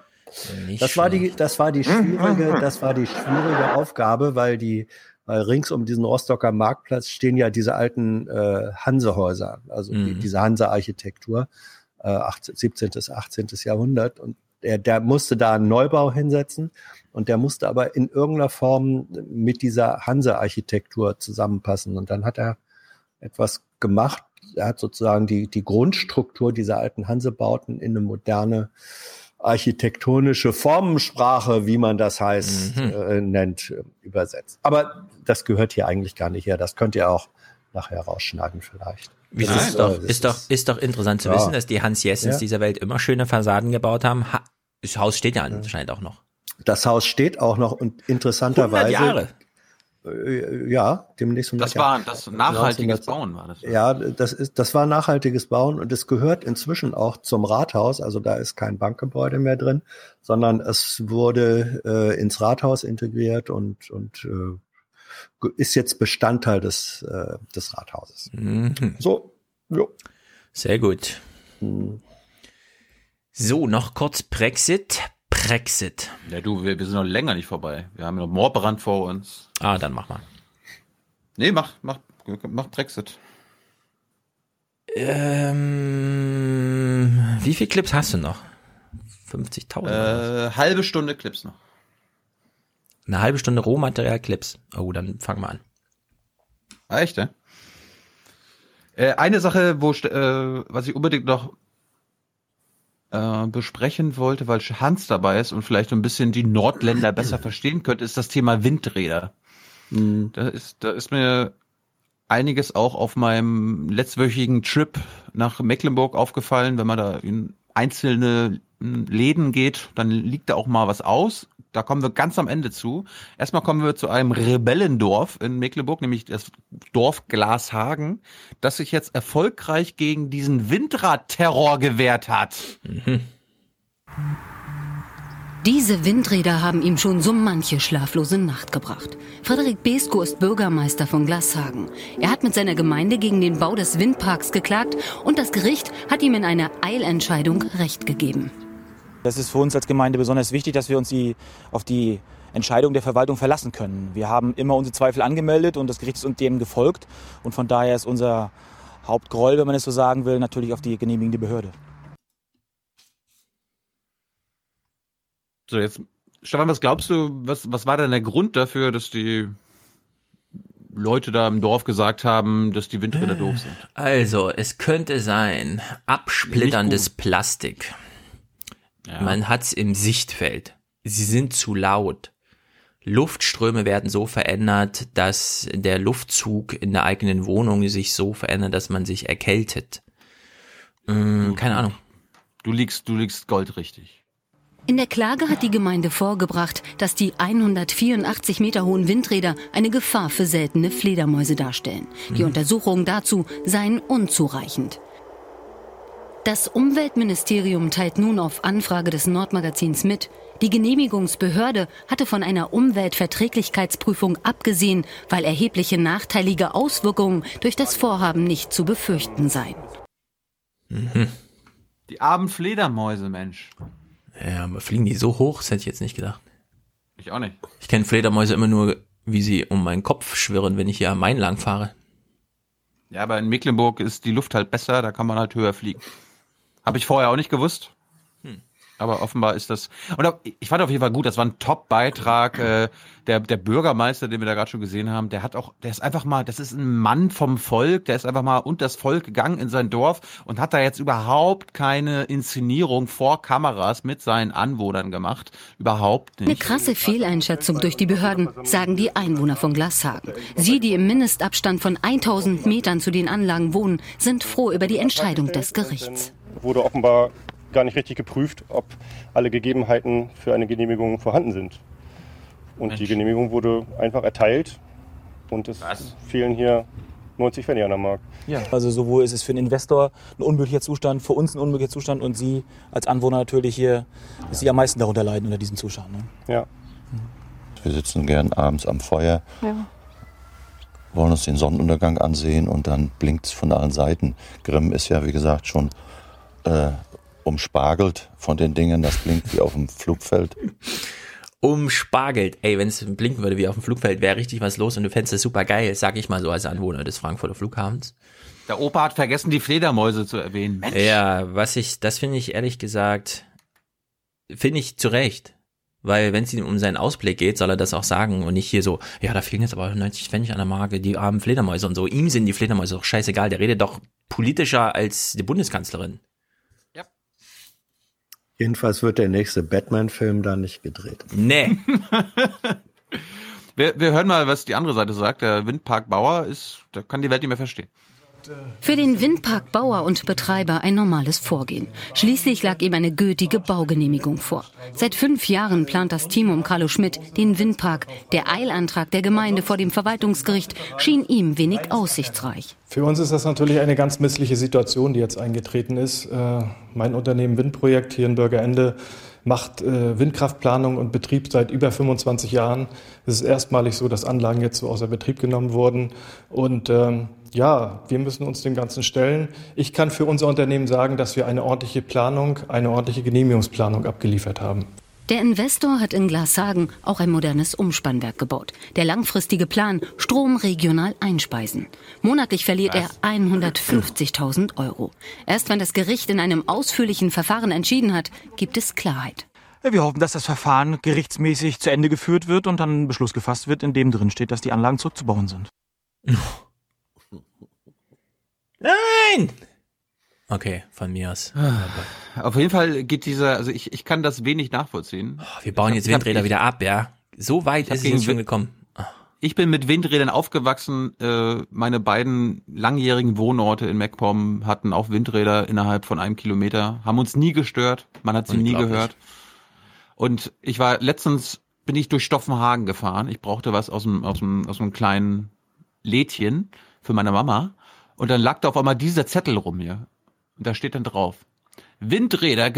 Nicht Das war die, das war die schwierige, das war die schwierige Aufgabe, weil die, weil rings um diesen Rostocker Marktplatz stehen ja diese alten äh, Hansehäuser, also die, Mhm. diese Hanse-Architektur, äh, 18, 17. bis 18. Jahrhundert. Und der, der musste da einen Neubau hinsetzen und der musste aber in irgendeiner Form mit dieser Hanse-Architektur zusammenpassen. Und dann hat er etwas gemacht. Er hat sozusagen die, die Grundstruktur dieser alten Hansebauten in eine moderne architektonische Formensprache, wie man das heißt, Mhm. äh, nennt, übersetzt. Aber das gehört hier eigentlich gar nicht her. Das könnt ihr auch nachher rausschneiden vielleicht. Wieso Das ist, doch, ist, doch, ist doch interessant zu Ja. wissen, dass die Hans Jessens Ja. dieser Welt immer schöne Fassaden gebaut haben. Ha das Haus steht ja anscheinend auch noch. Das Haus steht auch noch und interessanterweise. 100 Jahre. Äh, Ja, demnächst 100 Das war das nachhaltiges 1900 Bauen, war das. Ja, das ist, das war nachhaltiges Bauen und es gehört inzwischen auch zum Rathaus. Also da ist kein Bankgebäude mehr drin, sondern es wurde äh, ins Rathaus integriert und, und äh, ist jetzt Bestandteil des, äh, des Rathauses. Mhm. So, jo. Sehr gut. So, noch kurz Brexit. Brexit. Ja, du, wir, wir sind noch länger nicht vorbei. Wir haben noch Moorbrand vor uns. Ah, dann mach mal. Nee, mach, mach, mach Brexit. Ähm, wie viele Clips hast du noch? 50.000? Äh, halbe Stunde Clips noch. Eine halbe Stunde Rohmaterial Clips. Oh, dann fang mal an. Ah, echt, ne? Äh, eine Sache, wo äh, was ich unbedingt noch äh, besprechen wollte, weil Hans dabei ist und vielleicht ein bisschen die Nordländer besser verstehen könnte, ist das Thema Windräder. Mhm. Da ist, da ist mir einiges auch auf meinem letztwöchigen Trip nach Mecklenburg aufgefallen, wenn man da in einzelne Läden geht, dann liegt da auch mal was aus. Da kommen wir ganz am Ende zu. Erstmal kommen wir zu einem Rebellendorf in Mecklenburg, nämlich das Dorf Glashagen, das sich jetzt erfolgreich gegen diesen Windradterror gewehrt hat. Mhm. Diese Windräder haben ihm schon so manche schlaflose Nacht gebracht. Frederik Besko ist Bürgermeister von Glashagen. Er hat mit seiner Gemeinde gegen den Bau des Windparks geklagt und das Gericht hat ihm in einer Eilentscheidung Recht gegeben. Das ist für uns als Gemeinde besonders wichtig, dass wir uns die, auf die Entscheidung der Verwaltung verlassen können. Wir haben immer unsere Zweifel angemeldet und das Gericht ist uns dem gefolgt. Und von daher ist unser Hauptgroll, wenn man es so sagen will, natürlich auf die genehmigende Behörde. So, jetzt, Stefan, was glaubst du, was, was war denn der Grund dafür, dass die Leute da im Dorf gesagt haben, dass die Windräder doof sind? Also, es könnte sein, absplitterndes Plastik. Ja. Man hat's im Sichtfeld. Sie sind zu laut. Luftströme werden so verändert, dass der Luftzug in der eigenen Wohnung sich so verändert, dass man sich erkältet. Hm, keine Ahnung. Du liegst, du liegst goldrichtig. In der Klage hat die Gemeinde vorgebracht, dass die 184 Meter hohen Windräder eine Gefahr für seltene Fledermäuse darstellen. Die mhm. Untersuchungen dazu seien unzureichend. Das Umweltministerium teilt nun auf Anfrage des Nordmagazins mit, die Genehmigungsbehörde hatte von einer Umweltverträglichkeitsprüfung abgesehen, weil erhebliche nachteilige Auswirkungen durch das Vorhaben nicht zu befürchten seien. Mhm. Die armen Fledermäuse, Mensch. Ja, aber fliegen die so hoch? Das hätte ich jetzt nicht gedacht. Ich auch nicht. Ich kenne Fledermäuse immer nur, wie sie um meinen Kopf schwirren, wenn ich hier am Main lang fahre. Ja, aber in Mecklenburg ist die Luft halt besser, da kann man halt höher fliegen. Habe ich vorher auch nicht gewusst. Aber offenbar ist das. Und ich fand auf jeden Fall gut, das war ein Top-Beitrag. Äh, der, der Bürgermeister, den wir da gerade schon gesehen haben, der hat auch, der ist einfach mal, das ist ein Mann vom Volk, der ist einfach mal unter das Volk gegangen in sein Dorf und hat da jetzt überhaupt keine Inszenierung vor Kameras mit seinen Anwohnern gemacht. Überhaupt nicht. Eine krasse Fehleinschätzung durch die Behörden, sagen die Einwohner von Glashagen. Sie, die im Mindestabstand von 1000 Metern zu den Anlagen wohnen, sind froh über die Entscheidung des Gerichts. Wurde offenbar gar nicht richtig geprüft, ob alle Gegebenheiten für eine Genehmigung vorhanden sind. Und Mensch. die Genehmigung wurde einfach erteilt und es Was? fehlen hier 90 Pfennig an der Markt. Ja. Also sowohl ist es für den Investor ein unmöglicher Zustand, für uns ein unmöglicher Zustand und Sie als Anwohner natürlich hier, dass Sie am meisten darunter leiden unter diesem Zustand. Ne? Ja. Wir sitzen gern abends am Feuer, ja. wollen uns den Sonnenuntergang ansehen und dann blinkt es von allen Seiten. Grimm ist ja, wie gesagt, schon äh, umspargelt von den Dingen. Das blinkt wie auf dem Flugfeld. Umspargelt. Ey, wenn es blinken würde wie auf dem Flugfeld, wäre richtig was los und du fändest es super geil, sag ich mal so als Anwohner des Frankfurter Flughafens. Der Opa hat vergessen, die Fledermäuse zu erwähnen. Mensch. Ja, was ich, das finde ich ehrlich gesagt, finde ich zu Recht. Weil wenn es ihm um seinen Ausblick geht, soll er das auch sagen und nicht hier so, ja, da fehlen jetzt aber 90 Pfennig an der Marke, die armen Fledermäuse und so. Ihm sind die Fledermäuse doch scheißegal, der redet doch politischer als die Bundeskanzlerin. Jedenfalls wird der nächste Batman-Film da nicht gedreht. Nee. wir, wir hören mal, was die andere Seite sagt. Der Windpark Bauer ist, da kann die Welt nicht mehr verstehen. Für den Windpark Bauer und Betreiber ein normales Vorgehen. Schließlich lag ihm eine gültige Baugenehmigung vor. Seit fünf Jahren plant das Team um Carlo Schmidt den Windpark. Der Eilantrag der Gemeinde vor dem Verwaltungsgericht schien ihm wenig aussichtsreich. Für uns ist das natürlich eine ganz missliche Situation, die jetzt eingetreten ist. Äh, mein Unternehmen Windprojekt hier in Bürgerende macht äh, Windkraftplanung und Betrieb seit über 25 Jahren. Es ist erstmalig so, dass Anlagen jetzt so außer Betrieb genommen wurden. Und ähm, ja, wir müssen uns dem Ganzen stellen. Ich kann für unser Unternehmen sagen, dass wir eine ordentliche Planung, eine ordentliche Genehmigungsplanung abgeliefert haben. Der Investor hat in Glashagen auch ein modernes Umspannwerk gebaut. Der langfristige Plan, Strom regional einspeisen. Monatlich verliert er 150.000 Euro. Erst wenn das Gericht in einem ausführlichen Verfahren entschieden hat, gibt es Klarheit. Wir hoffen, dass das Verfahren gerichtsmäßig zu Ende geführt wird und dann ein Beschluss gefasst wird, in dem drin steht, dass die Anlagen zurückzubauen sind. Nein! Okay, von mir aus. Auf jeden Fall geht dieser, also ich, ich kann das wenig nachvollziehen. Wir bauen jetzt Windräder ich- wieder ab, ja. So weit ist es jetzt schon gekommen. Ich bin mit Windrädern aufgewachsen. Äh, meine beiden langjährigen Wohnorte in MacPom hatten auch Windräder innerhalb von einem Kilometer, haben uns nie gestört. Man hat sie nie gehört. Und ich war letztens bin ich durch Stoffenhagen gefahren. Ich brauchte was aus dem aus dem aus einem kleinen Lädchen für meine Mama. Und dann lag da auf einmal dieser Zettel rum hier. Und da steht dann drauf: Windräder